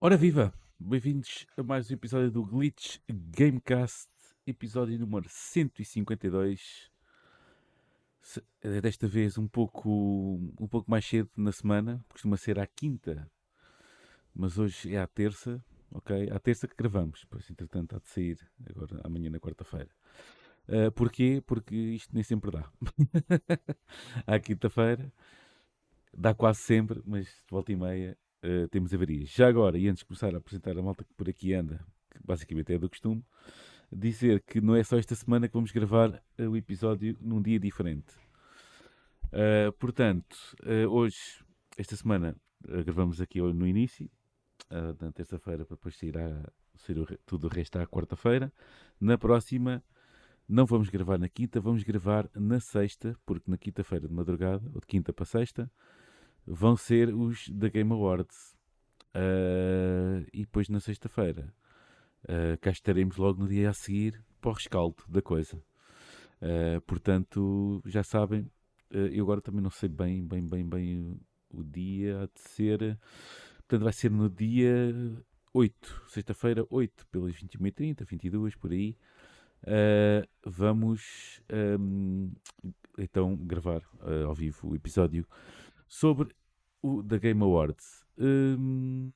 Ora viva! Bem-vindos a mais um episódio do Glitch Gamecast, episódio número 152. Se- eh, Desta vez um pouco, um pouco mais cedo na semana, costuma ser à quinta, mas hoje é à terça, ok? À terça que gravamos, pois entretanto há de sair agora amanhã na quarta-feira. Ah, porquê? Porque isto nem sempre dá. À quinta-feira dá quase sempre, mas de volta e meia Uh, temos avarias. Já agora, e antes de começar a apresentar a malta que por aqui anda, que basicamente é do costume, dizer que não é só esta semana que vamos gravar uh, o episódio num dia diferente. Uh, portanto, hoje, esta semana, gravamos aqui no início, na terça-feira, para depois sair, a, sair o, tudo o resto à quarta-feira. Na próxima, não vamos gravar na quinta, vamos gravar na sexta, porque na quinta-feira de madrugada, ou de quinta para sexta, vão ser os da Game Awards. Uh, e depois na sexta-feira uh, cá estaremos logo no dia a seguir para o rescaldo da coisa. Uh, portanto, já sabem, eu agora também não sei bem, bem, bem, bem o, o dia a de ser. Portanto, vai ser no dia 8, sexta-feira, 8, pelas 21h30, 22 por aí. vamos um, então gravar ao vivo o episódio sobre o da Game Awards. Hum...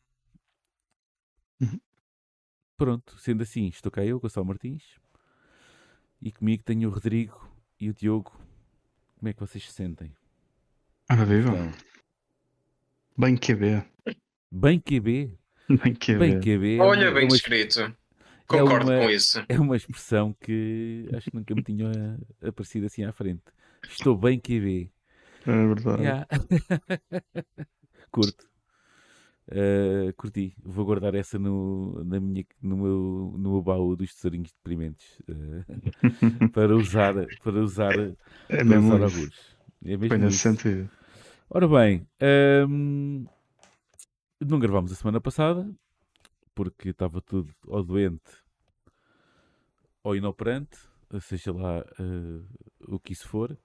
Uhum. Pronto, sendo assim, estou cá eu, Gonçalo Martins, e comigo tenho o Rodrigo e o Diogo. Como é que vocês se sentem? Ora viva. Então, bem bem QB. Bem QB. Bem QB. É Olha, bem uma... escrito. Concordo é uma, com isso. É uma expressão que acho que nunca me tinha aparecido assim à frente. Estou bem QB. É verdade. Yeah. Curto. Uh, curti. Vou guardar essa no, na minha, no, meu, no meu baú dos tesourinhos deprimentes uh, para usar para usar, é para mesmo usar alguns. É mesmo Foi nesse sentido. Ora bem, um, não gravámos a semana passada porque estava tudo ou doente ou inoperante, seja lá uh, o que isso for.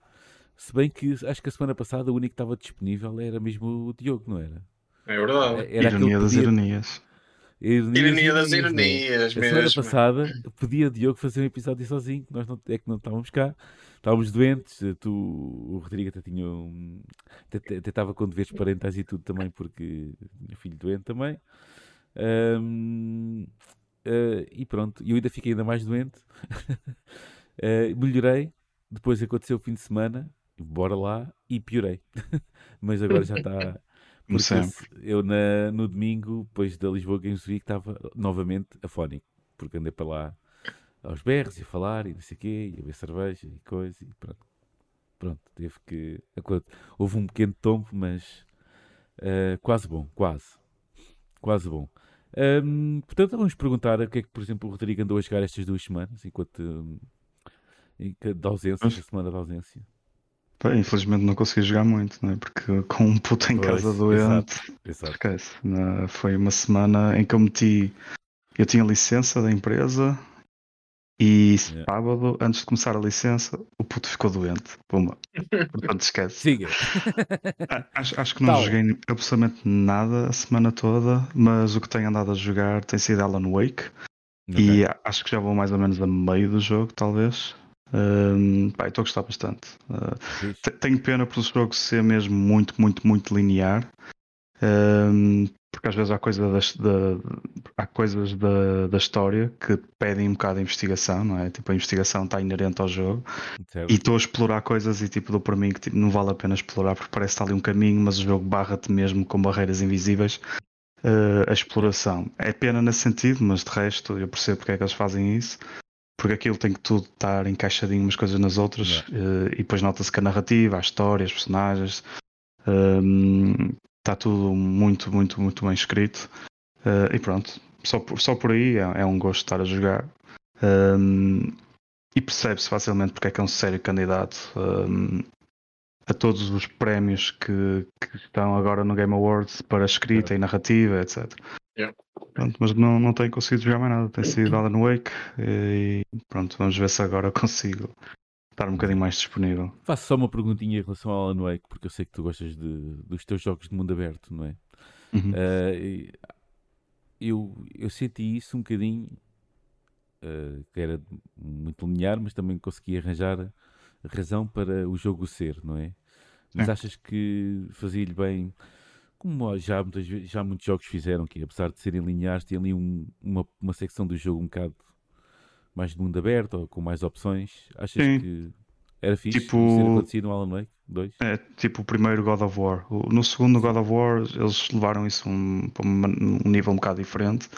Se bem que acho que a semana passada o único que estava disponível era mesmo o Diogo, não era? É verdade. Era Ironia das podia... ironias. Ironias, Ironia das ironias, é? ironias A mesmo. semana passada pedia o Diogo fazer um episódio sozinho, nós não, é que não estávamos cá, estávamos doentes, tu, o Rodrigo até tinha um, até, até estava com deveres parentais e tudo também, porque tinha filho doente também. Um, uh, e pronto, eu ainda fiquei ainda mais doente. uh, melhorei, depois aconteceu o fim de semana, bora lá, e piorei. Mas agora já está. Como sempre. Eu na, no domingo, depois da Lisboa Games Week, estava novamente afónico, porque andei para lá aos berros e a falar e não sei o quê, e a beber cerveja e coisa, e pronto. Pronto, teve que. Houve um pequeno tombo, mas uh, quase bom, quase. Quase bom. Um, portanto, vamos perguntar o que é que, por exemplo, o Rodrigo andou a jogar estas duas semanas, enquanto. Um, da ausência, Mas- semana da ausência. Pá, infelizmente não consegui jogar muito, não é? Porque com um puto em casa Pois, doente, Exato. esquece. Na- Foi uma semana em que eu meti. Eu tinha licença da empresa e Yeah. sábado, antes de começar a licença, o puto ficou doente. Pumba. Portanto, esquece. Siga. Acho, acho que não Tal. joguei absolutamente nada a semana toda, mas o que tenho andado a jogar tem sido Alan Wake. E a- acho que já vou mais ou menos a meio do jogo, talvez. Pá, estou a gostar bastante. Te- tenho pena por o jogo ser mesmo muito, muito, muito linear. Ahm, porque às vezes há, coisa das- da- há coisas da, da história que pedem um bocado de investigação, não é? Tipo, a investigação está inerente ao jogo. E estou a explorar coisas e tipo dou para mim que tipo, não vale a pena explorar porque parece que está ali um caminho, mas o jogo barra-te mesmo com barreiras invisíveis eh, a exploração. É pena nesse sentido, mas de resto eu percebo porque é que eles fazem isso. Porque aquilo tem que tudo estar encaixadinho umas coisas nas outras eh, e depois nota-se que a narrativa, a história, os personagens ehm, está tudo muito, muito, muito bem escrito. Eh, e pronto, só por, só por aí é, é um gosto estar a jogar. Ehm, e percebe-se facilmente porque é que é um sério candidato hum, a todos os prémios que, que estão agora no Game Awards para escrita e narrativa, etc. Yeah. Pronto, mas não, não tenho conseguido jogar mais nada. Tem sido Alan Wake e pronto, vamos ver se agora consigo estar um bocadinho mais disponível. Faço só uma perguntinha em relação ao Alan Wake, porque eu sei que tu gostas de, dos teus jogos de mundo aberto, não é? Uhum. Uh, eu, eu senti isso um bocadinho, uh, que era muito linear, mas também consegui arranjar razão para o jogo ser, não é? Mas Sim. achas que fazia-lhe bem, como já, muitas, já muitos jogos fizeram, que apesar de serem lineares, tem ali um- uma, uma secção do jogo um bocado mais de mundo aberto ou com mais opções. Achas Sim. que era fixe Tipo- ter acontecido no Alan Wake 2? É tipo o primeiro God of War. No segundo God of War eles levaram isso um, para uma- um nível um bocado diferente.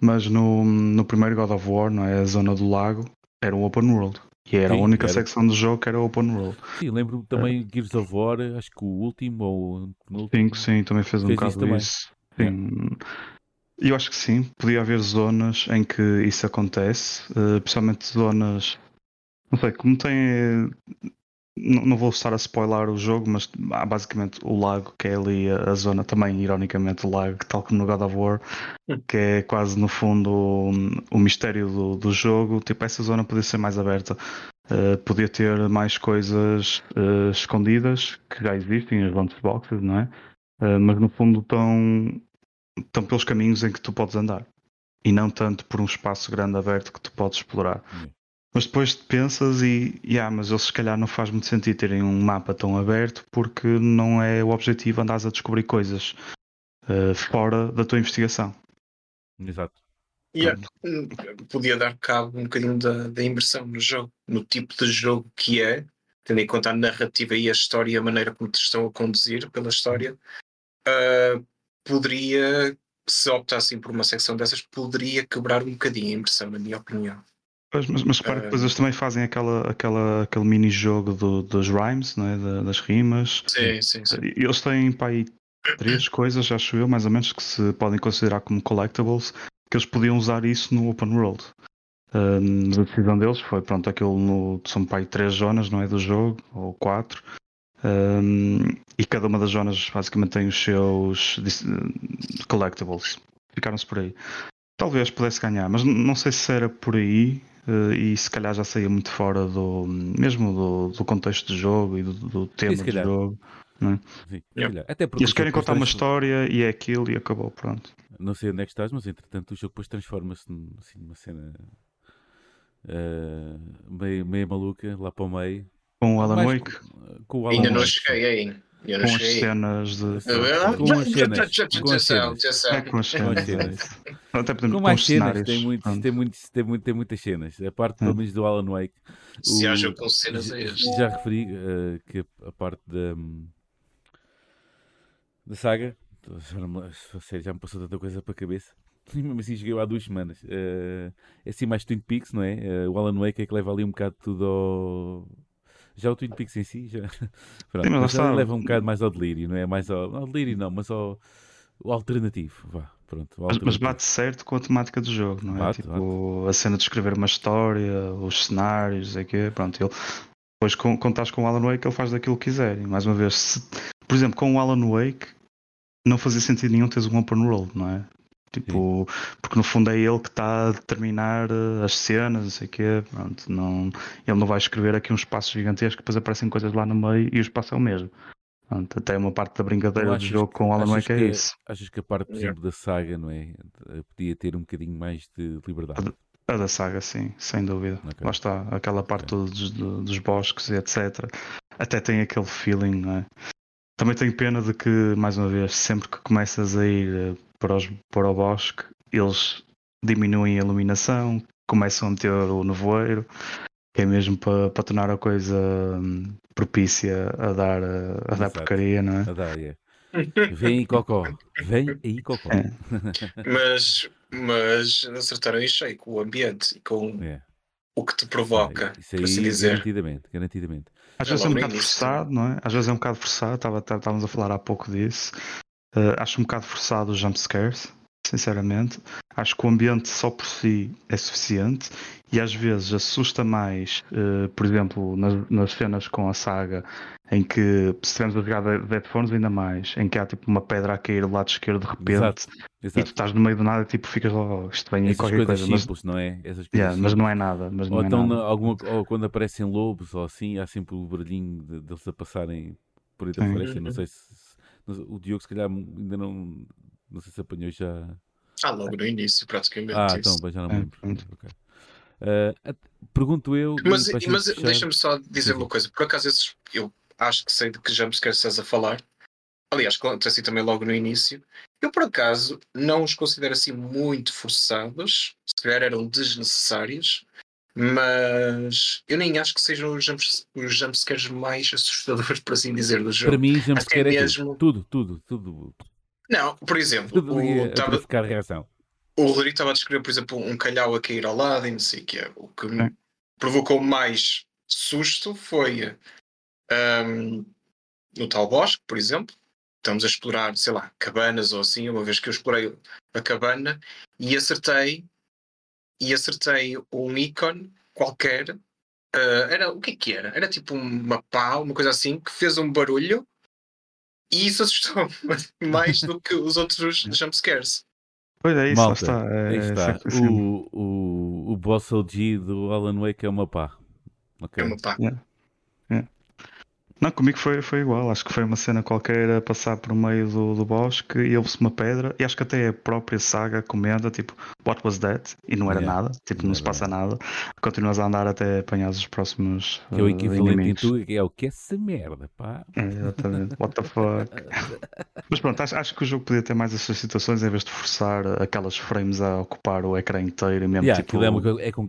Mas no, no primeiro God of War, não é? A zona do lago era o open world. E era Sim, a única era. secção do jogo que era open world. Sim, lembro-me também Gears of War, acho que o último ou o penúltimo. 5, sim, também fez um Fez bocado isso também. Sim. Eu acho que sim, podia haver zonas em que isso acontece, eh, principalmente zonas. Não sei, como tem. eh, Não, não vou estar a spoiler o jogo, mas há basicamente o lago, que é ali a, a zona, também ironicamente o lago, tal como no God of War, que é quase no fundo o, o mistério do, do jogo. Tipo, essa zona podia ser mais aberta. Uh, podia ter mais coisas uh, escondidas que já existem, as launch boxes, não é? Uh, mas no fundo estão, estão pelos caminhos em que tu podes andar e não tanto por um espaço grande aberto que tu podes explorar. Hum. Mas depois pensas e, yeah, mas eles se calhar não faz muito sentido terem um mapa tão aberto porque não é o objetivo andares a descobrir coisas uh, fora da tua investigação. Exato. Yeah. Hum, Podia dar cabo um bocadinho da, da imersão no jogo, no tipo de jogo que é, tendo em conta a narrativa e a história e a maneira como te estão a conduzir pela história. ah, poderia, se optassem por uma secção dessas, poderia quebrar um bocadinho a imersão, na minha opinião. Mas, mas repara que depois Ah. eles também fazem aquela, aquela, aquele mini-jogo do, dos rhymes, não é? Da- das rimas. Sim, sim, sim. E Eles têm para aí três coisas, acho eu, mais ou menos, que se podem considerar como collectibles, que eles podiam usar isso no open world. Um, mas a decisão deles foi, pronto, aquilo no, são para aí três zonas, não é? Do jogo, ou quatro. Um, e cada uma das zonas basicamente tem os seus collectibles. Ficaram-se por aí. Talvez pudesse ganhar, mas não sei se era por aí eh, e se calhar já saía muito fora do mesmo do, do contexto do jogo e do, do tema do jogo. não é? Sim, Yeah. olha, Até porque Eles querem contar uma história e é aquilo e acabou, pronto. Não sei onde é que estás, mas entretanto o jogo depois transforma-se assim, numa cena ah, meio, meio maluca, lá para o meio. Com o Alan Mais Wake, com- com o Alan Ainda não cheguei aí. Ainda não com as cheguei aí. cenas de. Com as cenas, com as cenas. É com as as cenas. Até podemos Com mais cenas, tem, muitos, tem, muitos, tem, muito, tem muitas cenas. A parte, pelo Hum. menos, do Alan Wake. Se o- haja com cenas é este. Já referi eh, que a parte da, da saga, já, não me- a sério, já me passou tanta coisa para a cabeça. Mesmo assim joguei há duas semanas. Eh, é assim mais Twin Peaks, não é? Eh, o Alan Wake é que leva ali um bocado tudo ao. Já o Twin Peaks em si, já. Pronto, Sim, está. leva um bocado mais ao delírio, não é? Mais ao, ao delírio, não, mas ao, ao alternativo. Vá, pronto. Mas, bate certo com a temática do jogo, não é? Bate, tipo, a cena de escrever uma história, os cenários, sei quê, pronto, ele depois com, quando estás com o Alan Wake ele faz daquilo que quiser. E mais uma vez, se- por exemplo, com o Alan Wake não fazia sentido nenhum teres um open world, não é? Tipo, porque no fundo é ele que está a determinar eh, as cenas, não sei o quê, pronto, não, ele não vai escrever aqui um espaço gigantesco, depois aparecem coisas lá no meio e o espaço é o mesmo. Pronto, até uma parte da brincadeira do jogo que- com o Alan Wake é que isso. Achas que a parte, por Yeah. exemplo, da saga, não é? Eh, Podia ter um bocadinho mais de liberdade. A da saga, sim, sem dúvida. Ok. Lá está, aquela parte toda dos, do- dos bosques e etc. Até tem aquele feeling, não é? Também tenho pena de que, mais uma vez, sempre que começas a ir eh, para, os, para o bosque, eles diminuem a iluminação, começam a meter o nevoeiro, que é mesmo para, para tornar a coisa hum, propícia a dar, eh, a dar porcaria, não é? A dar, é. Vem aí, Cocó. Vem aí, Cocó. É. Mas, mas acertaram em cheio com o ambiente e com É. o que te provoca, Isso por assim aí, dizer. garantidamente, garantidamente. Às É vezes é um bocado forçado, não é? Às vezes é um bocado forçado, estava, tá- estávamos a falar há pouco disso. Eh, acho um bocado forçado os jump scares, sinceramente. Acho que o ambiente só por si é suficiente e às vezes assusta mais, uh, por exemplo, nas, nas, cenas com a saga, em que se estivermos a jogar de headphones ainda mais, em que há tipo uma pedra a cair do lado esquerdo de repente exato, exato. e tu estás no meio do nada tipo ficas logo, oh, isto vem aí qualquer coisa. Simples, mas, não é? Essas yeah, mas não é nada. Mas ou, é então, nada. Alguma, ou quando aparecem lobos ou assim, há sempre o barulhinho deles de, a passarem por aí da floresta. Não sei se, se, o Diogo se calhar ainda não, não sei se apanhou já. Ah, logo no início, praticamente. Ah, então, bem, já não me é, lembro. É, okay. Uh, pergunto eu. Mas, mas deixa-me só dizer sim, uma coisa. Por acaso, esses, eu acho que sei de que jumpscare estás a falar. Aliás, acontece assim também logo no início. Eu, por acaso, não os considero assim muito forçados. Se calhar eram desnecessários. Mas eu nem acho que sejam os, jumps, os jumpscares mais assustadores, por assim dizer, do jogo. Para mim, jumpscare é mesmo... tudo, tudo, tudo. Não, por exemplo, tudo o, tava... ficar reação. o Rodrigo estava a descrever, por exemplo, um calhau a cair ao lado e não sei o que é. O que me provocou mais susto foi um, no tal bosque, por exemplo. Estamos a explorar, sei lá, cabanas ou assim, uma vez que eu explorei a cabana e acertei e acertei um ícone qualquer. Uh, era o que é que era? Era tipo uma pá, uma coisa assim, que fez um barulho e isso assustou mais do que os outros jumpscares. Pois é, isso Malta, está. É, está. Assim. O, o, o boss OG do Alan Wake é uma pá. Okay. É uma pá. Yeah. Yeah. Não, comigo foi, foi igual. Acho que foi uma cena qualquer a passar por meio do, do bosque e houve-se uma pedra. E acho que até a própria saga comenta, tipo, what was that? E não era yeah. nada, tipo, não, não se passa nada. Continuas a andar até apanhar os próximos. Que é o equivalente em tu, é o que é essa merda, pá. É, exatamente. What the fuck? Mas pronto, acho, acho que o jogo podia ter mais essas situações em vez de forçar aquelas frames a ocupar o ecrã inteiro e mesmo yeah, tipo. É, uma, é com,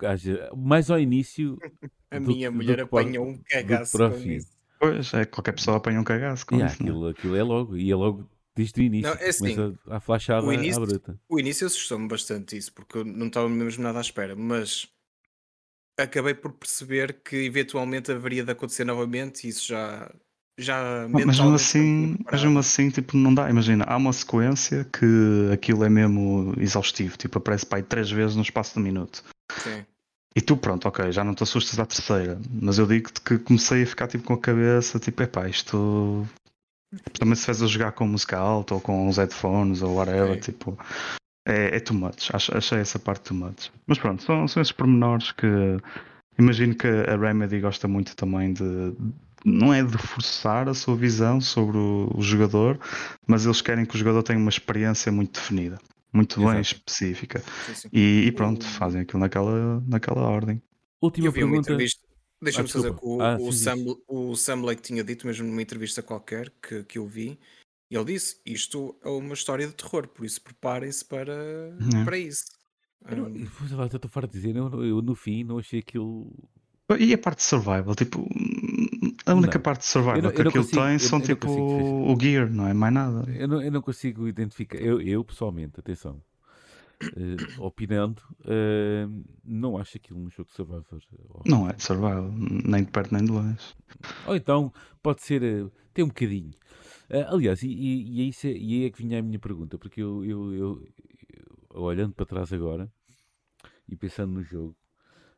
mais ao início. A do, minha mulher apanhou um cagaço com isso. Pois, é, qualquer pessoa apanha um cagaço com yeah, isso. Aquilo, aquilo é logo, e é logo desde o início. Não, é assim, começa a flashada o início, à bruta. O início assustou-me bastante isso, porque eu não estava mesmo nada à espera, mas acabei por perceber que eventualmente haveria de acontecer novamente e isso já. Já mas mesmo assim, mesmo assim, tipo, não dá. Imagina, há uma sequência que aquilo é mesmo exaustivo, tipo, aparece pai três vezes no espaço de um minuto. Sim. E tu, pronto, ok, já não te assustas à terceira, mas eu digo-te que comecei a ficar tipo com a cabeça, tipo, epá, isto. Também se fez a jogar com música alta ou com os headphones ou whatever, é. tipo, é, é too much. Achei essa parte too much. Mas pronto, são, são esses pormenores que imagino que a Remedy gosta muito também de. Não é de forçar a sua visão sobre o, o jogador, mas eles querem que o jogador tenha uma experiência muito definida muito Exato. bem específica. Sim, sim. E, e, pronto, fazem aquilo naquela, naquela ordem. Última eu vi pergunta. Uma entrevista, deixa-me ah, fazer o, ah, o, Sam, o Sam Lake tinha dito, mesmo numa entrevista qualquer que, que eu vi, e ele disse: Isto é uma história de terror, por isso preparem-se para, é. para isso. Eu, não, eu estou fora de dizer, eu, eu, no fim não achei aquilo. E a parte de survival, tipo, a única não. parte de survival não, que aquilo consigo, tem são tipo o gear, não é mais nada. Eu não, eu não consigo identificar, eu, eu pessoalmente, atenção, uh, opinando, uh, não acho aquilo um jogo de survival. Não é de survival, nem de perto nem de longe. Ou então, pode ser, uh, tem um bocadinho. aliás, e, e, e, é, e aí é que vinha a minha pergunta, porque eu, eu, eu, eu olhando para trás agora e pensando no jogo,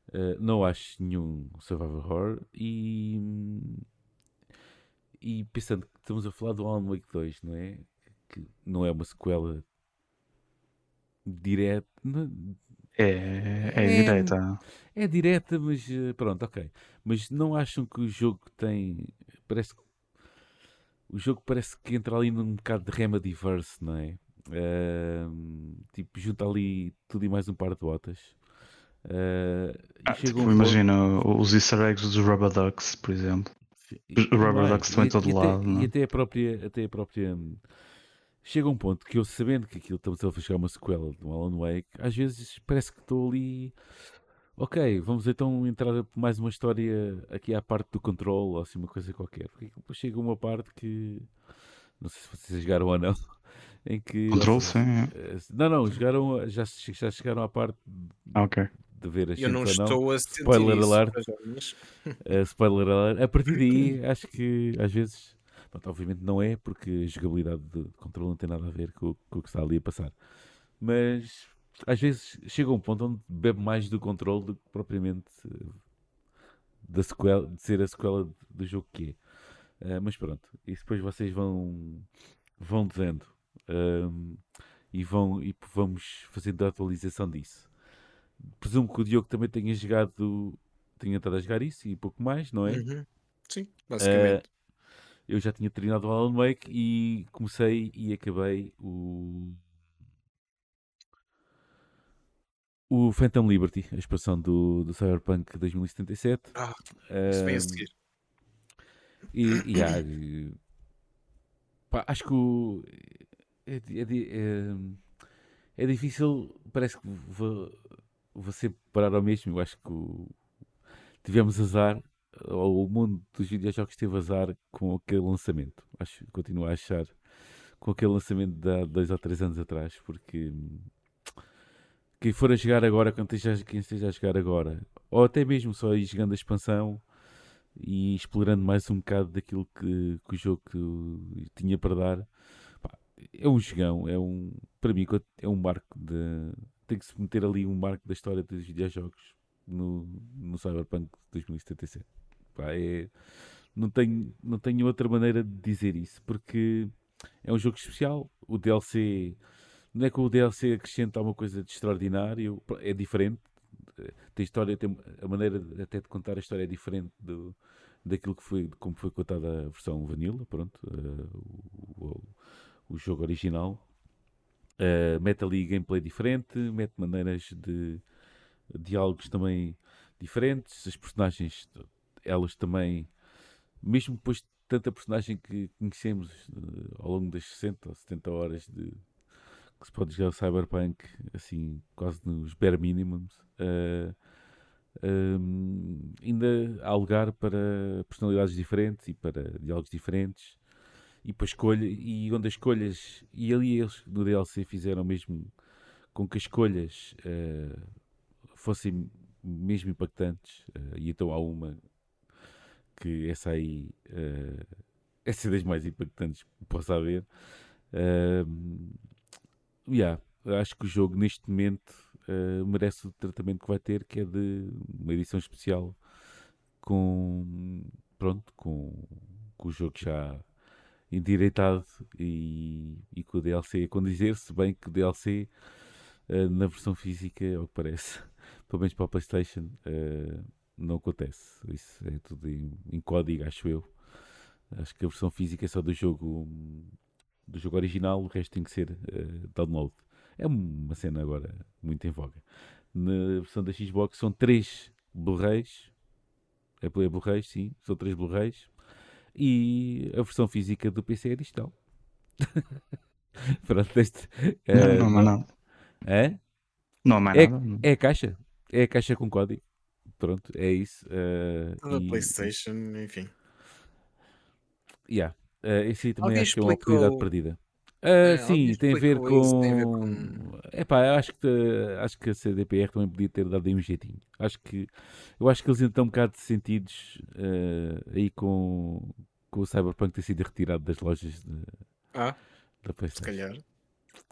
Uh, não acho nenhum survival horror e, e pensando que estamos a falar do Alan Wake 2, não é? Que não é uma sequela direta. É, é, é, direta. É direta, mas eh, pronto, ok. Mas não acham que o jogo tem. Parece o jogo parece que entra ali num bocado de Remedyverse, não é? Uh, tipo, junta ali tudo e mais um par de botas. Uh, ah, tipo, um imagina ponto... os easter eggs dos Rubber Ducks, por exemplo. Os Rubber Ducks estão em todo e lado. Até, não? E até a própria. Até a própria chega um ponto que eu sabendo que aquilo estamos a chegar uma sequela do Alan Wake, às vezes parece que estou ali. Ok, vamos então entrar por mais uma história aqui à parte do controle ou assim uma coisa qualquer. Porque depois chega uma parte que não sei se vocês jogaram ou não. Em que. Controle, sim. É. Não, não, jogaram, já, já chegaram à parte ah, ok de ver a Eu não estou não. a sentir Spoiler isso, alert. uh, spoiler alert. A partir daí, acho que às vezes, pronto, obviamente não é, porque a jogabilidade de controle não tem nada a ver com, com o que está ali a passar. Mas às vezes chega um ponto onde bebe mais do controle do que propriamente da sequela, de ser a sequela do jogo que é. Uh, mas pronto, isso depois vocês vão, vão dizendo uh, e, vão, e vamos fazendo a atualização disso. Presumo que o Diogo também tenha jogado, tenha estado a jogar isso e pouco mais, não é? Uhum. Sim, basicamente. eu já tinha terminado o Alan Wake e comecei e acabei o o Phantom Liberty, a expansão do, do Cyberpunk 2077. Ah, isso vem a seguir. E, e, há, pá, acho que o, é, é, é, é, difícil, parece que vou, sempre parar ao mesmo. Eu acho que o, tivemos azar, ou o mundo dos videojogos teve azar com aquele lançamento. Acho, continuo a achar com aquele lançamento de há dois ou três anos atrás, porque quem for a jogar agora, quem esteja, quem esteja a jogar agora, ou até mesmo só ir jogando a expansão e explorando mais um bocado daquilo que, que o jogo tinha para dar, é um jogão, é um, para mim, é um marco de. Tem que se meter ali um marco da história dos videojogos no, no Cyberpunk 2077. Pá, é, não, tenho, não tenho outra maneira de dizer isso, porque é um jogo especial. O DLC não é que o DLC acrescenta alguma coisa de extraordinário, é diferente. Tem história, tem a maneira até de contar a história é diferente do, daquilo que foi, como foi contada a versão vanilla, pronto, uh, o, o, o, jogo original. Uh, mete ali gameplay diferente, mete maneiras de diálogos também diferentes, as personagens, elas também, mesmo depois de tanta personagem que conhecemos uh, ao longo das 60 ou 70 horas de, que se pode jogar o Cyberpunk assim, quase nos bare minimums, uh, um, ainda há lugar para personalidades diferentes e para diálogos diferentes e para escolha e onde as escolhas e ali eles no DLC fizeram mesmo com que as escolhas uh, fossem mesmo impactantes uh, e então há uma que essa aí uh, essa é das mais impactantes que possa haver. Uh, yeah, acho que o jogo neste momento uh, merece o tratamento que vai ter, que é de uma edição especial com pronto, com, com o jogo já endireitado e, e com o DLC a condizer, se bem que o DLC uh, eh, na versão física, ao que parece, pelo menos para a Playstation, uh, não acontece. Isso é tudo em, em, código, acho eu. Acho que a versão física é só do jogo do jogo original, o resto tem que ser uh, download. É uma cena agora muito em voga. Na versão da Xbox são três Blu-rays. É, Blu-rays, sim, são três Blu-rays. E a versão física do PC é digital. Pronto, este, uh, não, não há nada. É? Não há mais é, nada. É a caixa. É a caixa com código. Pronto, é isso. Uh, e... PlayStation, enfim. Yeah. Uh, esse aí também Alguém acho que é uma oportunidade perdida. Uh, é, sim, tem a, ver com... tem a ver com. Epá, eu acho que, acho que a CDPR também podia ter dado aí um jeitinho. Acho que, eu acho que eles ainda estão um bocado sentidos uh, aí com, com o Cyberpunk ter sido retirado das lojas de, ah, da PlayStation. Se calhar.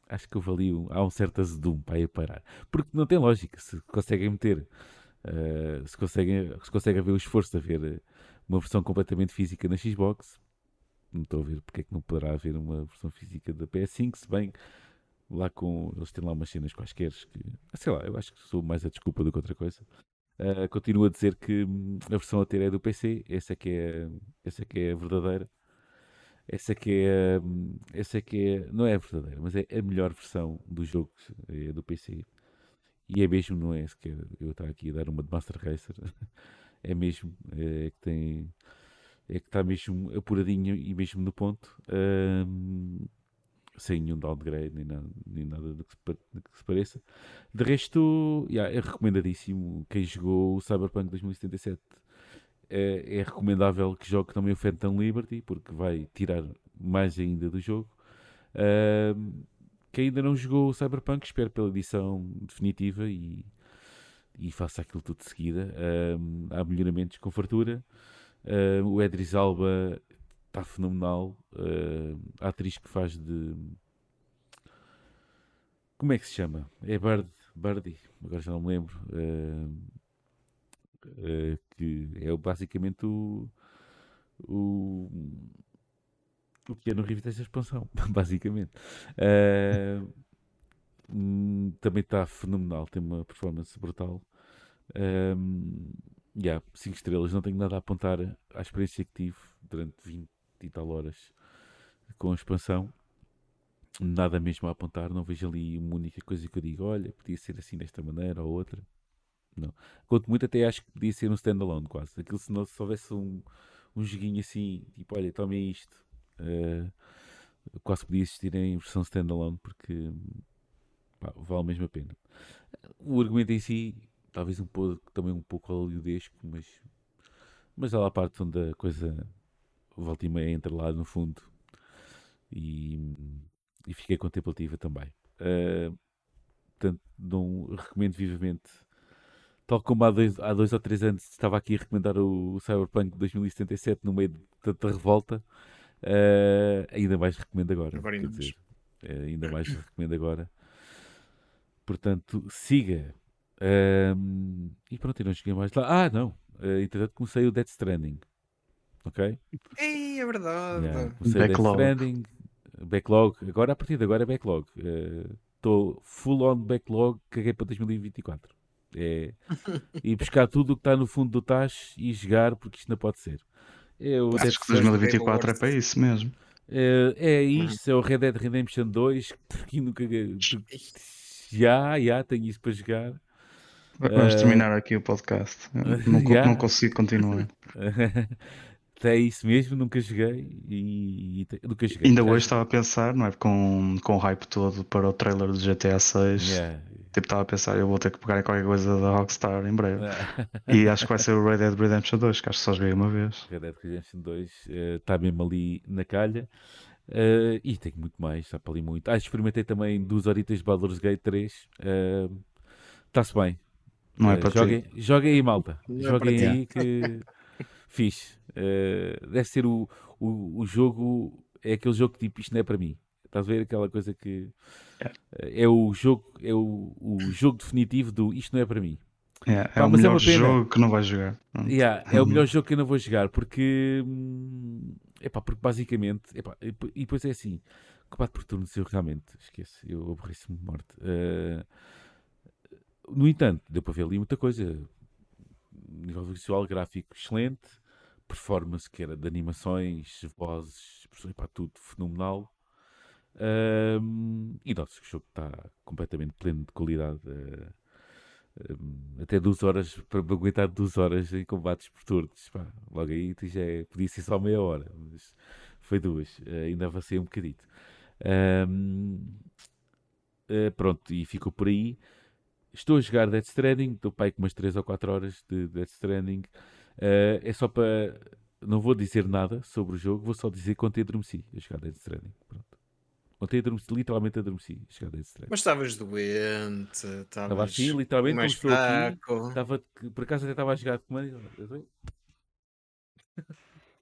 Acho que houve ali um, há um certo azedume para ir parar. Porque não tem lógica. Se conseguem meter, uh, se, conseguem, se conseguem ver o esforço de haver uma versão completamente física na Xbox, não estou a ver porque é que não poderá haver uma versão física da PS5, se bem lá com. Eles têm lá umas cenas quaisquer que. Sei lá, eu acho que sou mais a desculpa do que outra coisa. Uh, continuo a dizer que hum, a versão a ter é do PC, essa é que é, essa é, que é a verdadeira. Essa é que é, hum, essa é que é, não é a verdadeira, mas é a melhor versão do jogo é do PC. E é mesmo, não é sequer eu estar aqui a dar uma de Master Racer, é mesmo, é que tem é que está mesmo apuradinho e mesmo no ponto, um, sem nenhum downgrade nem nada, nem nada do, que se, que se pareça. De resto, yeah, é recomendadíssimo. Quem jogou o Cyberpunk 2077 é, é recomendável que jogue também o Phantom Liberty, porque vai tirar mais ainda do jogo. Um, quem ainda não jogou o Cyberpunk, espero pela edição definitiva e, e faça aquilo tudo de seguida. Um, há melhoramentos com fartura. Uh, o Edris Alba está fenomenal. Uh, a atriz que faz de. Como é que se chama? É Bird. Birdie, agora já não me lembro. Uh, que é basicamente o, o, o que é no Rift desta expansão, basicamente. Uh, também está fenomenal, tem uma performance brutal. Yeah, 5 estrelas, não tenho nada a apontar à experiência que tive durante 20 e tal horas com a expansão. Nada mesmo a apontar, não vejo ali uma única coisa que eu digo, olha, podia ser assim desta maneira ou outra. Não. Quanto muito até acho que podia ser um standalone quase. Aquilo se, não, se houvesse um, um joguinho assim, tipo, olha, tomem isto. Uh, quase podia existir em versão standalone porque pá, vale mesmo a pena. O argumento em si, talvez um pouco, também um pouco hollywoodesco, mas, mas há lá a parte onde a coisa volta e meia entra lá no fundo e, e fiquei contemplativa também. Uh, portanto, não recomendo vivamente. Tal como há dois, há dois ou três anos estava aqui a recomendar o, o Cyberpunk 2077 no meio de tanta revolta, uh, ainda mais recomendo agora. agora ainda, dizer, uh, ainda mais recomendo agora. Portanto, siga. Um, e pronto, eu não cheguei mais lá. Ah, não. Uh, entretanto, comecei o Death Stranding. Ok? Ei, é verdade. Yeah, comecei backlog. o Death Stranding. Backlog. Agora, a partir de agora, é backlog. Estou uh, full on backlog. Caguei para 2024. É ir buscar tudo o que está no fundo do tacho e jogar, porque isto não pode ser. Eu Acho que 2024 é para isso mesmo. É, é isto, é o Red Dead Redemption 2, que nunca já, já, tenho isso para jogar. Vamos uh, terminar aqui o podcast. Não, yeah. não consigo continuar. é isso mesmo, nunca joguei e, e nunca joguei. Ainda hoje estava a pensar, não é? Com, com o hype todo para o trailer do GTA 6. Yeah. Tipo, estava a pensar, eu vou ter que pegar qualquer coisa da Rockstar em breve. e acho que vai ser o Red Dead Redemption 2, que acho que só joguei uma vez. Red Dead Redemption 2 está uh, mesmo ali na calha. Uh, e tenho muito mais, está para ali muito. Ah, experimentei também duas horitas de Baldur's Gate 3. Está-se uh, bem. Não é uh, para joguem, ti. Joguem aí, malta. Não é joguem é aí que fixe. Uh, deve ser o, o, o jogo, é aquele jogo que tipo, isto não é para mim. Estás a ver aquela coisa que é, é o jogo, é o, o jogo definitivo do isto não é para mim. É, Pá, é o é melhor é jogo que não vais jogar. Yeah, é o melhor jogo que eu não vou jogar porque hum, Epá, porque basicamente, epá, e depois é assim, combate por turnos eu realmente esqueço, eu aborreço-me de morte. Uh, no entanto, deu para ver ali muita coisa. Nível visual, gráfico excelente, performance que era de animações, vozes, epá, tudo fenomenal. Uh, e nossa, o jogo está completamente pleno de qualidade. Uh, até duas horas, para aguentar duas horas em combates por turnos. Pá, logo aí já é, podia ser só meia hora, mas foi duas, uh, ainda avancei um bocadito. Um, eh, pronto, e ficou por aí. Estou a jogar Death Stranding, estou pai com umas 3 ou 4 horas de Death Stranding. Uh, é só para. Não vou dizer nada sobre o jogo, vou só dizer quanto adormeci a jogar Death Stranding. Pronto. Ontem adormeci, literalmente adormeci. A esse treino. Mas estavas doente. Estava assim, literalmente, mais aqui. Estava, por acaso até estava a jogar de comando.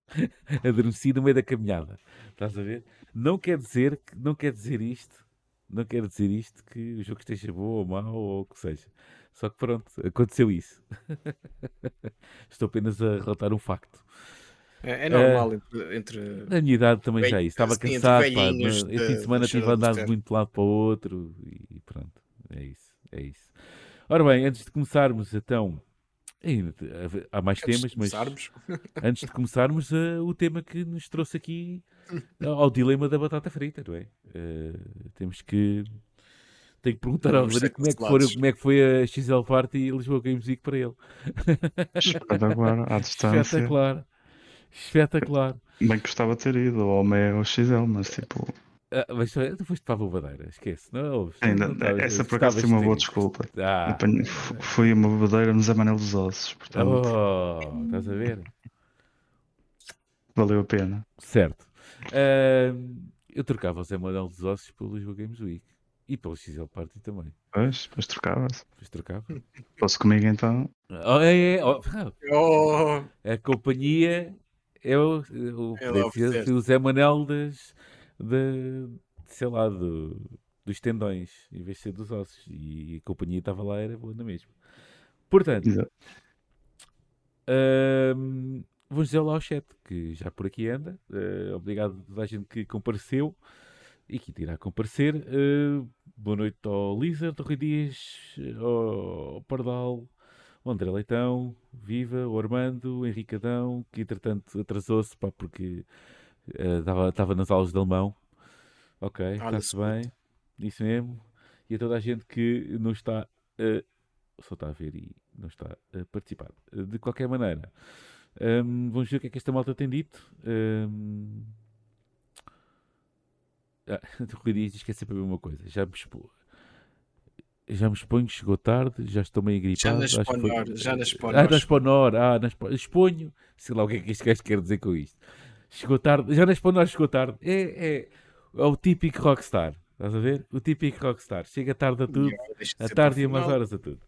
adormeci no meio da caminhada. Estás a ver? Não quer dizer que não quer dizer isto. Não quer dizer isto que o jogo esteja bom ou mau ou o que seja. Só que pronto, aconteceu isso. Estou apenas a relatar um facto. É, é normal uh, entre, entre. A minha idade também bem, já é isso. Estava cansado. Pá, no, esse fim de semana tive andado muito de lado para o outro e pronto. É isso. É isso. Ora bem, antes de começarmos, então. Há mais antes temas, mas antes de começarmos, uh, o tema que nos trouxe aqui ao dilema da batata frita, não é? Uh, temos que. Tenho que perguntar ao Rodrigo como, é que foi, como é que foi a XL Party e Lisboa Games Week para ele. Espetacular, à distância. Espetacular. Espetacular. Bem que gostava de ter ido ao Omega ou XL, mas tipo. Ah, mas tu foste para a bobadeira, esquece. Não, Ainda, não essa por acaso foi uma boa desculpa. Ah. Fui uma bobadeira no Zé Manel dos Ossos. Portanto... Oh, estás a ver? Valeu a pena. Certo. Uh, eu trocava o Zé Manel dos Ossos pelo Lisboa Games Week. E pelo XL Party também. Pois, pois trocava-se. Pois trocava. Posso comigo então? Oh, é, é, oh. Oh. A companhia é o, o, é o Zé Manel das, de, sei lá, do, dos tendões, em vez de ser dos ossos. E a companhia estava lá, era boa na mesma. Portanto, uh, vamos dizer lá ao chat, que já por aqui anda. Uh, obrigado a toda a gente que compareceu e que irá comparecer. Uh, boa noite ao Lizard, ao Rui Dias, ao Pardal, ao André Leitão, Viva, o Armando, o Henricadão, que entretanto atrasou-se porque estava uh, nas aulas de alemão. Ok, está-se bem. Isso mesmo. E a toda a gente que não está uh, só está a ver e não está a participar. De qualquer maneira, um, vamos ver o que é que esta malta tem dito. Um, ah, Rui Dias diz que é sempre a mesma coisa. Já me expô. Já me exponho, chegou tarde, já estou meio gripado. Já na Exponor, foi... já na Exponor. Ah, na Exponor, ah, na exponho. Sei lá o que é que este gajo quer dizer com isto. Chegou tarde, já na Exponor chegou tarde. É, é, é o típico rockstar. Estás a ver? O típico rockstar. Chega tarde a tudo, a tarde e umas horas a tudo.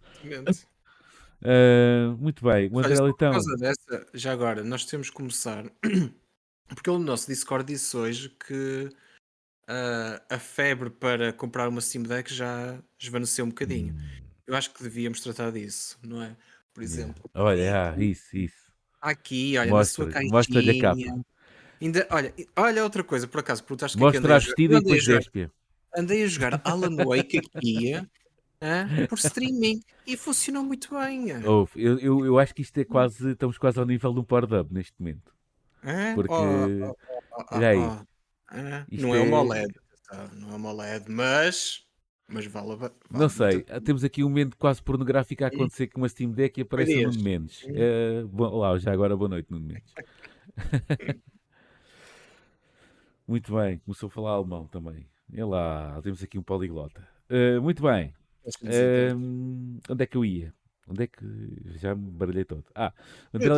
Uh, muito bem. O André Olha, Leitão. Por causa dessa, já agora, nós temos que começar. Porque ele no nosso Discord disse hoje que uh, a febre para comprar uma Steam Deck já esvaneceu um bocadinho. Hum. Eu acho que devíamos tratar disso, não é? Por exemplo. Yeah. Olha, ah, isso, isso. Aqui, olha, mostra, na sua caixinha. Mostra-lhe a capa. Ainda, olha, olha outra coisa, por acaso, perguntaste que Mostra é que a vestida e depois despia andei a jogar Alan Wake aqui uh, por streaming e funcionou muito bem. Oh, eu, eu, eu, acho que isto é quase, estamos quase ao nível de um Power-Up neste momento. Porque, oh, oh, oh, aí, não é, é uma OLED, não é uma OLED, mas mas vale, vale Não sei, muito... temos aqui um momento quase pornográfico a acontecer com uma Steam Deck e aparece o Nuno Mendes. Uh, bom, lá, já agora boa noite, Nuno Mendes. muito bem, começou a falar alemão também. É lá, temos aqui um poliglota. Uh, muito bem. Uh, onde é que eu ia? Onde é que já me baralhei todo? Ah, então,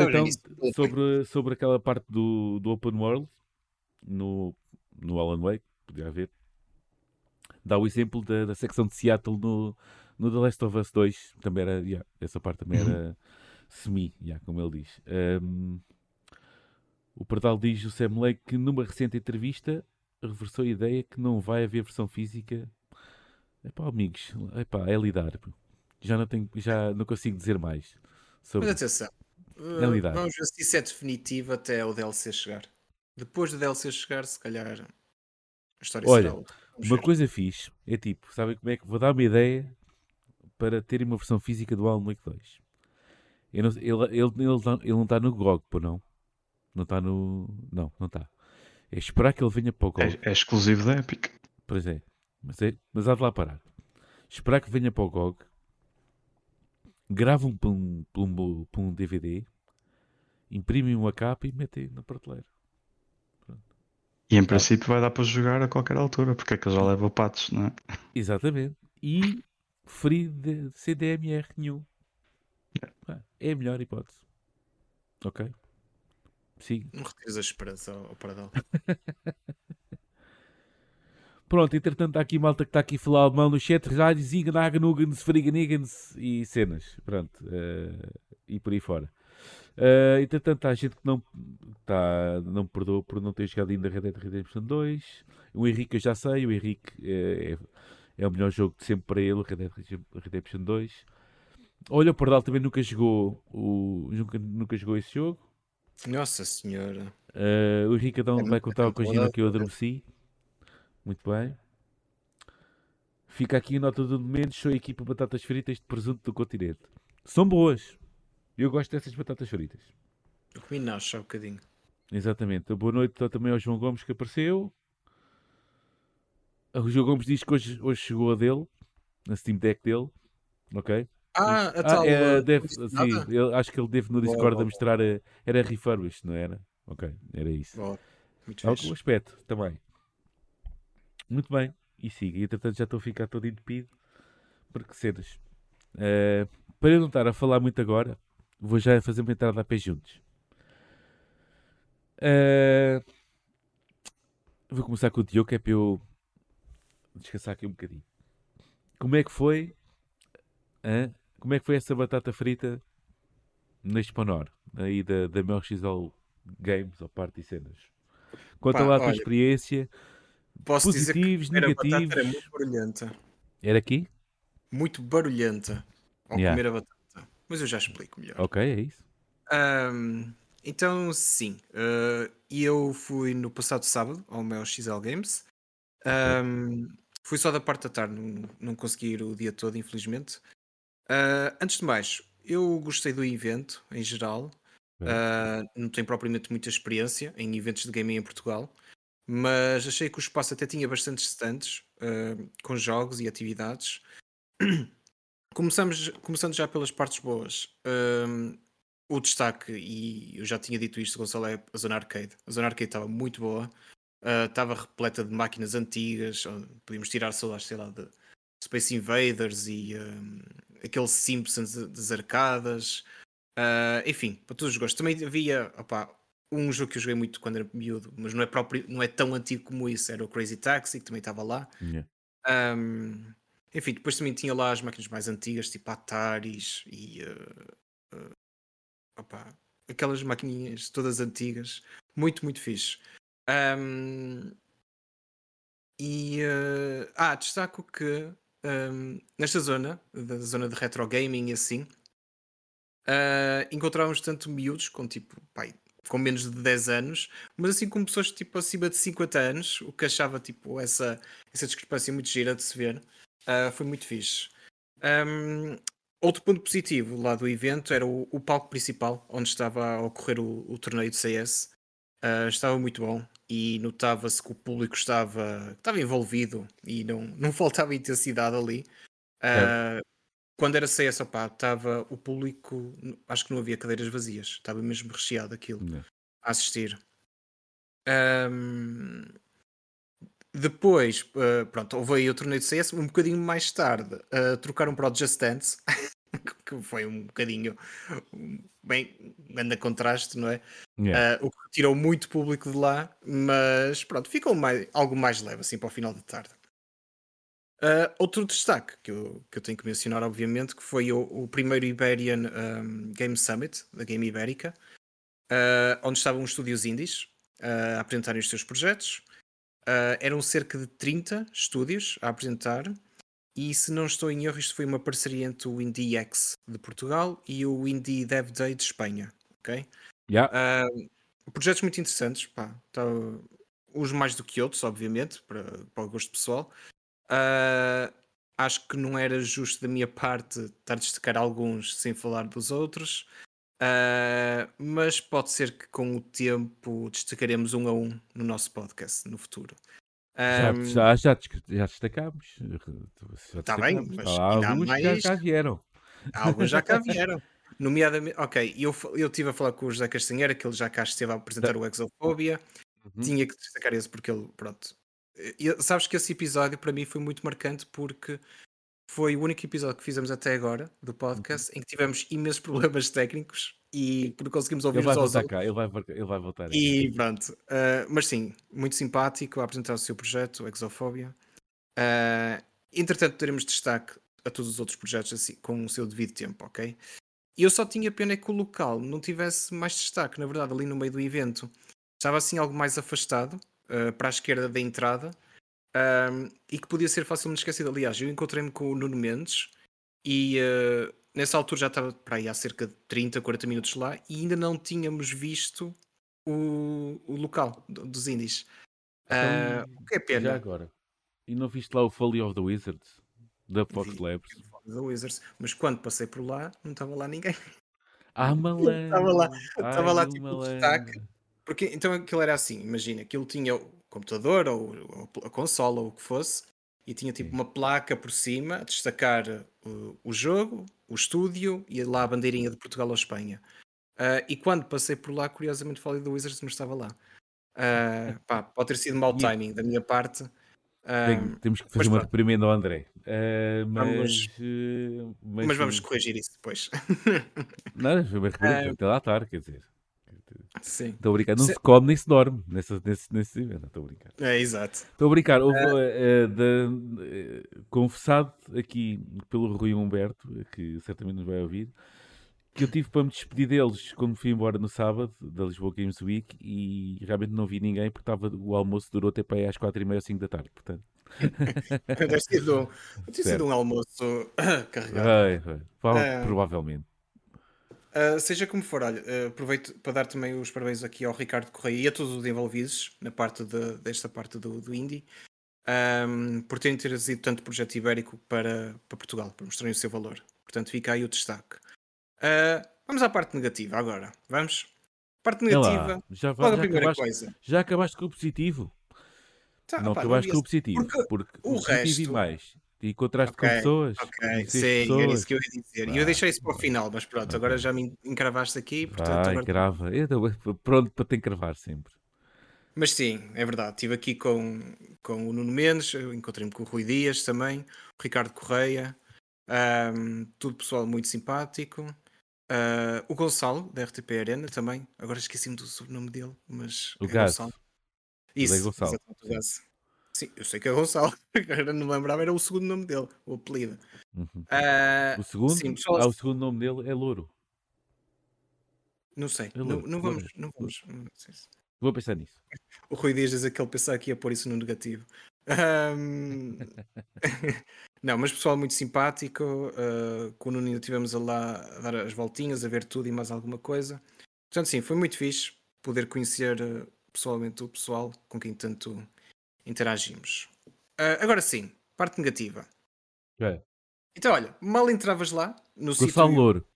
sobre, sobre aquela parte do, do Open World no, no Alan Wake, podia haver. Dá o exemplo da, da secção de Seattle no, no The Last of Us 2. Também era, yeah, essa parte também era uhum. semi, yeah, como ele diz. Um, o Pardal diz o Sam Lake que numa recente entrevista reversou a ideia que não vai haver versão física. É pá, amigos, epá, é lidar. Já não, tenho, já não consigo dizer mais. Sobre... Mas atenção, é lidar. vamos ver se isso é definitivo até o DLC chegar. Depois do DLC chegar, se calhar a história Olha, será outra. uma ver. coisa fixe é tipo, sabem como é que vou dar uma ideia para terem uma versão física do Alan Wake 2? Não, ele, ele, ele, ele, não está no GOG, pô, não? Não está no. Não, não está. É esperar que ele venha para o GOG. É, é exclusivo da Epic. Pois é. Mas, é, mas há de lá parar. Esperar que venha para o GOG. Gravam para um, para um, para um DVD. Imprimem uma capa e metem na prateleira. Pronto. E em princípio vai dar para jogar a qualquer altura, porque é que já leva patos, não é? Exatamente. E free de CDMR nenhum. É a melhor hipótese. Ok? Não retires a esperança ao, Paradal. Pronto, entretanto, há aqui malta que está aqui a falar alemão no chat, rádios, Inganagenugens, Friganigens e cenas. Pronto, uh, e por aí fora. Uh, entretanto, há gente que não, tá, não perdoa por não ter jogado ainda Red Dead Redemption 2. O Henrique eu já sei, o Henrique é, é, é o melhor jogo de sempre para ele, Red Dead Redemption 2. Olha, o Pardal também nunca jogou, o, nunca, nunca jogou esse jogo. Nossa Senhora. Uh, o Ricardão é vai contar uma coisinha que eu adormeci. Muito bem. Fica aqui a nota do momento. Sou a equipa batatas fritas de presunto do continente. São boas. Eu gosto dessas batatas fritas. Eu comi nasce há um bocadinho. Exatamente. Boa noite também ao João Gomes que apareceu. O João Gomes diz que hoje, hoje chegou a dele, na Steam Deck dele. Ok? Ah, a tal. Ah, é, deve, sim, eu acho que ele deve no Discord boa, mostrar. A, eh, era refurbished, não era? Ok, era isso. Boa. Muito Algum aspecto também. Muito bem. E siga. E entretanto já estou a ficar todo entupido. Porque cenas. Uh, para eu não estar a falar muito agora, vou já fazer uma entrada a pé juntos. Uh, vou começar com o Diogo, que é para eu descansar aqui um bocadinho. Como é que foi uh, como é que foi essa batata frita na Exponor, aí da, da Games, ou parte e cenas? Conta Pá, lá a tua olha, experiência, Posso dizer que Positivos, a batata era negativos. muito barulhenta. Era aqui? Muito barulhenta ao Yeah. comer a batata. Mas eu já explico melhor. Ok, é isso. Ahm, então, sim, eh, eu fui no passado sábado ao meu XL Games. Ahm, fui só da parte da tarde, não, não consegui ir o dia todo, infelizmente. Ah, antes de mais, eu gostei do evento em geral. Ah, não tenho propriamente muita experiência em eventos de gaming em Portugal, mas achei que o espaço até tinha bastantes stands ah, com jogos e atividades. Começamos, começando já pelas partes boas. Ahm, o destaque, e eu já tinha dito isto, Gonçalo, é a Zona Arcade. A Zona Arcade estava muito boa, ah, estava repleta de máquinas antigas, podíamos tirar saudades, sei lá, de Space Invaders e ahm, aquele Simpsons das arcadas. Ah, enfim, para todos os gostos. Também havia opá, um jogo que eu joguei muito quando era miúdo, mas não é, próprio, não é tão antigo como isso, era o Crazy Taxi, que também estava lá. Yeah. Ahm, enfim, depois também tinha lá as máquinas mais antigas, tipo Ataris e eh, eh, opá, aquelas maquininhas todas antigas, muito, muito fixe. Ahm, e eh, ah, destaco que ahm, nesta zona, da zona de retro gaming e assim, ah, encontrávamos tanto miúdos com tipo, pai, com menos de 10 anos, mas assim como pessoas tipo acima de 50 anos, o que achava tipo essa, essa discrepância muito gira de se ver. Ah, foi muito fixe. Ahm, outro ponto positivo lá do evento era o, o palco principal, onde estava a ocorrer o, o torneio de CS. Ah, estava muito bom e notava-se que o público estava, estava envolvido e não, não faltava intensidade ali. Ah, quando era CS, opá, estava o público, acho que não havia cadeiras vazias, estava mesmo recheado aquilo Yeah. a assistir. Ahm, depois, ah, pronto, houve aí o torneio de CS, um bocadinho mais tarde, ah, trocaram para o Just Dance, que foi um bocadinho um, bem, um grande contraste, não é? Yeah. Ah, o que tirou muito público de lá, mas pronto, ficou mais, algo mais leve assim para o final da tarde. Ah, outro destaque que eu, que eu tenho que mencionar, obviamente, que foi o, o primeiro Iberian ahm, Game Summit, da Game Ibérica, ah, onde estavam os estúdios indies ah, a apresentarem os seus projetos. Ah, eram cerca de 30 estúdios a apresentar, e se não estou em erro, isto foi uma parceria entre o Indie X de Portugal e o Indie Dev Day de Espanha. ok? Yeah. Ah, projetos muito interessantes, pá, tá- uns mais do que outros, obviamente, para, para o gosto pessoal. Ah, acho que não era justo da minha parte estar a destacar alguns sem falar dos outros, Ah, mas pode ser que com o tempo destacaremos um a um no nosso podcast no futuro. Já, já, já, já destacámos. Já Tá bem, mas Há ainda há alguns que já mais. cá vieram. Alguns já cá vieram. Nomeadamente, ok, eu, eu estive a falar com o José Castanheira, que ele já cá esteve a apresentar o Exofobia. Uhum. Tinha que destacar esse porque ele, pronto. E- sabes que esse episódio para mim foi muito marcante porque foi o único episódio que fizemos até agora do podcast em que tivemos imensos problemas técnicos e que não conseguimos ouvir Ele vai cá, ele vai, ele vai voltar aqui. E pronto, ah, mas sim, muito simpático a apresentar o seu projeto, Exofobia. Ah, entretanto, teremos destaque a todos os outros projetos assim, com o seu devido tempo, ok? E eu só tinha pena que o local não tivesse mais destaque, na verdade, ali no meio do evento. Estava assim algo mais afastado, ah, para a esquerda da entrada, e que podia ser facilmente esquecido. Aliás, eu encontrei-me com o Nuno Mendes e ah, nessa altura já estava para aí há cerca de 30, 40 minutos lá e ainda não tínhamos visto o, o local do- dos indies. Ah, Então, o que é Já pena. agora. E não viste lá o Folly of the Wizards? Da Fox Vi. Labs? da Wizards, mas quando passei por lá não estava lá ninguém. Ah, malandro! Estava lá- Estava lá tipo o malandro. destaque. Porque então aquilo era assim, imagina, aquilo tinha o computador ou, ou a consola ou o que fosse, e tinha tipo uma placa por cima a destacar uh, o jogo, o estúdio e lá a bandeirinha de Portugal ou Espanha. Ah, e quando passei por lá, curiosamente falei do Wizards, não estava lá. Ah, pá, pode ter sido mau timing da minha parte. Tem- temos que fazer uma pronto. reprimenda ao André. Ah, mas, Vamos- mas, mas vamos corrigir isso depois. Não, foi uma reprimenda, até lá estar, quer dizer. Sim. Estou a brincar. Não Se- se come nem se dorme nesse, nesse, nesse evento. Estou a brincar. É, exato. Estou a brincar. Houve, eh, da- eh, confessado aqui pelo Rui Humberto, que certamente nos vai ouvir, que eu tive para me despedir deles quando fui embora no sábado da Lisboa Games Week e realmente não vi ninguém porque estava, o almoço durou até para aí às 4 e meia ou 5 da tarde, portanto. Deve ter sido, deve sido um almoço carregado. Ai, ai, prova- Ah. Provavelmente. Uh, seja como for, olha, uh, aproveito para dar também os parabéns aqui ao Ricardo Correia e a todos os envolvidos na parte de- desta parte do, do Indie um, por terem trazido tanto projeto ibérico para, para Portugal, para mostrarem o seu valor. Portanto, fica aí o destaque. Uh, vamos à parte negativa agora. Vamos? Parte lá, negativa. já, va- Logo a já, primeira acabaste, coisa. já acabaste com o positivo? Tá, não opá, acabaste havia- com o positivo, porque porque, o o positivo resto- mais. E encontraste Ok, com pessoas. Ok, sim, era pessoas. isso que eu ia dizer. E eu deixei isso para o final, mas pronto, agora já me encravaste aqui, portanto, agora. Eu estou pronto para te encravar sempre. Mas sim, é verdade. Estive aqui com, com o Nuno Mendes, encontrei-me com o Rui Dias também, o Ricardo Correia, ahm, tudo pessoal muito simpático. Ah, o Gonçalo, da RTP Arena também. Agora esqueci-me do sobrenome dele, mas. O é. Gonçalo. É Isso, Gonçalo, exatamente, o Gás. Sim, eu sei que é Gonçalo. Agora não me lembrava, era o segundo nome dele, o apelido. Uhum. Ah, O segundo, sim, pessoal- ah, o segundo nome dele é Louro. não sei, é não, Louro, não Louro, vamos. Não vamos não se- Vou pensar nisso. O Rui Dias diz que ele pensava que ia pôr isso no negativo. Ahm, não, mas pessoal muito simpático. Uh, com o Nuno ainda estivemos a lá a dar as voltinhas, a ver tudo e mais alguma coisa. Portanto, sim, foi muito fixe poder conhecer uh, pessoalmente o pessoal com quem tanto interagimos. Uh, agora sim, parte negativa. É. Então, olha, mal entravas lá no sítio. Gonçalo Louro.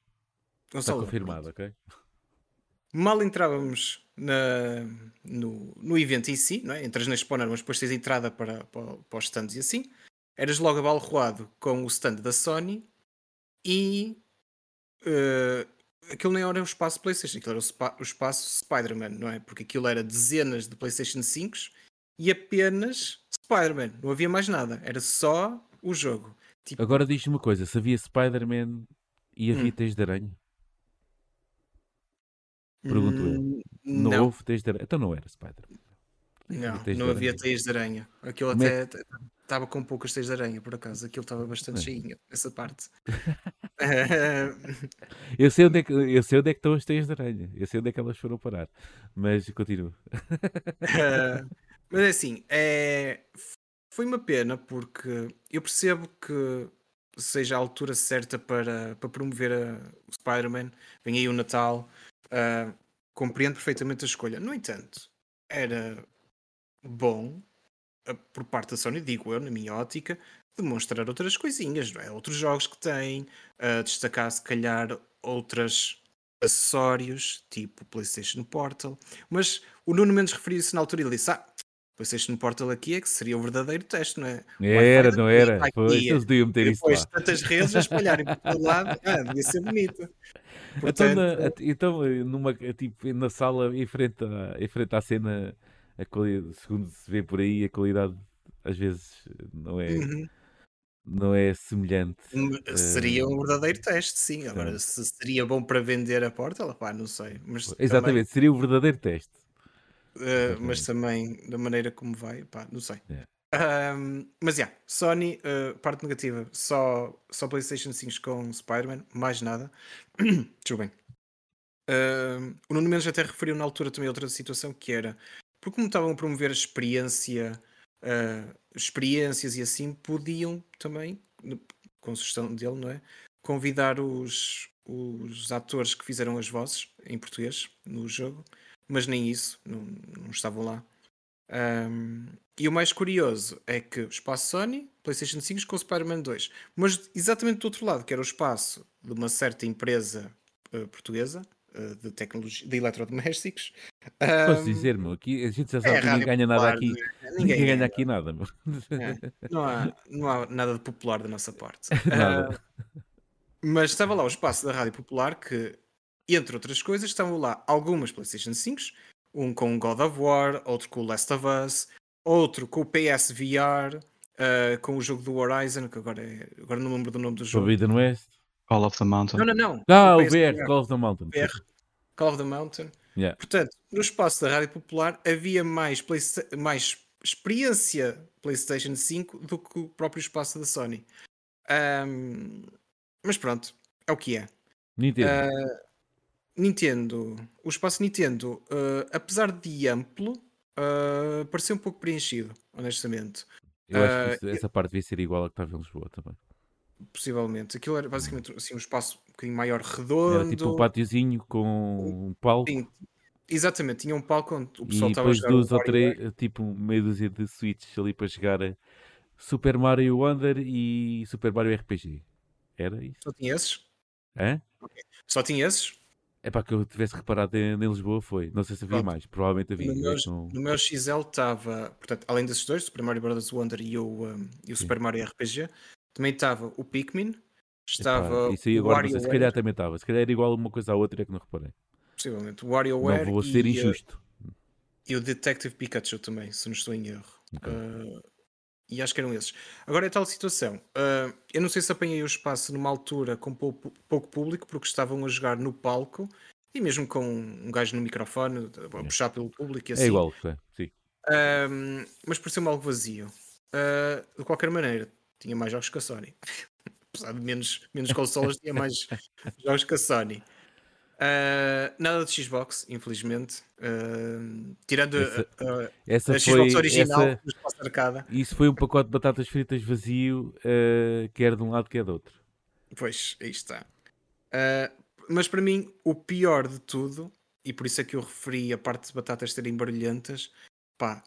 Está Gonçalo, confirmado, ok? mal entrávamos na- no, no evento em si, não é? entras na spawner, mas depois tens entrada para, para, para os stands e assim, eras logo abalroado com o stand da Sony e eh, aquilo nem era o espaço PlayStation, aquilo era o, spa- o espaço Spider-Man, não é? Porque aquilo era dezenas de PlayStation 5 e apenas Spider-Man, não havia mais nada, era só o jogo. Tipo, Agora diz-me uma coisa: se havia Spider-Man e havia Hum. teias de aranha? Pergunto eu. hum, Não, não, houve teias de aranha? Então não era Spider-Man. Não, não havia teias de aranha. Aquilo Como é até estava com poucas teias de aranha, por acaso. Aquilo estava bastante cheinho, essa parte. Eu sei, onde é que, eu sei onde é que estão as teias de aranha. Eu sei onde é que elas foram parar. Mas continua. Mas é assim, é... foi uma pena porque eu percebo que seja a altura certa para, para promover o Spider-Man. Vem aí o Natal, ah, compreendo perfeitamente a escolha. No entanto, era bom ah, por parte da Sony, digo eu, na minha ótica, demonstrar outras coisinhas, não é? Outros jogos que tem, ah, destacar se calhar outros acessórios, tipo PlayStation Portal. Mas o Nuno Mendes referiu-se na altura e disse: Ah, PlayStation Portal aqui é que seria o verdadeiro teste, não é? Era, não era? Wi-Fi Pois, eles deviam meter isso depois lá. tantas redes a espalharem por todo lado, ah, devia ser bonito. Então, Portanto, na, at- então, eh, numa, eh, tipo, na sala, em frente, à, em frente à cena, a qualidade, segundo se vê por aí, a qualidade às vezes não é, uhum. não é semelhante. Hum, Seria Eh, um verdadeiro teste, sim. Agora, se seria bom para vender a Portal, pá, não sei. Mas também, Exatamente, seria o verdadeiro teste. Eh, mas também da maneira como vai, pá, não sei. É. Ahm, mas já, Sony, eh, parte negativa, só, só PlayStation 5 com Spider-Man, mais nada. Desculpem. Ahm, o Nuno Mendes até referiu na altura também outra situação que era porque como estavam a promover a experiência, ah, experiências e assim, podiam também, com sugestão dele, não é? Convidar os, os atores que fizeram as vozes em português no jogo, mas nem isso, não, não estavam lá. Ahm, e o mais curioso é que o espaço Sony, PlayStation 5 com o Spider-Man 2, mas exatamente do outro lado, que era o espaço de uma certa empresa eh, portuguesa eh, de tecnologia, de eletrodomésticos. Posso Ahm, dizer, meu, aqui a gente já é sabe a que ninguém ganha nada aqui. né? Ninguém ganha ganha. aqui nada, meu. É, não, há, não há nada de popular da nossa parte. Ah, mas estava lá o espaço da Rádio Popular que, entre outras coisas, estavam lá algumas PlayStation 5, um com God of War, outro com o Last of Us, outro com o PSVR, ah, com o jogo do Horizon, que agora, é, agora não me lembro do nome do jogo. Forbidden West. Call of the Mountain. Não, não, não. Ah, o PSVR, VR, Call of the Mountain. VR, Call of the Mountain. Yeah. Portanto, no espaço da Rádio Popular havia mais, Playsta- mais experiência PlayStation 5 do que o próprio espaço da Sony. Ahm, mas pronto, é o que é. Nintendo. Ah, Nintendo, o espaço Nintendo, ah, apesar de amplo, ah, pareceu um pouco preenchido, honestamente. eu acho que isso- essa parte devia ser igual à que estava em Lisboa também. Possivelmente. Aquilo era basicamente assim, um espaço um bocadinho maior Era redondo. tipo um pátiozinho com um palco Sim, exatamente, tinha um palco onde o e pessoal estava a depois jogar duas ou WarioWare. três, tipo meia dúzia de switches ali para jogar a Super Mario Wonder e Super Mario RPG. Era isso? Só tinha esses? Hã? Só tinha esses? É para que eu tivesse reparado em, em Lisboa foi. Não sei se havia Pronto. mais, provavelmente havia. No meu, é que não- no meu XL estava, portanto, além desses dois, Super Mario Bros. Wonder e o, um, e o Super Mario RPG, também estava o Pikmin, Epá, estava isso aí o agora não sei, se calhar também estava. Se calhar era igual uma coisa à outra, é que não reparei. possivelmente, o Não WarioWare vou ser e, uh, injusto. e o Detective Pikachu também, se não estou em erro. Ok. Uh, e acho que eram esses. Agora é tal situação. uh, eu não sei se apanhei o espaço numa altura com pou- pouco público, porque estavam a jogar no palco e mesmo com um gajo no microfone a puxar pelo público e assim. É igual, é, sim. Um, mas pareceu-me algo vazio. Uh, de qualquer maneira, tinha mais jogos que a Sony. Apesar de menos, menos consolas, tinha mais jogos que a Sony. Uh, nada de Xbox, infelizmente. Uh, tirando a- Essa- a, Essa a foi. Xbox original, essa- arcada. isso foi um pacote de batatas fritas vazio, eh, quer de um lado, quer do outro. Pois, aí está. Uh, mas para mim, o pior de tudo, e por isso é que eu referi a parte de batatas serem barulhentas, pá,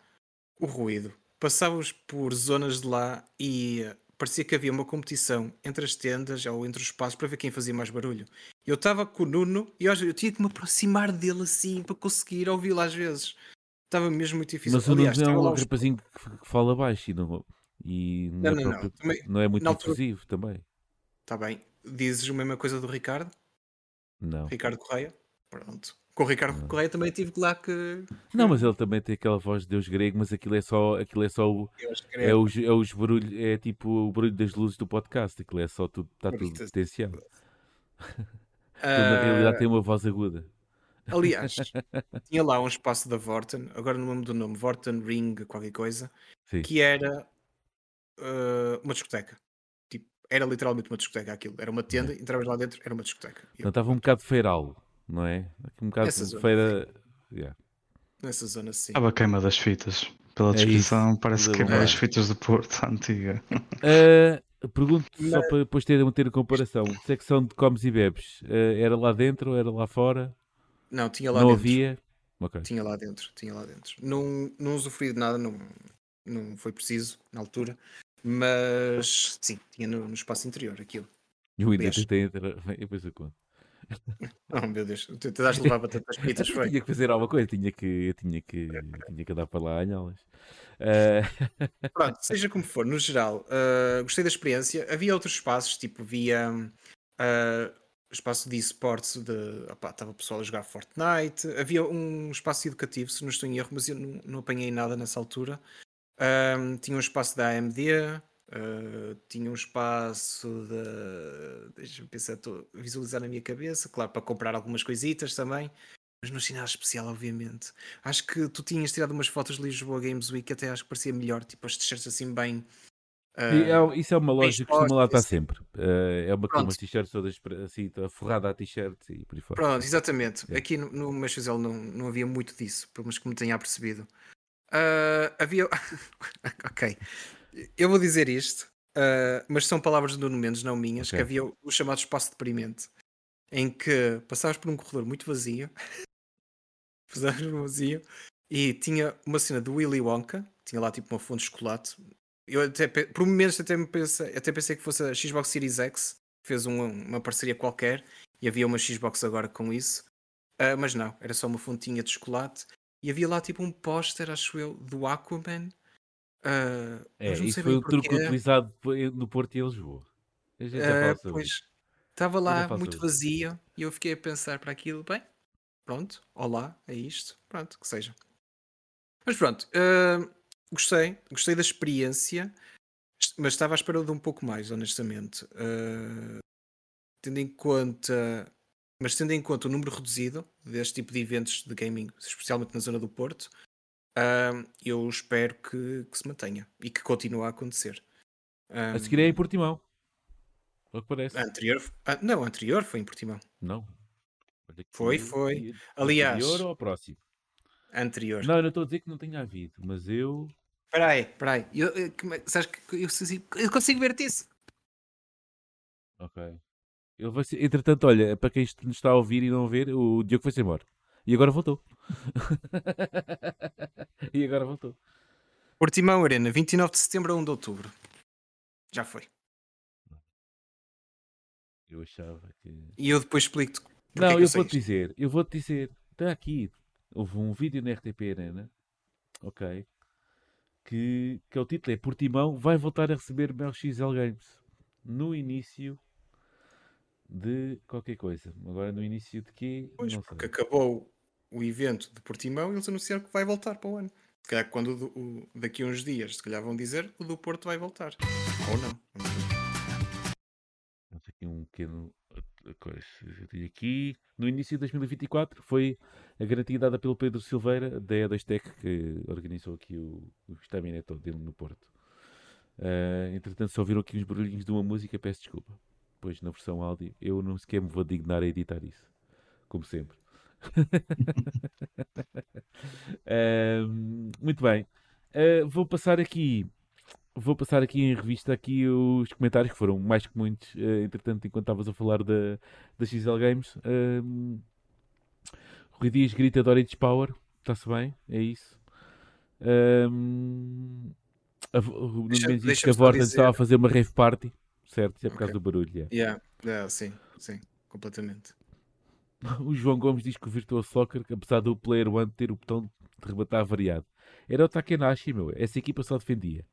o ruído. Passávamos por zonas de lá e uh, parecia que havia uma competição entre as tendas ou entre os espaços para ver quem fazia mais barulho. Eu estava com o Nuno e eu, eu tinha que me aproximar dele assim para conseguir ouvi-lo às vezes. Estava mesmo muito difícil. Mas o Nuno é um rapazinho que, fala baixo e não, e Não, não, é não, não. próprio- Também- não é muito altura- intrusivo também. Está bem. Dizes a mesma coisa do Ricardo? Não. Ricardo Correia? Pronto. Com o Ricardo. Correia também tive que lá que. Não, mas ele também tem aquela voz de Deus grego, mas aquilo é só, aquilo é só o, é os, é os barulhos, é tipo o barulho das luzes do podcast, aquilo é só tudo, está tudo Habita-se. potenciado. Ah, na realidade tem uma voz aguda. Aliás, tinha lá um espaço da Vorten, agora não me lembro do nome, Vorten Ring, qualquer coisa, Sim. que era ah, uma discoteca. Tipo, era literalmente uma discoteca aquilo. Era uma tenda, entravas lá dentro, era uma discoteca. Então estava um bocado feiral, não é? Um bocado de zona, feira. Yeah. nessa zona sim. Estava a queima das fitas. Pela É descrição, parece tudo queima das fitas do Porto, a antiga. Ah, pergunto só Mas- para depois ter, ter a comparação. Secção de comes e bebes, ah, era lá dentro, era lá fora? Não, tinha lá não dentro. havia? Ok. Tinha lá dentro, tinha lá dentro. Não, não usufruí de nada, não, não foi preciso na altura, mas sim, tinha no, no espaço interior aquilo. Ainda tentei entrar. Bem, depois eu conto. Oh meu Deus, tu tentaste levar batatas fritas, foi? tinha que fazer alguma coisa, tinha que, eu tinha que, tinha que andar para lá a anhá-las. Ah, Pronto, seja como for, no geral, ah, gostei da experiência. Havia outros espaços, tipo, via ah, espaço de esportes, de, opá, estava o pessoal a jogar Fortnite. Havia um espaço educativo, se não estou em erro, mas eu não, não apanhei nada nessa altura. Ahm, tinha um espaço da AMD, ah, tinha um espaço de. Deixa-me pensar, estou a visualizar na minha cabeça, claro, para comprar algumas coisitas também. Mas no ginásio especial, obviamente. Acho que tu tinhas tirado umas fotos de Lisboa Games Week, até acho que parecia melhor, tipo as t-shirts assim bem. é- isso é uma loja que costuma lá estar sempre. Ah, é uma com umas t-shirts todas assim, forrada a t-shirts e por aí fora. Pronto, exatamente. É. Aqui no, no não, não havia muito disso, pelo menos que me tenha apercebido. Ah, havia. ok. Eu vou dizer isto, ah, mas são palavras do Nuno Mendes, não minhas, que Ok. havia o chamado espaço deprimente, em que passavas por um corredor muito vazio, passavas por um vazio, e tinha uma cena do Willy Wonka, tinha lá tipo uma fonte de chocolate. Eu até, por momentos até, me pensei, até pensei que fosse a Xbox Series X, fez uma, uma parceria qualquer, e havia uma Xbox agora com isso. Ah, mas não, era só uma fontinha de chocolate. E havia lá tipo um póster, acho eu, do Aquaman. Ah, É, isso foi um truque porquê. utilizado po- no Porto e em Lisboa. Pois isso. estava lá muito vazio e eu fiquei a pensar para aquilo, bem, pronto, olá, é isto, pronto, que seja. Mas pronto, ah, gostei, gostei da experiência, mas estava à espera de um pouco mais, honestamente. Ah, tendo em conta, mas tendo em conta o número reduzido deste tipo de eventos de gaming, especialmente na zona do Porto, ah, eu espero que, que se mantenha e que continue a acontecer. A seguir é em Portimão. Ao que parece. A anterior, ah, não, a anterior foi em Portimão. Não. Foi, foi. Aliás- Anterior ou próximo? Anterior. Não, eu não estou a dizer que não tenha havido, mas eu. Espera aí, espera aí. Eu, eu, é- sabes que eu, consigo- eu consigo ver-te isso. Ok. Ele vai ser... Entretanto, olha, para quem nos está a ouvir e não ver, o Diogo foi-se embora. E agora voltou. e agora voltou. Portimão Arena, 29 de setembro a 1 de outubro. Já foi. Eu achava que. E eu depois explico-te. é Não, que eu sei vou-te dizer, eu vou-te dizer, está aqui, houve um vídeo na RTP Arena, ok, que, que é o título é Portimão vai voltar a receber Mel XL Games no início de qualquer coisa. Agora no início de quê? Pois, não porque sei. acabou o evento de Portimão eles anunciaram que vai voltar para o ano. Se calhar quando o o- daqui a uns dias, se calhar vão dizer o do Porto vai voltar. Ou não. Aqui um pequeno uh, aqui no início de 2024 foi a garantia dada pelo Pedro Silveira da E2Tech que organizou aqui o, o Estamineto dele no Porto. Ah, entretanto, só ouviram aqui uns barulhinhos de uma música, peço desculpa. Pois na versão áudio eu não sequer me vou dignar a editar isso, como sempre. Ahm, muito bem. Ah, vou passar aqui vou passar aqui em revista aqui os comentários que foram mais que muitos, eh, entretanto, enquanto estavas a falar da, da XL Games. Um, Rui Dias grita Doritos Power, está-se bem, é isso. Ahm, a, o Nuno Deixa- Mendes diz que a Vorten estava a fazer uma rave party, certo? É por causa do barulho. é. Yeah. Yeah, sim, sim, completamente. O João Gomes diz que o Virtual Soccer, apesar do Player One ter o botão de rematar variado, era o Takenashi, meu. Essa equipa só defendia.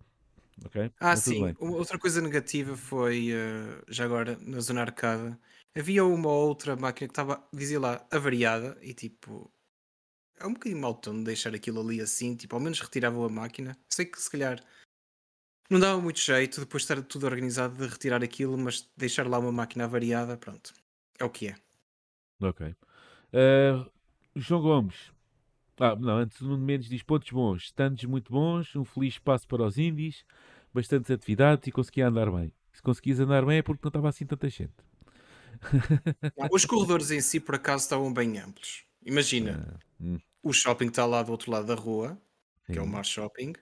Ok? Ah, Mas sim. outra coisa negativa foi, eh, já agora, na zona arcada, havia uma outra máquina que estava, dizia lá, avariada, e tipo, é um bocadinho mau tom de deixar aquilo ali assim, tipo, ao menos retiravam a máquina. Sei que se calhar não dava muito jeito depois de estar tudo organizado de retirar aquilo, mas deixar lá uma máquina avariada, pronto, é o que é. Ok. Uh, João Gomes. Ah, não, antes o Nuno Mendes diz pontos bons, stands muito bons, um feliz espaço para os indies, bastantes atividades e conseguia andar bem. Se conseguias andar bem é porque não estava assim tanta gente. Os corredores em si, por acaso, estavam bem amplos. Imagina, Ah, hum, o shopping está lá do outro lado da rua, que é o sim. Mar Shopping,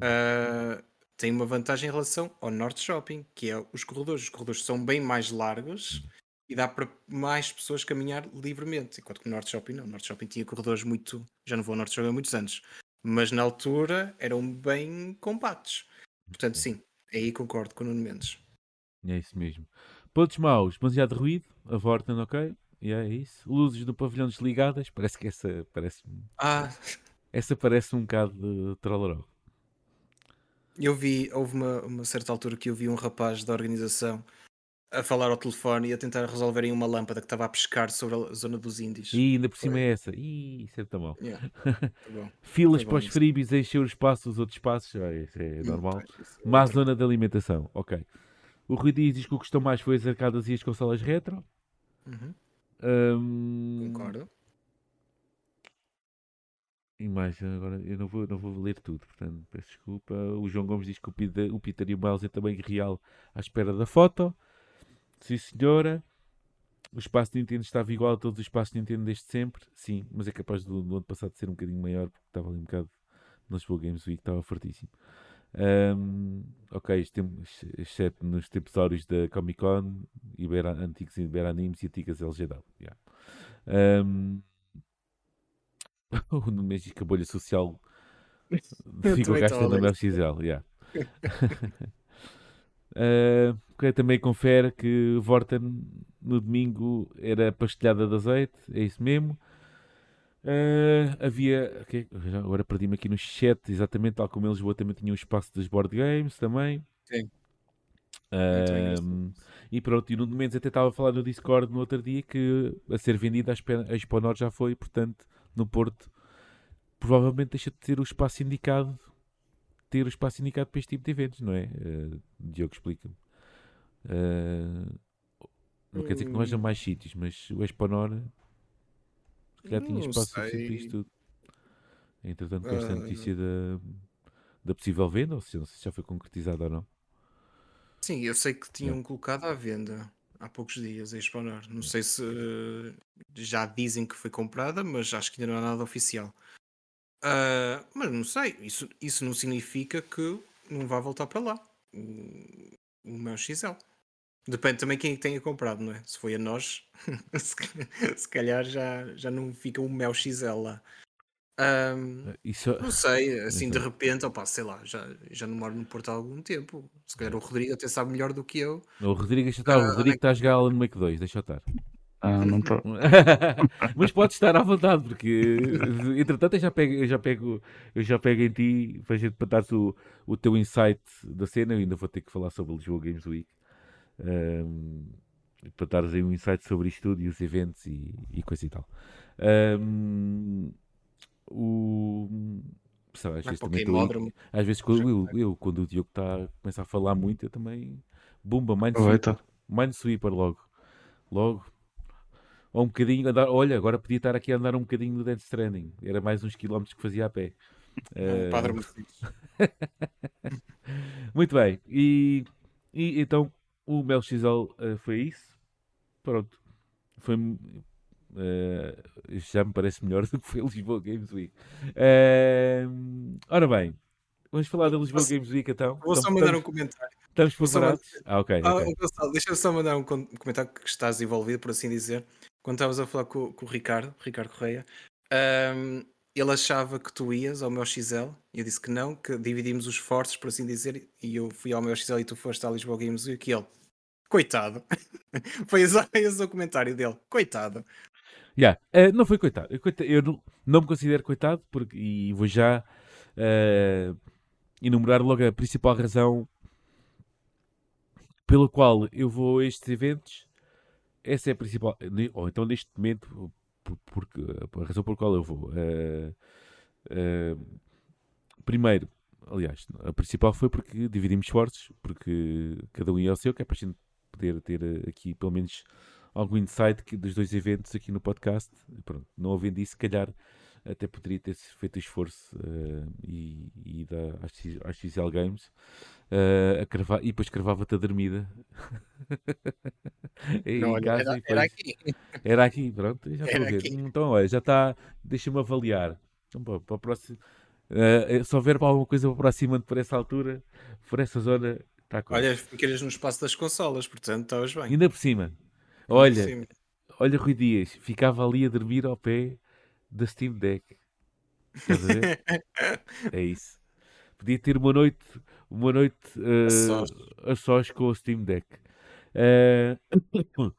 ah, tem uma vantagem em relação ao Norte Shopping, que é os corredores. Os corredores são bem mais largos e dá para mais pessoas caminhar livremente. Enquanto que o Norte Shopping não. O Norte Shopping tinha corredores muito. Já não vou ao Norte Shopping há muitos anos, mas na altura eram bem compactos. Portanto, sim, aí concordo com o Nuno Mendes. É isso mesmo. Pontos maus, demasiado ruído, a Vorten, ok? E é isso. Luzes no pavilhão desligadas, parece que essa parece Ah, essa parece um bocado de trollaró. eu vi, houve uma, uma certa altura que eu vi um rapaz da organização a falar ao telefone e a tentar resolverem uma lâmpada que estava a pescar sobre a zona dos índios. E ainda por cima Foi. é essa. Ih, isso é tão mal. Yeah, bom. Filas bom para os freebies encher os espaços dos outros espaços, ah, isso é normal. Pois, isso é Má zona de alimentação, ok. O Rui Dias diz que o que gostou mais foi as arcadas e as consolas retro. Uhum, Ahm, Concordo. E mais, agora eu não vou, não vou ler tudo, portanto, peço desculpa. O João Gomes diz que o Peter, o Peter e o Miles é também real à espera da foto. Sim, senhora. O espaço de Nintendo estava igual a todos os espaços de Nintendo desde sempre. Sim, mas é capaz do, do ano passado ser um bocadinho maior, porque estava ali um bocado na Lisboa Games Week, estava fortíssimo. Ahm, ok, temos, exceto nos tempos da Comic Con, Ibera, antigos Ibera Animes e antigas LGW. yeah. Ahm, o diz que a bolha social ficou gasta na MLXL. Yeah. Ah, ok, também confere que Vorten no domingo era pastelhada de azeite, é isso mesmo. Ah, havia. ok, já agora perdi-me aqui no chat, exatamente tal como em Lisboa também tinha o espaço das board games também. Sim. Ahm, e pronto, e no Mendes até estava a falar no Discord no outro dia que a ser vendida a Expo- a Expo Norte já foi, portanto, no Porto provavelmente deixa de ter o espaço indicado ter o espaço indicado para este tipo de eventos, não é? Uh, Diogo explica-me. Uh, não quer dizer que não haja Hum. mais sítios, mas o se calhar tinha espaço suficiente para sei. isto tudo. Entretanto, com esta Ah. notícia da, da possível venda, ou seja, não sei se já foi concretizada ou não. Sim, eu sei que tinham colocado à venda há poucos dias a Exponar. Não sei se eh, já dizem que foi comprada, mas acho que ainda não há nada oficial. Ah, mas não sei, isso, isso não significa que não vá voltar para lá o, o meu XL. Depende também quem tenha comprado, não é? Se foi a nós, se, ca- se calhar já, já não fica o Mel XL lá. Ahm, Isso, não sei, assim de Exato. repente, opá, sei lá, já, já não moro no Porto há algum tempo. Se calhar o Rodrigo até sabe melhor do que eu. o Rodrigo, deixa estar, o Ah, Rodrigo está a jogar Alan Wake 2, deixa estar. Ah, não estou. Mas pode estar à vontade, porque entretanto eu já pego, eu já pego, eu já pego em ti para, gente- para dar o, o teu insight da cena. Eu ainda vou ter que falar sobre o Lisboa Games Week. Ahm, para dares aí um insight sobre isto tudo e os eventos e, e coisa e tal. Ahm, o, sei lá, às Vai vezes o também às vezes quando eu, eu- quando o Diogo tá, começa a falar muito, eu também. Bumba, Minesweeper. Minesweeper logo. Logo. Ou um bocadinho, andar, olha, agora podia estar aqui a andar um bocadinho no Dead Stranding. Era mais uns quilómetros que fazia a pé. É um padre muito fixe. muito bem. E, e então o Mel XL eh, foi isso. Pronto. Foi. eh, já me parece melhor do que foi a Lisboa Games Week. Eh, ora bem, vamos falar da Lisboa Posso- Games Week então. Vou só Então, mandar um estamos, comentário. estamos só preparados? Ah, ok. Ah, deixa-me só mandar um comentário que estás envolvido, por assim dizer. Quando estavas a falar com, com o Ricardo, Ricardo Correia, ahm, ele achava que tu ias ao meu XL eu disse que não, que dividimos os esforços, por assim dizer, e eu fui ao meu XL e tu foste à Lisboa Games Week e ele, coitado. Foi esse, o comentário dele, coitado. Yeah. Eh, não foi coitado. Eu, coita- eu não, não me considero coitado porque, e vou já eh, enumerar logo a principal razão pela qual eu vou a estes eventos. Essa é a principal. Ou então neste momento, por- porque, a razão por qual eu vou. Eh, eh, primeiro, aliás, a principal foi porque dividimos esforços, porque cada um ia ao seu, que é para a gente poder ter eh, aqui pelo menos algum insight dos dois eventos aqui no podcast. Pronto, não havendo isso, se calhar até poderia ter feito esforço eh, e, e da às XL Games eh, a cravar, e depois cravava-te a dormida Não, olha, era, e era depois- aqui. era aqui, pronto, já estou a ver. Então, olha, já está. Deixa-me avaliar. Então, pá, para o próximo. eh, se houver para alguma coisa aproximando por essa altura, por essa zona, está com. Olha, ficas no espaço das consolas, portanto estavas bem. Ainda por cima. Por Olha, cima. olha, Rui Dias, ficava ali a dormir ao pé da Steam Deck. Estás a ver? é isso. Podia ter uma noite, uma noite eh, sós. a sós com o Steam Deck. Eh,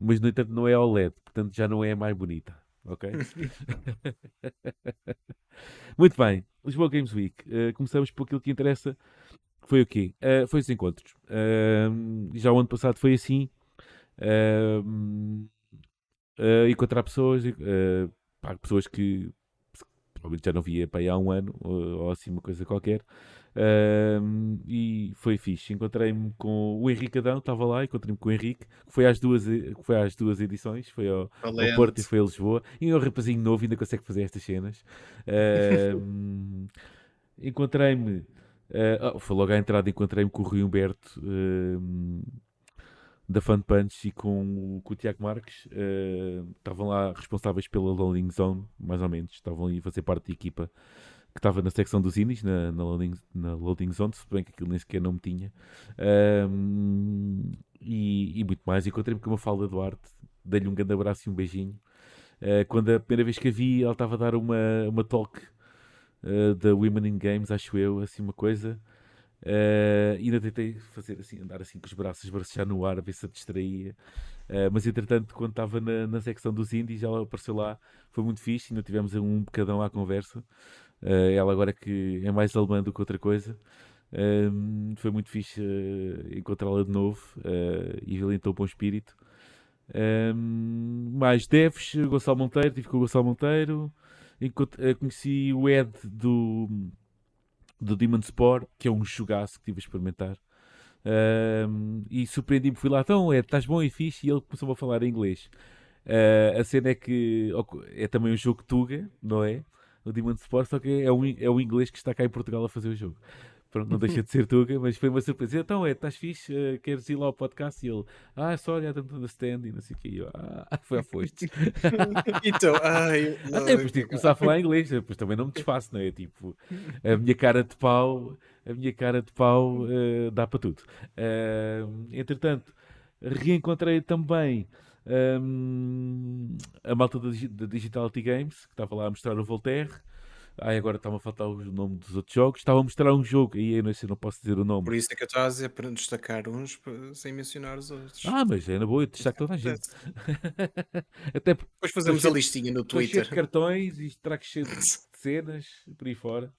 mas no entanto não é OLED, portanto já não é a mais bonita. Ok? Muito bem, Lisboa Games Week. Eh, começamos por aquilo que interessa. Foi o quê? Eh, foi os encontros. Ahm, já o ano passado foi assim. Encontrar pessoas, pá, pessoas que provavelmente já não via para aí há um ano, ou, ou assim uma coisa qualquer. Ahm, e foi fixe. Encontrei-me com o Henrique Adão, estava lá, encontrei-me com o Henrique, que foi às duas, e- que foi às duas edições, foi ao, ao Porto e foi a Lisboa. E é um rapazinho novo, ainda consegue fazer estas cenas. Ahm, encontrei-me, oh, foi logo à entrada, encontrei-me com o Rui Humberto da Fun Punch e com, o- com o Tiago Marques. ah, estavam lá responsáveis pela Loading Zone, mais ou menos. Estavam ali a fazer parte da equipa que estava na secção dos indies, na, na, loading, na loading Zone, se bem que aquilo nem sequer não me tinha. E, e muito mais. Encontrei-me com uma Falda Duarte, dei-lhe um grande abraço e um beijinho. Uh, quando a primeira vez que a vi, ela estava a dar uma, uma talk uh, da Women in Games, acho eu, assim uma coisa. Uh, ainda tentei fazer assim, andar assim com os braços, bracejar no ar, a ver se a distraía. Uh, mas entretanto, quando estava na, na secção dos indies, ela apareceu lá, foi muito fixe. Ainda tivemos um bocadão à conversa. Uh, ela agora que é mais alemã do que outra coisa. Um, foi muito fixe encontrá-la de novo e ele então bom espírito. Um, mais devs, Gonçalo Monteiro, tive com o Gonçalo Monteiro. Encont- conheci o Ed do, do Demon Spore, que é um jogaço que tive a experimentar. E surpreendi-me, fui lá, então Ed, estás bom e fixe? E ele começou a falar em inglês. Uh, a cena é que é também um jogo Tuga, não é? O Demon Spore, só que é um, é um inglês que está cá em Portugal a fazer o jogo. Pronto, não deixa de ser Tuga, mas foi uma surpresa. Então, é, estás fixe? Uh, queres ir lá ao podcast? E ele, ah, sorry, I don't understand. E não sei o que. Eu, ah, foi a foste. então, ai, Até depois tive que começar a falar inglês, depois também não me desfaço, não é? Tipo, a minha cara de pau, a minha cara de pau uh, dá para tudo. Uh, entretanto, reencontrei também um, a malta da, da Digitality Games, que estava lá a mostrar o Voltaire. Ai, agora está-me a faltar o nome dos outros jogos. Estava a mostrar um jogo, e eu não sei, não posso dizer o nome. Por isso é que eu estava a dizer para destacar uns sem mencionar os outros. Ah, mas é na boa, eu destaco toda a gente. Até Depois fazemos a listinha no Twitter. Cheio de cartões e trago cheio de cenas por aí fora.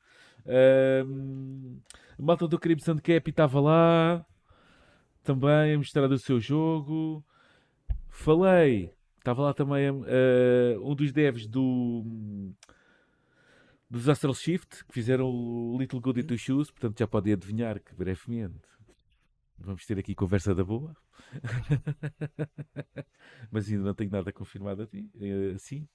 Um, a malta do Crimson Cap estava lá também a mostrar o seu jogo. Falei, estava lá também uh, um dos devs do dos Astral Shift, que fizeram o Little Good Into Shoes, portanto já podem adivinhar que brevemente vamos ter aqui conversa da boa. Mas ainda não tenho nada confirmado assim.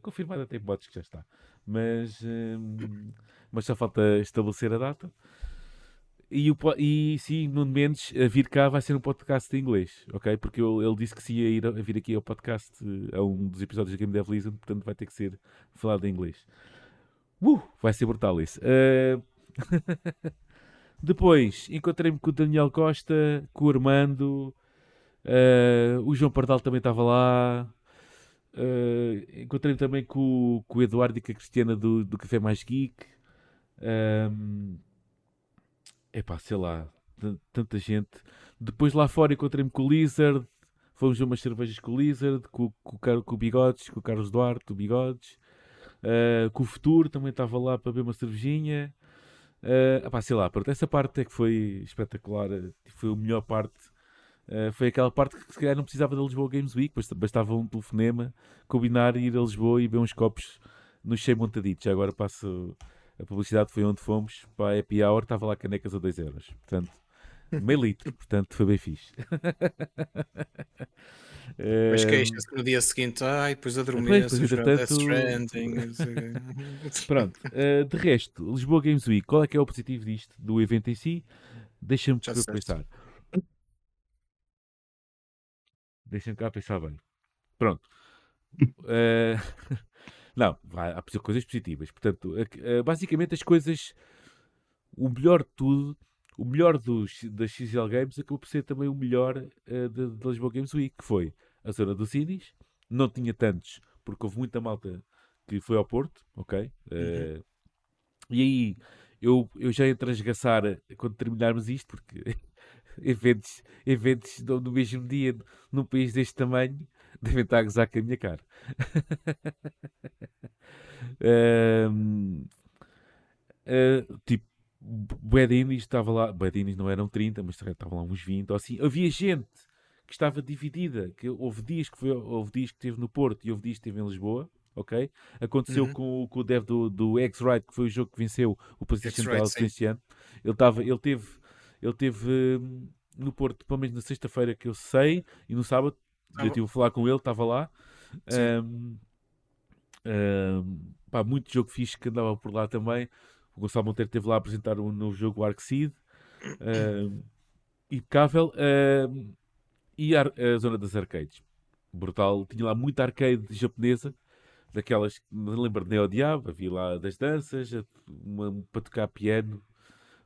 confirmado até bots que já está. Mas, um, mas só falta estabelecer a data. E, o, e sim, Nuno Mendes, a vir cá vai ser um podcast em inglês, ok? Porque eu, ele disse que se ia ir a, vir aqui ao podcast, a um dos episódios da Game Dev Listen, portanto vai ter que ser falado em inglês. Uh, vai ser brutal isso. Uh... Depois encontrei-me com o Daniel Costa, com o Armando, uh... o João Pardal também estava lá. Uh... Encontrei-me também com, com, o Eduardo e com a Cristiana do, do Café Mais Geek. Um... Epá, sei lá, tanta gente. Depois lá fora encontrei-me com o Lizard. Fomos a umas cervejas com o Lizard, com, com, com o Bigodes, com o Carlos Duarte, o Bigodes. Com o futuro também estava lá para beber uma cervejinha. Uh, epá, sei lá, pronto, essa parte é que foi espetacular, foi a melhor parte. Uh, foi aquela parte que se calhar não precisava da Lisboa Games Week, bastava um telefonema, combinar ir a Lisboa e beber uns copos no cheio montaditos. Agora passo a publicidade, foi onde fomos para a Happy Hour, estava lá canecas a 2 euros. Portanto, meio litro, portanto foi bem fixe. Mas queixa-se no dia seguinte, ai, depois a dormir, a tanto... Pronto, uh, de resto, Lisboa Games Week, qual é que é o positivo disto, do evento em si? Deixa-me pensar. Deixa-me cá pensar bem. Pronto. Uh, não, há coisas positivas. Portanto, basicamente as coisas, o melhor de tudo o melhor dos, das XL Games acabou por ser também o melhor uh, da Lisboa Games Week, que foi a zona dos Cinis. Não tinha tantos, porque houve muita malta que foi ao Porto, ok? Uh, E aí eu, eu já ia transgaçar quando terminarmos isto, porque eventos, eventos no, mesmo dia, num país deste tamanho, devem estar a gozar com a minha cara. uh, tipo, Bedinis estava lá, Bedinis não eram 30, mas estavam lá uns 20 ou assim. Havia gente que estava dividida, que houve dias que foi, houve dias que esteve no Porto e houve dias que esteve em Lisboa, ok? Aconteceu uhum. com, com o dev do, do X-Rite, que foi o jogo que venceu o PlayStation Talent este ano. Ele, estava, ele teve, ele teve hum, no Porto, pelo menos na sexta-feira que eu sei, e no sábado, ah, eu estive a falar com ele, estava lá. Um, um, pá, muito jogo fixe que andava por lá também. O Gonçalo Monteiro esteve lá a apresentar um novo jogo, o Arcseed. Uh, impecável. Uh, e a, a, zona das arcades. Brutal. Tinha lá muita arcade japonesa. Daquelas que me lembro de Neo Diabo. Havia lá das danças. Uma para tocar piano.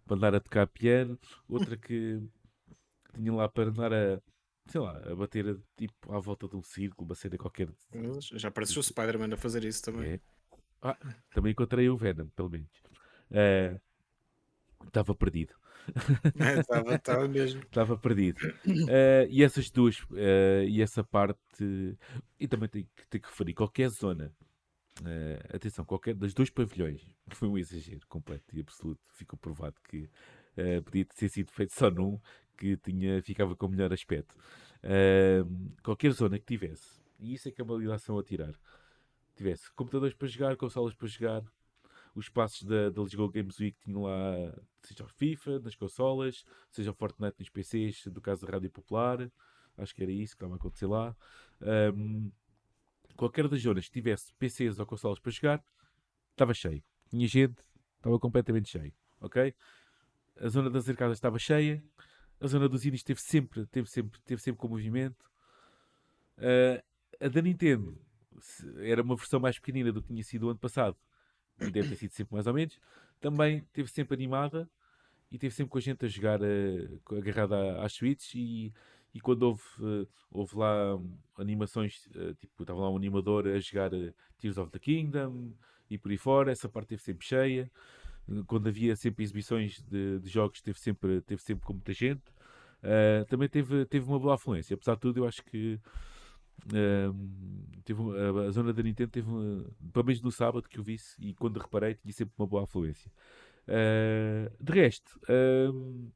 Para andar a tocar piano. Outra que tinha lá para andar a sei lá, a bater tipo à volta de um círculo, uma cena qualquer. Já parece o Spider-Man a fazer isso também. É. Ah, também encontrei o Venom, pelo menos. Estava uh, perdido. Estava é, mesmo. Estava perdido. Uh, e essas duas, uh, e essa parte, e também tenho que, tenho que referir, qualquer zona, uh, atenção, qualquer dos dois pavilhões, foi um exagero completo e absoluto, ficou provado que podia ter sido feito só num, que tinha, ficava com o melhor aspecto. qualquer zona que tivesse, e isso é que é uma ligação a tirar, tivesse computadores para jogar, consolas para jogar, os passos da, da Lisboa Games Week tinham lá, seja o FIFA nas consolas, seja o Fortnite nos PCs, do caso da Rádio Popular, acho que era isso que estava a acontecer lá. Um, qualquer das zonas que tivesse PCs ou consolas para jogar, estava cheio. Tinha gente, estava completamente cheio, ok? a zona das arcadas estava cheia, a zona dos indies teve sempre, teve sempre, teve sempre com movimento. Uh, a da Nintendo era uma versão mais pequenina do que tinha sido o ano passado, deve ter sido sempre mais ou menos. Também teve sempre animada e teve sempre com a gente a jogar uh, agarrada às suítes e, e quando houve, uh, houve lá animações, uh, tipo, estava lá um animador a jogar Tears of the Kingdom e por aí fora, essa parte teve sempre cheia. Quando havia sempre exibições de, de jogos, teve sempre, teve sempre com muita gente. também teve, teve uma boa afluência. Apesar de tudo, eu acho que teve, a, zona da Nintendo teve, pelo menos no sábado que eu vi e quando reparei, tinha sempre uma boa afluência. Uh, de resto, uh,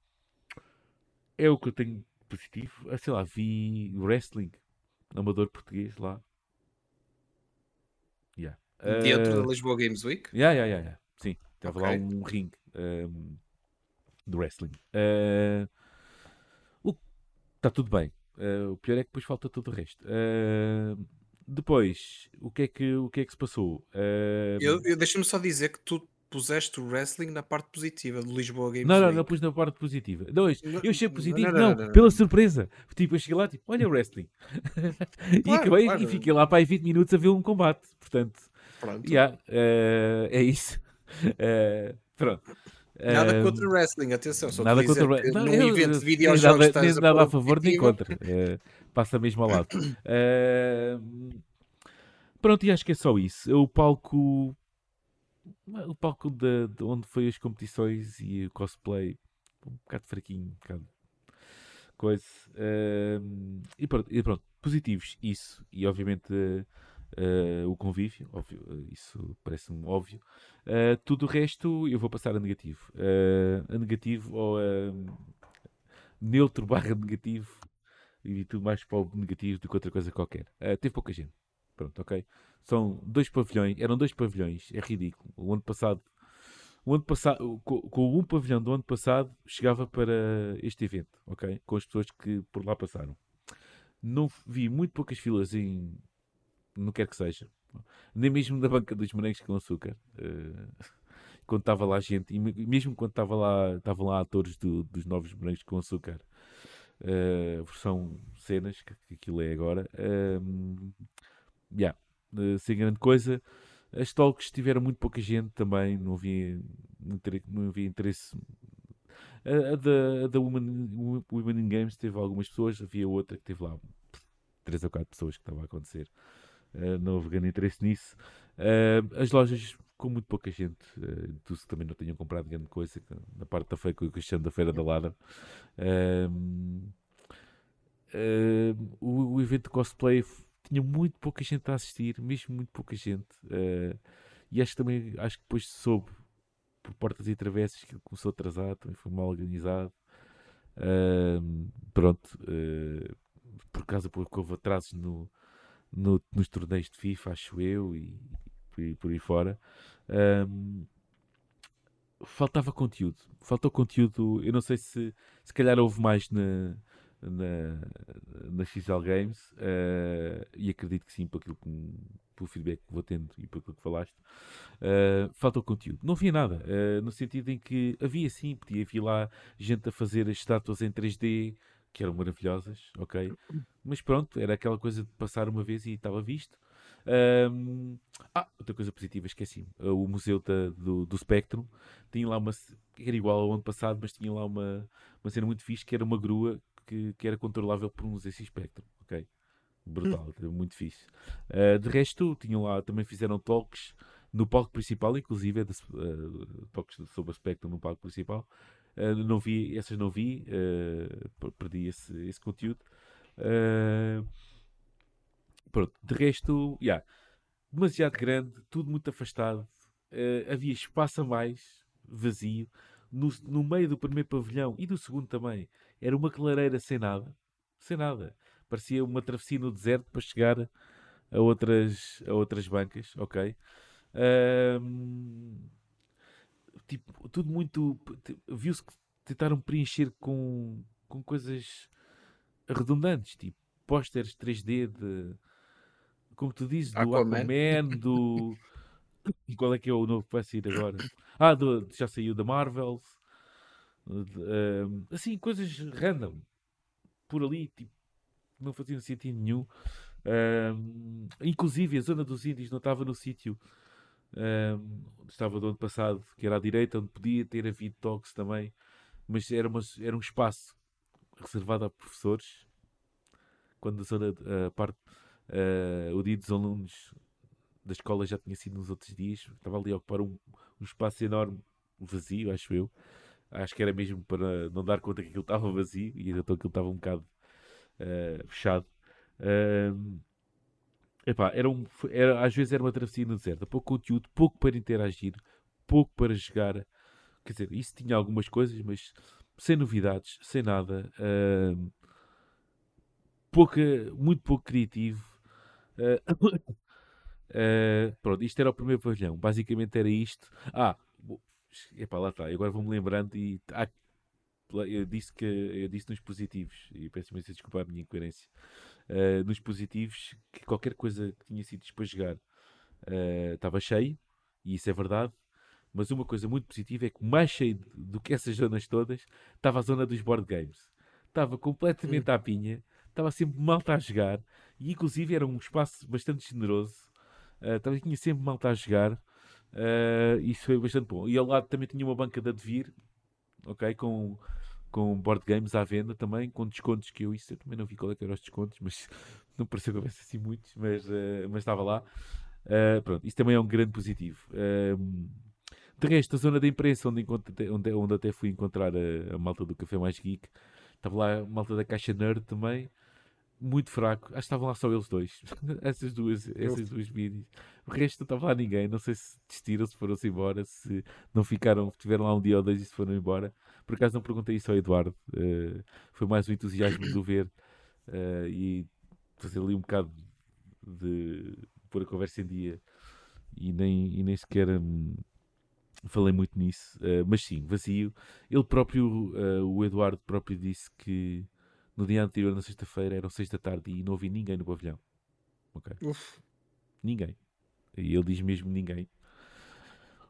é o que eu tenho positivo. Ah, sei lá, vi wrestling, amador português lá. Yeah. Uh, Dentro da Lisboa Games Week? Yeah, yeah, yeah, yeah. Sim, estava okay. lá um ringue um, de wrestling. Está tudo bem. Uh, o pior é que depois falta todo o resto. Uh, depois, o que, é que, o que é que se passou? Uh, eu, eu Deixa-me só dizer que tu puseste o wrestling na parte positiva do Lisboa Games Não, não, não pus na parte positiva. Não, eu achei positivo, não, não, não, pela surpresa. Tipo, eu cheguei lá, tipo, olha o wrestling. e claro, acabei claro. e fiquei lá para aí 20 minutos a ver um combate. Portanto, Pronto. Yeah, é isso. pronto. Nada contra o wrestling, atenção. Só nada contra o wrestling. Num evento de videojogos nada, nem nada a favor nem contra. É, passa mesmo ao lado. Uh, pronto, e acho que é só isso. O palco. O palco de, de onde foi as competições e o cosplay. Um bocado fraquinho, um bocado coisa. Uh, e, pronto, e, pronto, positivos, isso. E obviamente uh, o convívio, óbvio, isso parece-me óbvio. Uh, tudo o resto eu vou passar a negativo. A negativo ou a neutro barra negativo e tudo mais para o negativo do que outra coisa qualquer. Teve pouca gente. Pronto, ok? São dois pavilhões, eram dois pavilhões, é ridículo. O ano passado, o ano passado com, com um pavilhão do ano passado chegava para este evento, ok? Com as pessoas que por lá passaram. Não vi muito poucas filas em não quer que seja, nem mesmo na banca dos morangos com açúcar. Uh, quando estava lá gente, e mesmo quando estava lá, estavam lá atores do, dos novos morangos com açúcar, uh, versão cenas, que, que aquilo é agora, uh, yeah, uh, sem grande coisa. As talks tiveram muito pouca gente também, não havia, não havia interesse. A, a da, a da Women, Women in Games teve algumas pessoas, havia outra que teve lá três ou quatro pessoas que estava a acontecer. Uh, não houve grande interesse nisso. Uh, as lojas com muito pouca gente, uh, tu também não tenham comprado grande coisa, na parte da feira, com o Cristiano da Feira da Lada. Uh, o, o, evento de cosplay tinha muito pouca gente a assistir, mesmo muito pouca gente. e acho que também, acho que depois soube por portas e travessas que começou atrasado, também foi mal organizado. pronto, por causa porque houve atrasos no, no, nos torneios de FIFA, acho eu, e, e por aí fora. Um, faltava conteúdo. Faltou conteúdo. Eu não sei se se calhar houve mais na, na, na XL Games uh, e acredito que sim, por aquilo que, pelo feedback que vou tendo e por aquilo que falaste. Uh, faltou conteúdo. Não havia nada, uh, no sentido em que havia sim, podia havia lá gente a fazer as estátuas em 3D que eram maravilhosas, ok? Mas pronto, era aquela coisa de passar uma vez e estava visto. Um, ah, outra coisa positiva, esqueci. O museu da, do, do Spectrum tinha lá uma. Era igual ao ano passado, mas tinha lá uma, uma cena muito fixe que era uma grua que, que era controlável por um ZX Spectrum, ok? Brutal, hum. muito fixe. Uh, de resto, tinham lá, também fizeram talks no palco principal, inclusive, é de, uh, talks sobre o Spectrum no palco principal. Uh, não vi, essas não vi, uh, perdi esse, esse conteúdo. Uh, pronto, de resto, yeah, demasiado grande, tudo muito afastado. havia espaço a mais, vazio. No, no meio do primeiro pavilhão e do segundo também, era uma clareira sem nada. Sem nada. Parecia uma travessia no deserto para chegar a outras, a outras bancas, ok? Tipo, tudo muito. Viu-se que tentaram preencher com, com coisas redundantes, tipo pósteres 3D de. Como tu dizes, do Aquaman, Aquaman do. Qual é que é o novo que vai sair agora? Ah, do, já saiu da Marvel. Uh, assim, coisas random. Por ali, tipo, não faziam sentido nenhum. Uh, inclusive, a zona dos índios não estava no sítio onde estava do ano passado, que era à direita, onde podia ter havido toques também, mas era, uma, era um espaço reservado a professores. Quando a zona, a parte, uh, o dia dos alunos da escola já tinha sido nos outros dias, estava ali a ocupar um, um espaço enorme, vazio, acho eu. Acho que era mesmo para não dar conta que aquilo estava vazio e então aquilo estava um bocado uh, fechado. Uh, epá, era um, era, às vezes era uma travessia no deserto, pouco conteúdo, pouco para interagir, pouco para jogar. Quer dizer, isso tinha algumas coisas, mas sem novidades, sem nada. Uh, pouca, muito pouco criativo. Uh, uh, pronto, isto era o primeiro pavilhão. Basicamente era isto. Ah, epá, lá está. Agora vou-me lembrando e ah, eu disse que eu disse nos positivos e peço imensa desculpa a minha incoerência. Uh, nos positivos que qualquer coisa que tinha sido para jogar estava cheio e isso é verdade. Mas uma coisa muito positiva é que mais cheio do que essas zonas todas estava a zona dos board games. Estava completamente à pinha, estava sempre malta a jogar e inclusive era um espaço bastante generoso. Uh, tinha sempre malta a jogar. Uh, isso foi bastante bom. E ao lado também tinha uma banca de Advir, ok? Com, com board games à venda também, com descontos que eu isso eu também não vi qual é que eram os descontos, mas não pareceu que houvesse assim muitos, mas, uh, mas estava lá. Uh, pronto, isso também é um grande positivo. Uh, de resto, a zona da imprensa, onde, onde, onde até fui encontrar a, a, malta do Café Mais Geek, estava lá a malta da Caixa Nerd também, muito fraco. Acho que estavam lá só eles dois, essas duas, essas duas mídias. O resto não estava lá ninguém. Não sei se desistiram, se foram-se embora, se não ficaram, tiveram lá um dia ou dois e se foram embora. Por acaso não perguntei isso ao Eduardo. Uh, foi mais o entusiasmo de o ver uh, e fazer ali um bocado de pôr a conversa em dia e nem, e nem sequer. Um, falei muito nisso, uh, mas sim, vazio. Ele próprio, o Eduardo próprio disse que no dia anterior, na sexta-feira, eram seis da tarde e não havia ninguém no pavilhão. Ok? Uf. Ninguém. E ele diz mesmo ninguém.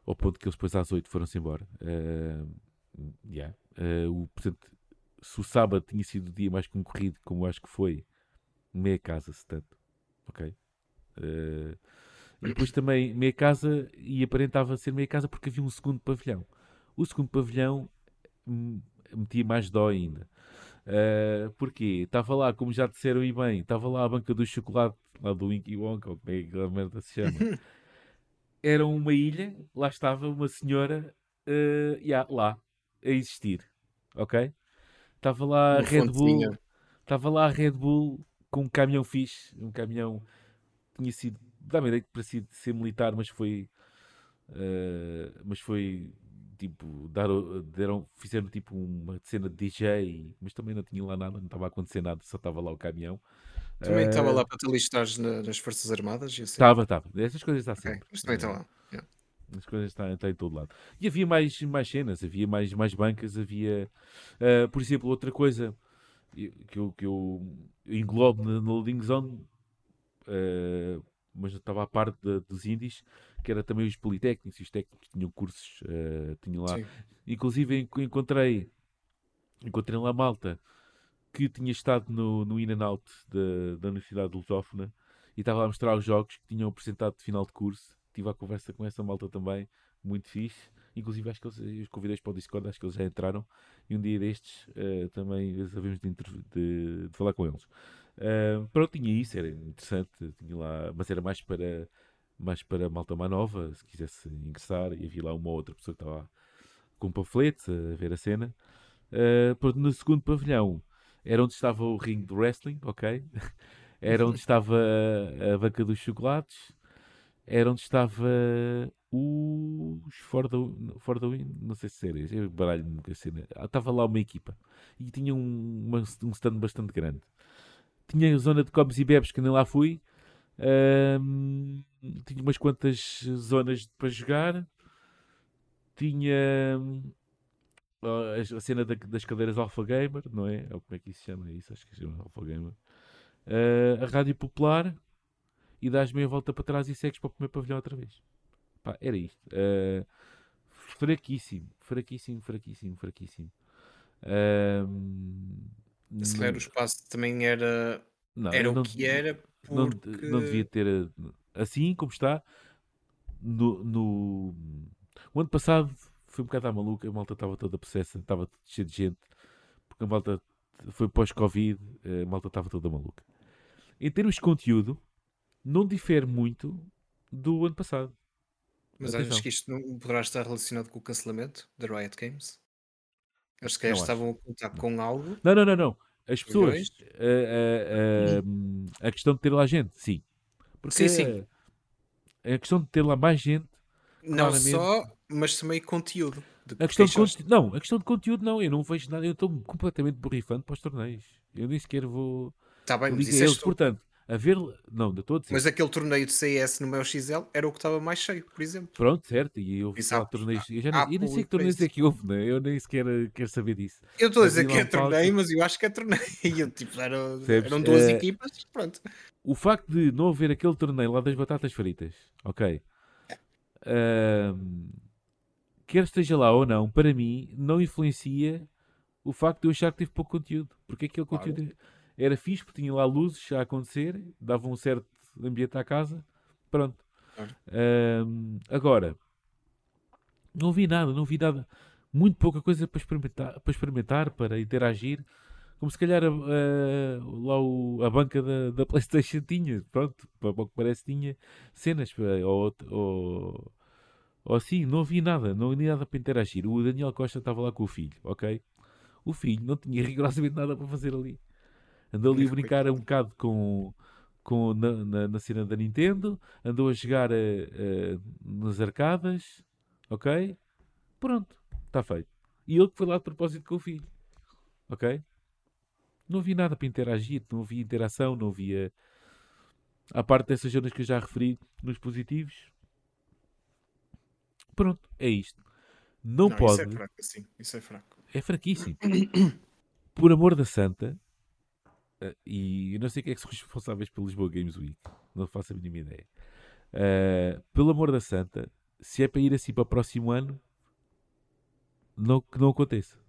Ao ponto que eles depois às oito foram-se embora. Uh, yeah. o, portanto, se o sábado tinha sido o dia mais concorrido, como acho que foi, meia casa, se tanto. Ok? Uh, e depois também meia casa e aparentava ser meia casa porque havia um segundo pavilhão. O segundo pavilhão metia mais dó ainda. Uh, porquê? Estava lá, como já disseram e bem, estava lá a banca do chocolate, lá do Winky Wonka, ou como é que aquela merda se chama. Era uma ilha, lá estava uma senhora uh, yeah, lá a existir. Ok? Estava lá a Red Bull. Estava lá a Red Bull com um caminhão fixe, um caminhão tinha sido dá-me ideia que parecia ser militar, mas foi. Uh, mas foi tipo, dar, deram, fizeram tipo uma cena de DJ, mas também não tinha lá nada, não estava a acontecer nada, só estava lá o caminhão. Também estava uh, lá para te na, nas Forças Armadas? Estava, assim? estava. Essas coisas está sempre. Okay, mas também está lá. Yeah. As coisas estão, estão em todo lado. E havia mais, mais cenas, havia mais, mais bancas, havia. Uh, por exemplo, outra coisa que eu, que eu englobo na, na Loading Zone. Uh, mas estava à parte de, dos indies, que era também os politécnicos e os técnicos tinham cursos, uh, tinham lá. Sim. Inclusive encontrei, encontrei lá Malta que tinha estado no, no In and Out da, da Universidade de Lusófona e estava a mostrar os jogos que tinham apresentado de final de curso. Tive a conversa com essa malta também, muito fixe. Inclusive, acho que eles, os convidei para o Discord, acho que eles já entraram. E um dia destes uh, também sabemos de, de, de, falar com eles. Uh, pronto, tinha isso, era interessante, tinha lá, mas era mais para mais para malta mais nova, se quisesse ingressar, e havia lá uma ou outra pessoa que estava com panfletos a ver a cena. Uh, no segundo pavilhão era onde estava o ringue do wrestling, ok? era onde estava a, banca dos chocolates, era onde estava os For the, For the Win, não sei se era, eu baralho-me a cena. Estava lá uma equipa e tinha um, uma, um stand bastante grande tinha a zona de comes e bebes que nem lá fui. Um, tinha umas quantas zonas para jogar. Tinha a, a cena da, das cadeiras Alpha Gamer, não é? Ou como é que isso se chama? Isso, acho que se chama Alpha Gamer. Uh, a Rádio Popular e dás meia volta para trás e segues para o primeiro pavilhão outra vez. Pá, era isto. Uh, fraquíssimo, fraquíssimo, fraquíssimo, fraquíssimo. Ahm, Se calhar o espaço também era, não, era eu o não- que era não, porque... não devia ter assim como está no, no o ano passado foi um bocado à maluca a malta estava toda possessa estava cheia de gente porque a malta foi pós-covid eh, a malta estava toda maluca em termos de conteúdo não difere muito do ano passado Mas Atenção. achas que isto não poderá estar relacionado com o cancelamento da Riot Games? Eles se calhar Não acho. estavam a contar com algo. não não não não as pessoas eh, eh, eh, a questão de ter lá gente sim porque Sim, sim. eh, a questão de ter lá mais gente Não Claramente. só, mas também conteúdo. A questão de não, a questão de conteúdo não, eu não vejo nada, eu estou completamente borrifando para os torneios. Eu nem sequer vou Tá bem, mas isso és eles, portanto, a ver, não, de todos. Mas aquele torneio de CS no meu XL era o que estava mais cheio, por exemplo. Pronto, certo, e falo há- torneios, eu, já nem, eu nem sei que torneios é que houve, né? eu nem sequer eh, quero saber disso. Eu estou a dizer que é torneio, mas eu acho que é torneio. E eu, tipo, eram duas Eh, equipas, pronto. O facto de não haver aquele torneio lá das batatas fritas, ok, quer esteja lá ou não, para mim, não influencia o facto de eu achar que teve pouco conteúdo. Porque aquele Claro. conteúdo era fixe, porque tinha lá luzes a acontecer, dava um certo ambiente à casa, pronto. Claro. Agora, não vi nada, não vi nada. Muito pouca coisa para experimentar, para, experimentar, para interagir. Como se calhar a, a- lá o- a banca da, da Playstation tinha, pronto, para o que parece tinha cenas, ou, ou, ou assim, não vi nada, não vi nada para interagir. O Daniel Costa estava lá com o filho, ok? O filho não tinha rigorosamente nada para fazer ali. Andou ali a brincar um bocado com, com na, na, na cena da Nintendo, andou a jogar eh, eh, nas arcadas, ok? Pronto, está feito. E ele que foi lá de propósito com o filho, ok? Não vi nada para interagir, não havia interação, não havia. A parte dessas zonas que eu já referi nos positivos. Pronto, é isto. Não, Não, pode. Isso é fraco, assim. Isso é fraco. É fraquíssimo. Por amor da santa, eh, e eu não sei quem é que são responsáveis pelo Lisboa Games Week, não faço a mínima ideia. Eh, pelo amor da santa, se é para ir assim para o próximo ano, não, que não aconteça.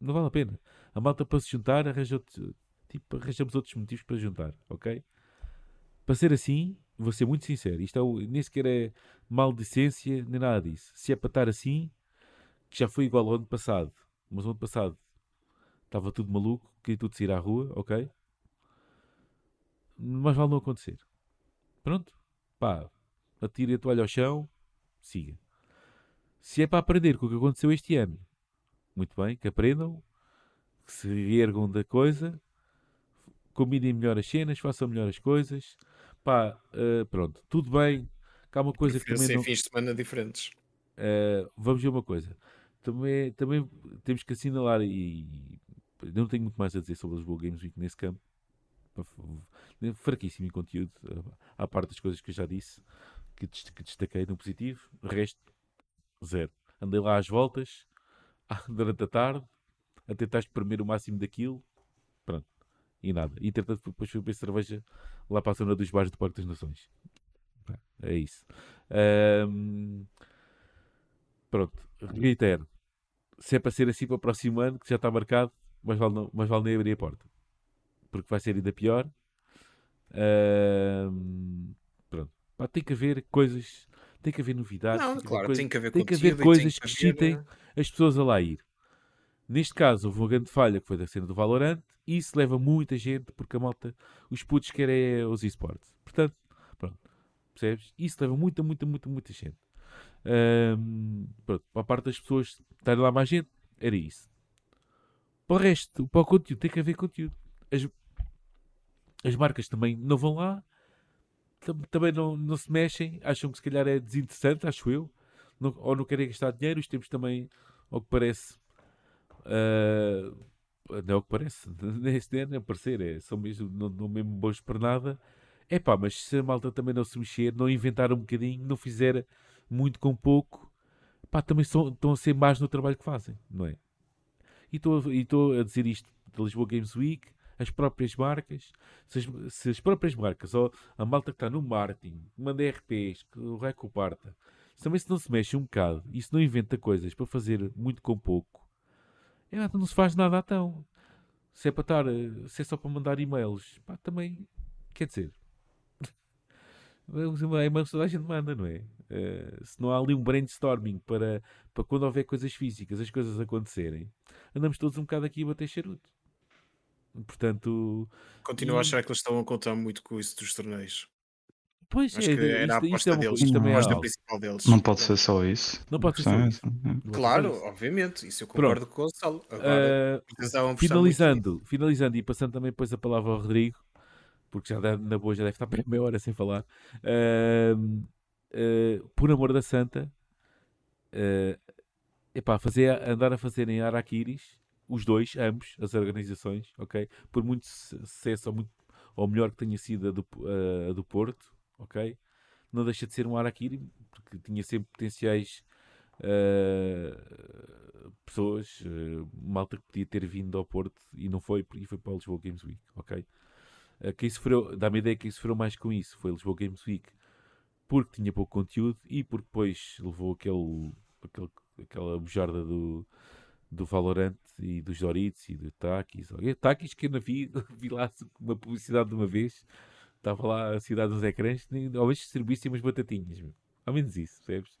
Não vale a pena. A malta para se juntar, arranja tipo, arranjamos outros motivos para juntar, ok? Para ser assim, vou ser muito sincero, isto é nem sequer é maldicência, nem nada disso. Se é para estar assim, que já foi igual ao ano passado, mas o ano passado estava tudo maluco, queria tudo sair à rua, ok? Mas vale não acontecer. Pronto, pá, atire a toalha ao chão, siga. Se é para aprender com o que aconteceu este ano, muito bem, que aprendam, que se ergam da coisa, combinem melhor as cenas, façam melhor as coisas, pá, eh, pronto, tudo bem, há uma coisa que também ser não... fins de semana diferentes. Uh, vamos ver uma coisa. Também, também temos que assinalar e eu não tenho muito mais a dizer sobre os Lisboa Games Week nesse campo. Fraquíssimo em conteúdo, uh, à parte das coisas que eu já disse, que, des- que destaquei no positivo. O resto, zero. Andei lá às voltas, durante a tarde, a tentar espremer o máximo daquilo. Pronto. E nada. E entretanto, depois fui beber cerveja lá para a zona dos bares do Parque das Nações. É isso. Ahm, Pronto, reitero. Se é para ser assim para o próximo ano, que já está marcado, mas vale, não, mas vale nem abrir a porta. Porque vai ser ainda pior. Ahm, pronto. Pá, tem que haver coisas, tem que haver novidades. Não, tem que haver claro, coisas- tem que haver tem que haver coisas que excitem eh, as pessoas a lá ir. Neste caso, houve uma grande falha que foi da cena do Valorant e isso leva muita gente porque a malta, os putos querem é os esportes. Portanto, pronto, percebes? Isso leva muita, muita, muita, muita gente. Ahm, pronto, para a parte das pessoas estarem lá mais gente, era isso. Para o resto, para o conteúdo, tem que haver conteúdo. As, as marcas também não vão lá, também não, não se mexem, acham que se calhar é desinteressante, acho eu, não- ou não querem gastar dinheiro, os tempos também, ao que parece, ah, não é o que parece, nem se nem parecer, é, são mesmo, não, não mesmo bons para nada. É pá, mas se a malta também não se mexer, não inventar um bocadinho, não fizer muito com pouco, pá, também são, estão a ser mais no trabalho que fazem, não é? E estou a dizer isto da Lisboa Games Week, as próprias marcas, se as, se as próprias marcas, ou a malta que está no marketing, que manda RPs, que o rei que o parta, se também se não se mexe um bocado e se não inventa coisas para fazer muito com pouco, É, não se faz nada então. Se é para estar, eh, se é só para mandar e-mails, pá, também, quer dizer, e-mails toda a gente manda, não é? Eh, se não há ali um brainstorming para, para quando houver coisas físicas, as coisas acontecerem, andamos todos um bocado aqui a bater charuto. Portanto, Continuo a E- achar que eles estão a contar muito com isso dos torneios. pois Acho é, que era a isto, isto é aposta uma deles, não também a é aposta principal deles. Não pode ser só isso. Não pode ser A só é isso. Claro, isso. obviamente, isso eu concordo com o Gonçalo. Agora, a muito finalizando, finalizando e passando também depois a palavra ao Rodrigo, porque já deve- na boa já deve estar bem meia hora sem falar. Ahm, ah, por amor da santa, ah, epá, fazer, andar a fazerem araquiris, os dois, ambos, as organizações, ok? Por muito su- sucesso ou, muito, ou melhor que tenha sido a do, a do Porto, ok? Não deixa de ser um araquiri, porque tinha sempre potenciais ah, pessoas, ah, malta que podia ter vindo ao Porto e não foi, e foi para o Lisboa Games Week, ok? Ah, quem sofreu, dá-me ideia que quem sofreu mais com isso foi Lisboa Games Week, porque tinha pouco conteúdo e porque depois levou aquele, aquele aquela bujarda do, do Valorant e dos Doritos e do Takis. Takis que eu não vi, vi lá uma publicidade de uma vez, estava lá a cidade dos ecrãs, ao menos distribuíssem umas batatinhas, meu. ao menos isso, percebes?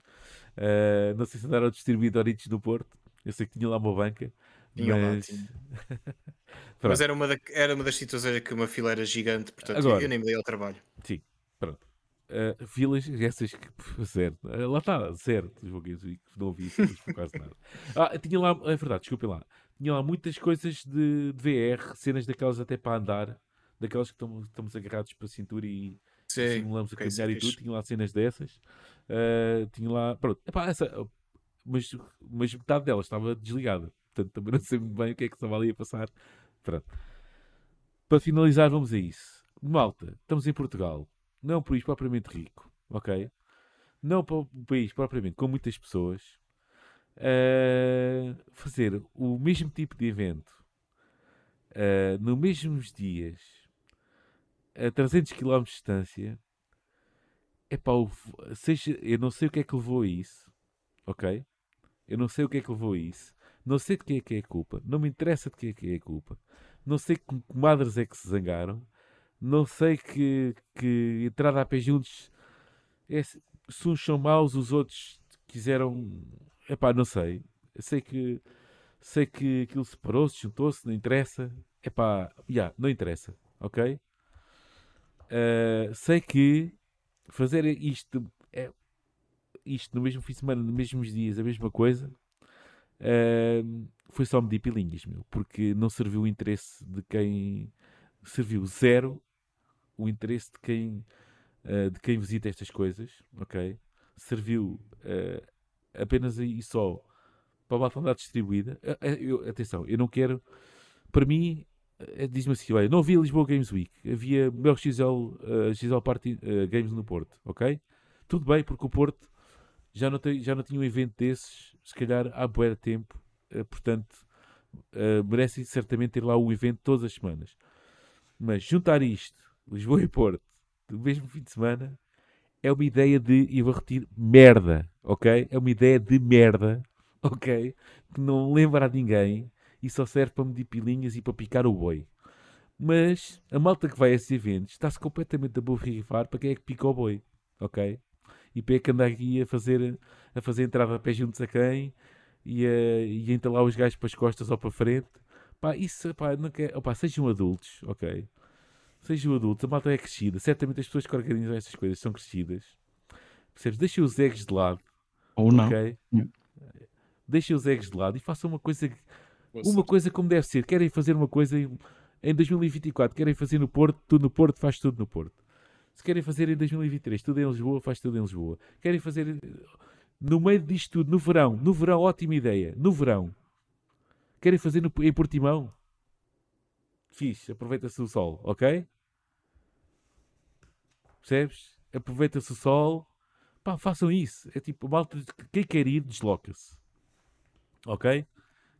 Ah, não sei se andaram a distribuir Doritos do Porto, eu sei que tinha lá uma banca, Tinha mas... Mas era uma, da- era uma das situações em que uma fila era gigante, portanto Agora. eu nem me dei ao trabalho. Sim, pronto. Uh, filas, essas que. Zero. Uh, lá está, Games Week, não ouvi por quase nada. Ah, tinha lá, é verdade, desculpem lá. Tinha lá muitas coisas de, de VR, cenas daquelas até para andar, daquelas que estamos, estamos agarrados para a cintura e Sim, simulamos a isso é caminhar e tudo. Tinha lá cenas dessas. Uh, tinha lá. Pronto. Epá, essa, mas, mas metade delas estava desligada. Portanto, também não sei muito bem o que é que estava ali a passar. Pronto. Para finalizar, vamos a isso. Malta, estamos em Portugal. Não é um país propriamente rico, ok? Não é um país propriamente com muitas pessoas. Uh, fazer o mesmo tipo de evento uh, nos mesmos dias a 300 km de distância Epá, o- seja, eu não sei o que é que levou a isso, ok? Eu não sei o que é que levou a isso. Não sei de quem é que é a culpa. Não me interessa de quem é que é a culpa. Não sei que comadres é que se zangaram. Não sei que, que entrada a pé juntos. É, se uns são maus, os outros quiseram. Epá, não sei. Eu sei que. Sei que aquilo separou-se, juntou-se, não interessa. Epá, já, não interessa, ok? Uh, sei que fazer isto é isto no mesmo fim de semana, nos mesmos dias, a mesma coisa, uh, foi só medir pilinhas, meu, porque não serviu o interesse de quem serviu zero o interesse de quem uh, de quem visita estas coisas, ok? Serviu uh, apenas aí só para a andar distribuída. Uh, uh, eu- atenção, eu não quero para mim eh, diz-me assim, olha, não havia Lisboa Games Week, havia melhor XL, eh, XL Party eh, Games no Porto, ok? Tudo bem, porque o Porto já não, tem, já não tinha um evento desses, se calhar há bué tempo, eh, portanto, eh, merece certamente ter lá um evento todas as semanas. Mas juntar isto, Lisboa e Porto, do mesmo fim de semana, é uma ideia de, e vou repetir, merda, ok? É uma ideia de merda, ok? Que não lembra a ninguém e só serve para medir pilinhas e para picar o boi. Mas a malta que vai a esses eventos está-se completamente a borrifar para quem é que pica o boi, ok? E para que anda aqui a fazer, a fazer entrada a pé juntos a quem e a, e a entalar os gajos para as costas ou para a frente. Pá, isso, pá, não quer, opá, sejam adultos, ok? Sejam adultos, a malta é crescida. Certamente as pessoas que organizam estas coisas são crescidas. Percebes? Deixem os egos de lado, Ou não. ok? Yeah. Deixem os egos de lado e façam uma coisa uma coisa como deve ser. Querem fazer uma coisa em, em 2024, querem fazer no Porto, tudo no Porto, faz tudo no Porto. Se querem fazer em 2023, tudo em Lisboa, faz tudo em Lisboa. Querem fazer no meio disto tudo, no verão, no verão, ótima ideia, no verão. Querem fazer no, em Portimão? Fixe, aproveita-se o sol, ok? Percebes? Aproveita-se o sol. Pá, façam isso. É tipo, malta, quem quer ir, desloca-se. Ok?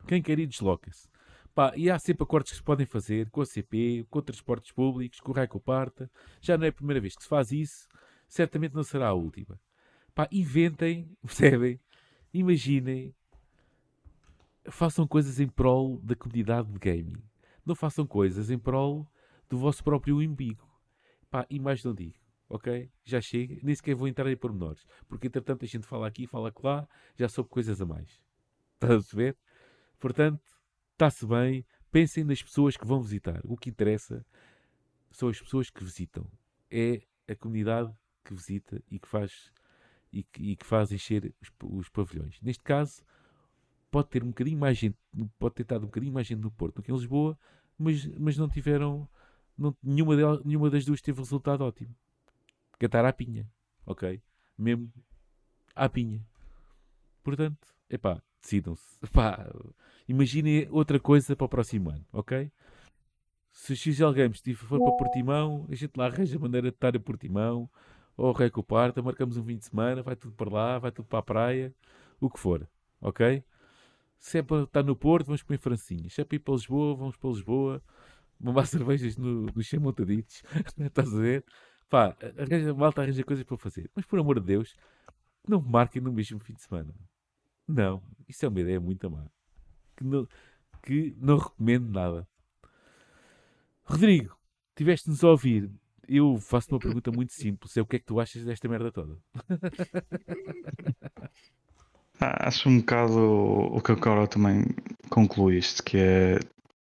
Quem quer ir, desloca-se. Pá, e há sempre acordos que se podem fazer com a CP, com transportes públicos, com o Raio Parta. Já não é a primeira vez que se faz isso. Certamente não será a última. Pá, inventem, percebem? Imaginem façam coisas em prol da comunidade de gaming. Não façam coisas em prol do vosso próprio umbigo. Pá, e mais não digo, ok? Já chega, nem sequer vou entrar em pormenores. Porque entretanto a gente fala aqui, fala lá, já soube coisas a mais. Estás a perceber? Portanto, está-se bem, pensem nas pessoas que vão visitar. O que interessa são as pessoas que visitam. É a comunidade que visita e que faz, e que, e que faz encher os, os pavilhões. Neste caso, pode ter um bocadinho mais gente, pode ter estado um bocadinho mais gente no Porto do que em Lisboa, mas, mas não tiveram, não, nenhuma, delas, nenhuma das duas teve resultado ótimo. Cantar à pinha, ok? Mesmo à pinha. Portanto, epá, decidam-se. Imaginem outra coisa para o próximo ano, ok? Se XL Games for para Portimão, a gente lá arranja a maneira de estar a Portimão, ou Reco Parta, marcamos um fim de semana, vai tudo para lá, vai tudo para a praia, o que for, ok? Se é para estar no Porto, vamos comer francinhas. Se é para ir para Lisboa, vamos para Lisboa. Mamar cervejas no, no Che Montaditos. Estás a ver? Pá, arranja, malta arranja coisas para fazer. Mas por amor de Deus, não marquem no mesmo fim de semana. Não, isso é uma ideia muito má. Que não, que não recomendo nada. Rodrigo, tiveste-nos a ouvir. Eu faço uma pergunta muito simples. É o que é que tu achas desta merda toda? Ah, acho um bocado o que agora também concluíste, que é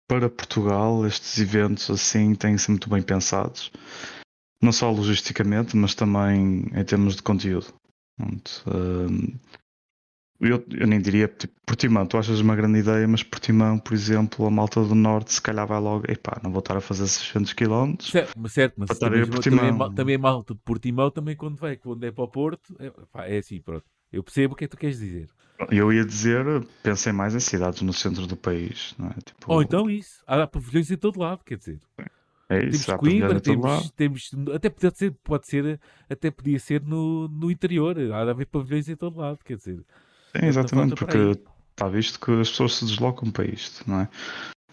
para Portugal estes eventos assim têm que ser muito bem pensados, não só logisticamente, mas também em termos de conteúdo. Hum, eu, eu, nem diria tipo, Portimão, tu achas uma grande ideia, mas Portimão, por exemplo, a malta do Norte, se calhar vai logo, epá, não vou estar a fazer 600 km. Certo, certo mas também, também, também a malta de Portimão, também quando vai, quando é para o Porto, é, pá, é assim, pronto. Eu percebo o que é que tu queres dizer. Eu ia dizer, pensem mais em cidades no centro do país, não é? Tipo... Ou então isso, há pavilhões em todo lado, quer dizer. É isso, temos Coimbra, temos, temos, até pode ser, pode ser, até podia ser no, no interior, há de haver pavilhões em todo lado, quer dizer. Sim, exatamente, porque está visto que as pessoas se deslocam para isto, não é?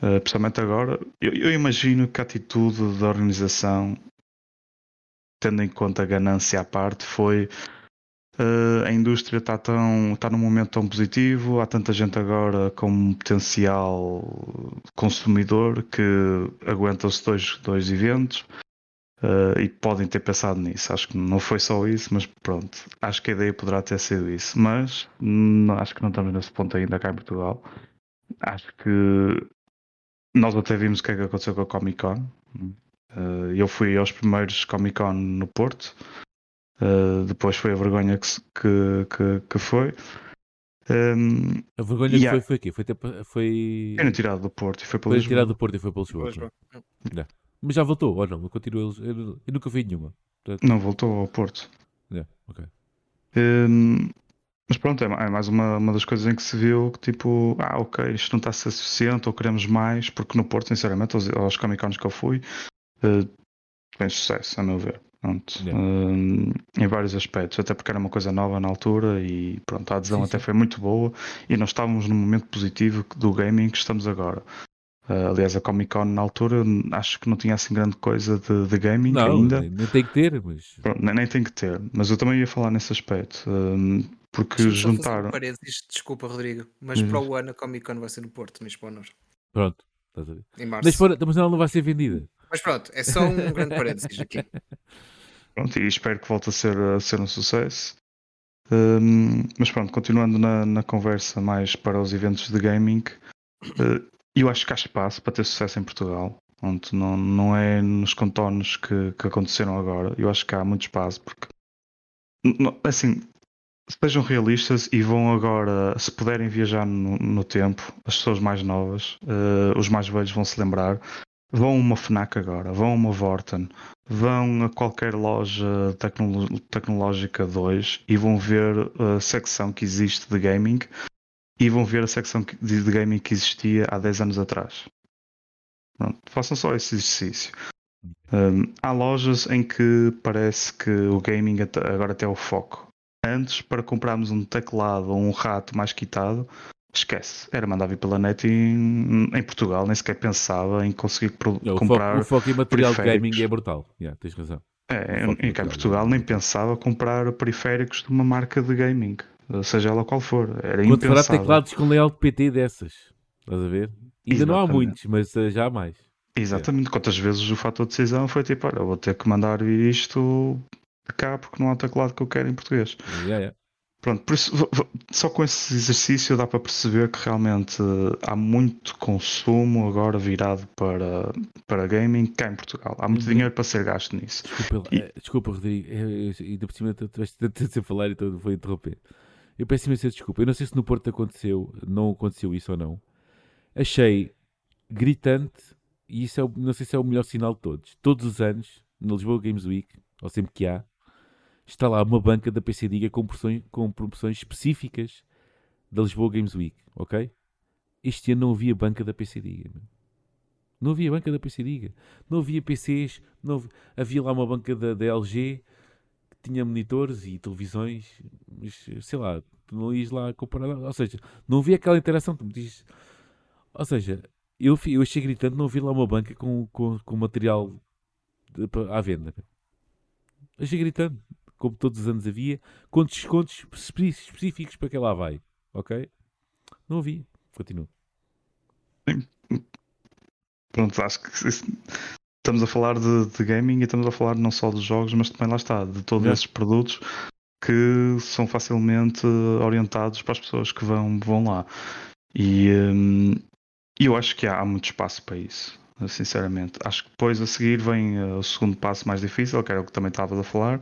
Uh, principalmente agora, eu, eu, imagino que a atitude da organização, tendo em conta a ganância à parte, foi Uh, a indústria está tão está num momento tão positivo, há tanta gente agora com potencial consumidor que aguenta-se dois, dois eventos uh, e podem ter pensado nisso. Acho que não foi só isso, mas pronto, acho que a ideia poderá ter sido isso. Mas não, acho que não estamos nesse ponto ainda cá em Portugal. Acho que nós até vimos o que é que aconteceu com a Comic Con. Uh, eu fui aos primeiros Comic Con no Porto. Uh, depois foi a vergonha que, que, que, que foi. Um, a vergonha que foi foi aqui? Foi, foi... foi tirado do Porto e foi para foi tirado do Porto e foi para Lisboa. Yeah. Mas já voltou ou não? Eu, continuo, eu, eu nunca vi nenhuma. Portanto... Não, voltou ao Porto. Yeah, okay. um, mas pronto, é, é mais uma, uma das coisas em que se viu que tipo, ah, ok, isto não está a ser suficiente ou queremos mais, porque no Porto, sinceramente, aos, aos Comic Cons que eu fui, uh, tem sucesso, a meu ver. Pronto, yeah. um, em vários aspectos, até porque era uma coisa nova na altura e pronto, a adesão sim, até sim. foi muito boa e nós estávamos no momento positivo do gaming que estamos agora. Uh, aliás, a Comic Con na altura acho que não tinha assim grande coisa de, de gaming não, ainda. Nem, nem tem que ter, mas. Pronto, nem, nem, tem que ter, mas eu também ia falar nesse aspecto. Um, porque juntar. Um desculpa, Rodrigo, mas para o ano a Comic Con vai ser no Porto, mas para nós. Pronto, estás a ver. Em março. Mas, fora, mas ela não vai ser vendida. Mas pronto, é só um grande parênteses aqui. Pronto, e espero que volte a ser, a ser um sucesso. Um, mas pronto, continuando na, na, conversa mais para os eventos de gaming, uh, eu acho que há espaço para ter sucesso em Portugal. Pronto, não, não é nos contornos que, que aconteceram agora. Eu acho que há muito espaço porque assim, sejam realistas e vão agora, se puderem viajar no, no tempo, as pessoas mais novas, uh, os mais velhos vão se lembrar Vão a uma FNAC agora, vão a uma Vorten, vão a qualquer loja tecno tecnológica 2 e vão ver a secção que existe de gaming e vão ver a secção de, gaming que existia há 10 anos atrás. Pronto, façam só esse exercício. Um, há lojas em que parece que o gaming agora até é o foco. Antes, para comprarmos um teclado ou um rato mais quitado, Esquece, era mandar vir pela net em, em Portugal, nem sequer pensava em conseguir Não, comprar. O foco, o foco em material de gaming é brutal, yeah, tens razão. É, em cá em Portugal nem pensava comprar periféricos de uma marca de gaming. seja ela qual for. Era Quando fará impensável. teclados com layout PT dessas. Estás a ver? Ainda não há Exatamente. muitos, mas eh, já há mais. Exatamente. Quantas vezes o fator de decisão foi tipo, olha, vou ter que mandar vir isto de cá porque não há teclado que eu quero em português. Yeah, yeah. Pronto, por isso, só com esse exercício dá para perceber que realmente eh, há muito consumo agora virado para, para gaming cá em Portugal. Há muito Uhum. dinheiro para ser gasto nisso. Desculpa, E- eh, desculpa Rodrigo. Eu- Ainda por cima tu tiveste tanto a falar e então vou interromper. Eu peço imensa desculpa. Eu não sei se no Porto aconteceu, não aconteceu isso ou não. Achei gritante, e isso é, não sei se é o melhor sinal de todos. Todos os anos, na Lisboa Games Week, ou sempre que há, está lá uma banca da PC Diga com promoções, com promoções específicas da Lisboa Games Week, ok? Este ano não havia banca da PC Diga. Não havia banca da PC Diga. Não havia PCs, não havia, havia lá uma banca da, da LG que tinha monitores e televisões, mas sei lá, tu não ias lá comprar nada. Ou seja, não havia aquela interação. Tu me dizes, ou seja, eu, eu achei gritante não havia lá uma banca com, com, com material de- à venda. Achei gritante, como todos os anos havia, com descontos espe- específicos para quem lá vai. Ok? Não havia. Continuo. Pronto, acho que estamos a falar de, de gaming e estamos a falar não só dos jogos, mas também lá está, de todos Yeah. esses produtos que são facilmente orientados para as pessoas que vão, vão lá. E hum, eu acho que há, há muito espaço para isso, sinceramente. Acho que depois a seguir vem eh, o segundo passo mais difícil, que era o que também estavas a falar,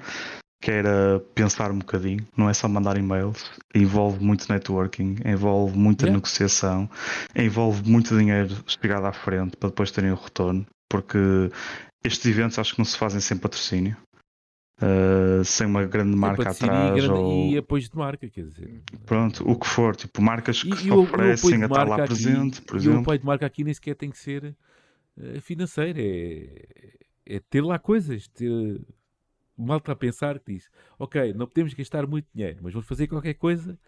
que era pensar um bocadinho, não é só mandar e-mails, envolve muito networking, envolve muita Yeah. negociação, envolve muito dinheiro chegado à frente para depois terem o retorno, porque estes eventos acho que não se fazem sem patrocínio. Uh, sem uma grande marca e atrás grande- ou e apoio de marca, quer dizer. pronto, o que for, tipo marcas que E, se e oferecem a estar lá aqui, presente, por e o exemplo. apoio de marca aqui nem sequer tem que ser eh, financeiro, é, é ter lá coisas, ter malta a pensar que diz, ok, não podemos gastar muito dinheiro, mas vamos fazer qualquer coisa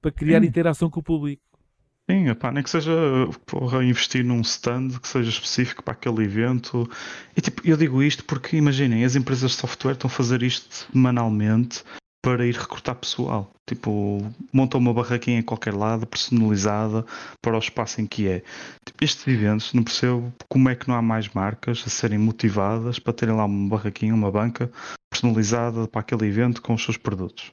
para criar Sim. interação com o público. Sim, epá, nem que seja porra, investir num stand que seja específico para aquele evento. E tipo, eu digo isto porque imaginem, as empresas de software estão a fazer isto semanalmente para ir recrutar pessoal. Tipo, montam uma barraquinha em qualquer lado, personalizada para o espaço em que é. Tipo, estes eventos, não percebo como é que não há mais marcas a serem motivadas para terem lá uma barraquinha, uma banca personalizada para aquele evento com os seus produtos.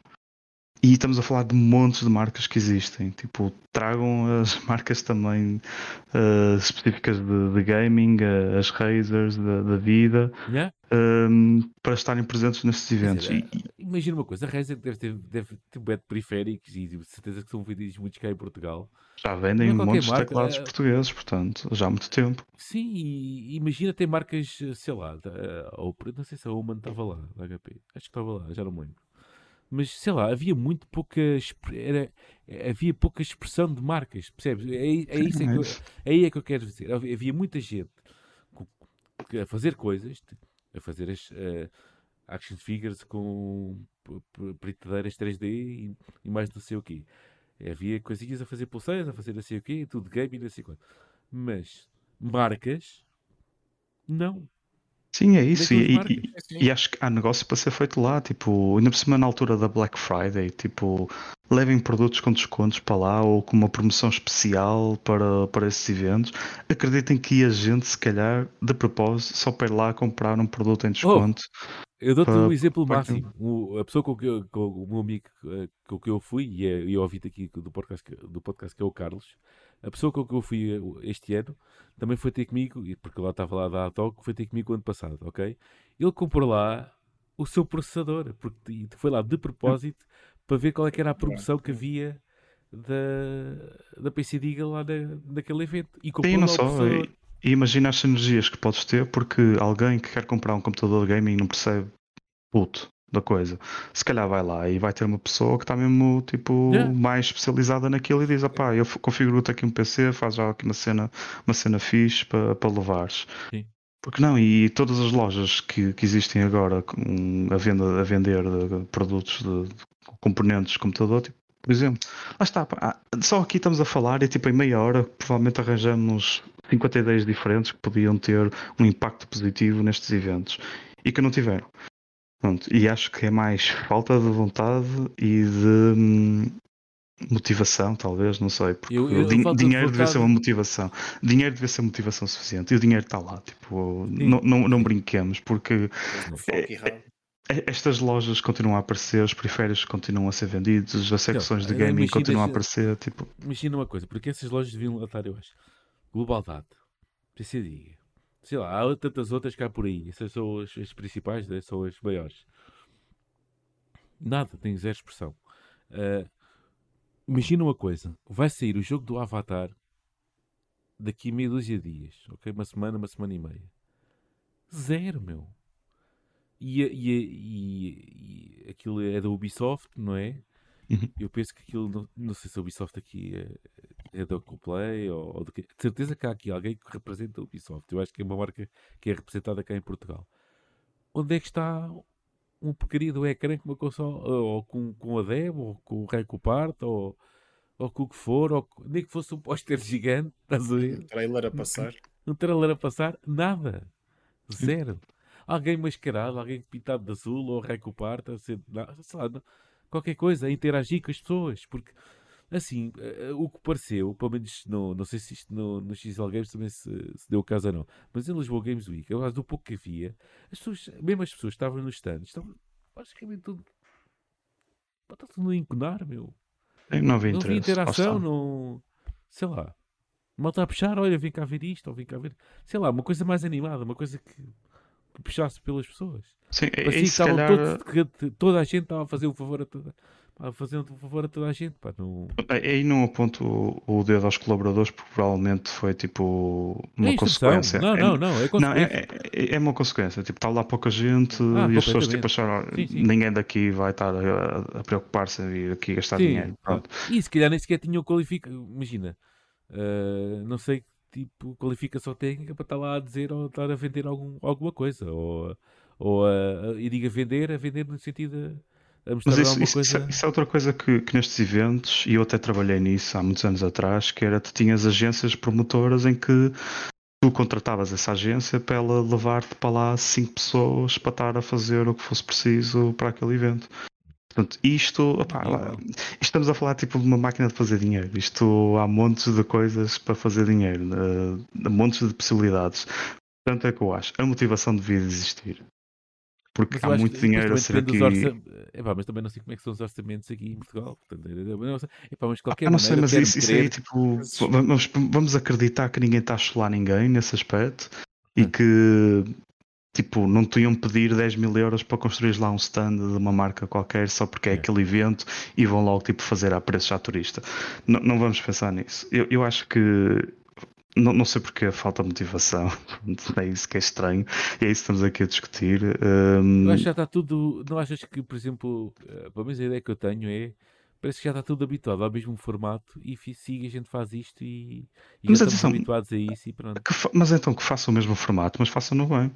E estamos a falar de montes de marcas que existem. Tipo, tragam as marcas também eh, específicas de, de gaming, eh, as Razers da, da vida, Yeah? ehm, para estarem presentes nestes eventos. dizer, E- imagina uma coisa, a Razer deve ter, deve ter de periféricos e de certeza que são vendidos muitos cá em Portugal. já vendem é montes de teclados eh, portugueses, portanto, já há muito tempo. Sim, e imagina ter marcas, eh, sei lá, da, a não sei se a Oman estava lá, da HP, acho que estava lá, já não me lembro. Mas sei lá, havia muito pouca, era, havia pouca expressão de marcas, percebes? É, é isso é que eu, é aí é que eu quero dizer. Havia muita gente a fazer coisas, t- a fazer as eh, action figures com p- p- britadeiras 3D e, e mais não sei o quê. Havia coisinhas a fazer pulseiras, a fazer não sei o quê, tudo game e não sei quanto. Mas marcas, não. Sim, é isso. E, e- e acho que há negócio para ser feito lá. Tipo, ainda por cima na altura da Black Friday, tipo, levem produtos com descontos para lá ou com uma promoção especial para, para esses eventos. Acreditem que ia gente, se calhar, de propósito, só para ir lá comprar um produto em desconto. Eu dou-te um exemplo para- máximo. O- a pessoa com, que eu- com o meu amigo eh, com que eu fui, e é- eu ouvi aqui do podcast, do podcast que é o Carlos, a pessoa com que eu fui eh, este ano também foi ter comigo, porque lá estava lá a dar toque, foi ter comigo o ano passado, ok? Ele comprou lá o seu processador, porque foi lá de propósito para ver qual é que era a promoção que havia da, da PC Diga lá na, naquele evento. E comprou Sim, lá não só. E, e imagina as sinergias que podes ter, porque alguém que quer comprar um computador de gaming não percebe puto da coisa. Se calhar vai lá e vai ter uma pessoa que está mesmo tipo Yeah. mais especializada naquilo e diz: opá, eu configuro-te aqui um PC, faz já aqui uma cena, uma cena fixe para, para levares. Sim. Porque não? E todas as lojas que, que existem agora com, a, venda, a vender de produtos de, de componentes de computador, tipo, por exemplo, lá está, pá, ah, só aqui estamos a falar e tipo em meia hora provavelmente arranjamos 50 ideias diferentes que podiam ter um impacto positivo nestes eventos e que não tiveram. Pronto, e acho que é mais falta de vontade e de, hum, motivação, talvez, não sei. Porque Eu- eu- din- de dinheiro devia ser uma motivação. Dinheiro devia ser motivação suficiente. E o dinheiro está lá. Tipo, não, não, não brinquemos, porque foco errado. e- estas lojas continuam a aparecer, os periféricos continuam a ser vendidos, as secções de gaming imagina continuam a aparecer. Tipo, Imagina uma coisa, porque essas lojas deviam latar, eu acho. Global Data, PCD, sei lá, há tantas outras cá por aí. Essas são as, as principais, né? são as maiores. Nada, tem zero expressão. Ah, imagina uma coisa, vai sair o jogo do Avatar daqui a meia dúzia de dias, ok? Uma semana, uma semana e meia. Zero, meu. E, e, e- e aquilo é da Ubisoft, não é? Uhum. Eu penso que aquilo, não, não sei se a Ubisoft aqui é, é da Coplay ou, ou do que. De certeza que há aqui alguém que representa a Ubisoft. Eu acho que é uma marca que é representada cá em Portugal. Onde é que está uma porcaria do ecrã com uma console, ou com, com a Deb, ou com o Raico Part, ou, ou com o que for, ou nem que fosse um póster gigante, estás a ver? Trailer a passar. Um trailer a passar, nada. Zero. Alguém mascarado, alguém pintado de azul ou recopar, a ser, na- sei lá, qualquer coisa, a interagir com as pessoas. Porque, assim, eh, o que pareceu, pelo menos, no, não sei se isto no, no XL Games também se, se deu o caso ou não, mas em Lisboa Games Week, eu acho do pouco que havia, as pessoas, mesmo as pessoas que estavam nos stands, estavam basicamente tudo. Está tudo a enconar, meu. não havia Não interesse. lá interação, não. Sei lá. Malta a puxar, olha, vem cá ver isto, ou vem cá ver. Sei lá, uma coisa mais animada, uma coisa que, que puxasse pelas pessoas. Sim, é, Parecia é que estavam calhar, todos, que toda a gente estava a fazer um favor a toda, a fazer um favor a toda a gente, pá, não. Aí não aponto o- dedo aos colaboradores, porque provavelmente foi tipo uma é consequência. Não, É- não, não, é Não, é, é, é uma consequência. Tipo, está lá pouca gente Ah, e as pessoas tipo, acharam Sim, sim. ninguém daqui vai estar a, a preocupar-se em vir aqui gastar Sim, dinheiro. Pronto. E se calhar nem sequer tinham qualificação. Imagina, ah, não sei tipo qualificação técnica para estar lá a dizer ou estar a vender algum, alguma coisa. Ou, ou a, a- e diga vender, a vender no sentido mostrar Mas isso, alguma isso, coisa. isso é- isso é outra coisa que, que nestes eventos, e eu até trabalhei nisso há muitos anos atrás, que era tu tinhas agências promotoras em que tu contratavas essa agência para ela levar-te para lá cinco pessoas para estar a fazer o que fosse preciso para aquele evento. Portanto, isto, lá- estamos a falar tipo de uma máquina de fazer dinheiro. Isto há montes de coisas para fazer dinheiro, eh, montes de possibilidades. Portanto, é que eu acho. A motivação devia existir. Porque há acho muito dinheiro a ser aqui. Epá, mas também não sei como é que são os orçamentos aqui em Portugal. Epá, mas de qualquer Ah, não sei, mas isso, isso aí, tipo, vamos, vamos acreditar que ninguém está a chular ninguém nesse aspecto e Hum. que, tipo, não te iam pedir 10 mil euros para construir lá um stand de uma marca qualquer só porque é, É. aquele evento e vão logo, tipo, fazer a preços à turista. Não, não vamos pensar nisso. Eu, eu acho que. Não, não sei porque falta motivação, é isso que é estranho, e é isso que estamos aqui a discutir. Eu acho que já está tudo. Não achas que, por exemplo, eh, pelo menos a ideia que eu tenho é. Parece que já está tudo habituado ao mesmo formato e siga, a gente faz isto e, e Mas atenção, habituados a isso e pronto. Fa- mas então que façam o mesmo formato, mas façam-no bem.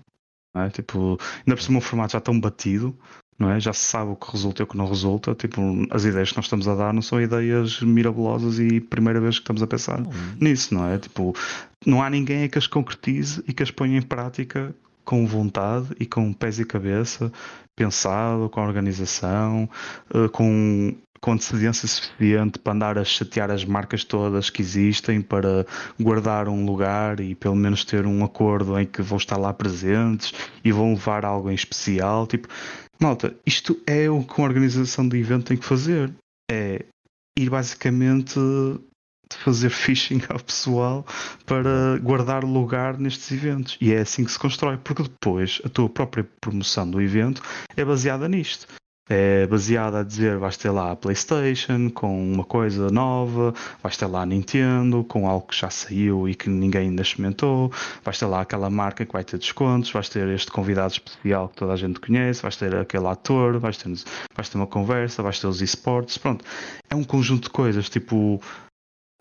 É? Tipo, ainda por cima o formato já tão batido, não é? Já se sabe o que resulta e o que não resulta. Tipo, as ideias que nós estamos a dar não são ideias mirabolosas e primeira vez que estamos a pensar Não, nisso, não é? Tipo, não há ninguém que as concretize e que as ponha em prática com vontade e com pés e cabeça, pensado, com organização, eh, com, com antecedência suficiente para andar a chatear as marcas todas que existem, para guardar um lugar e pelo menos ter um acordo em que vão estar lá presentes e vão levar algo em especial. Tipo, malta, isto é o que uma organização de evento tem que fazer. É ir basicamente fazer phishing ao pessoal para guardar lugar nestes eventos. E é assim que se constrói, porque depois a tua própria promoção do evento é baseada nisto. É baseada a dizer vais ter lá a PlayStation com uma coisa nova, vais ter lá a Nintendo com algo que já saiu e que ninguém ainda experimentou, vais ter lá aquela marca que vai ter descontos, vais ter este convidado especial que toda a gente conhece, vais ter aquele ator, vais ter, vais ter uma conversa, vais ter os esportes, pronto. É um conjunto de coisas, tipo,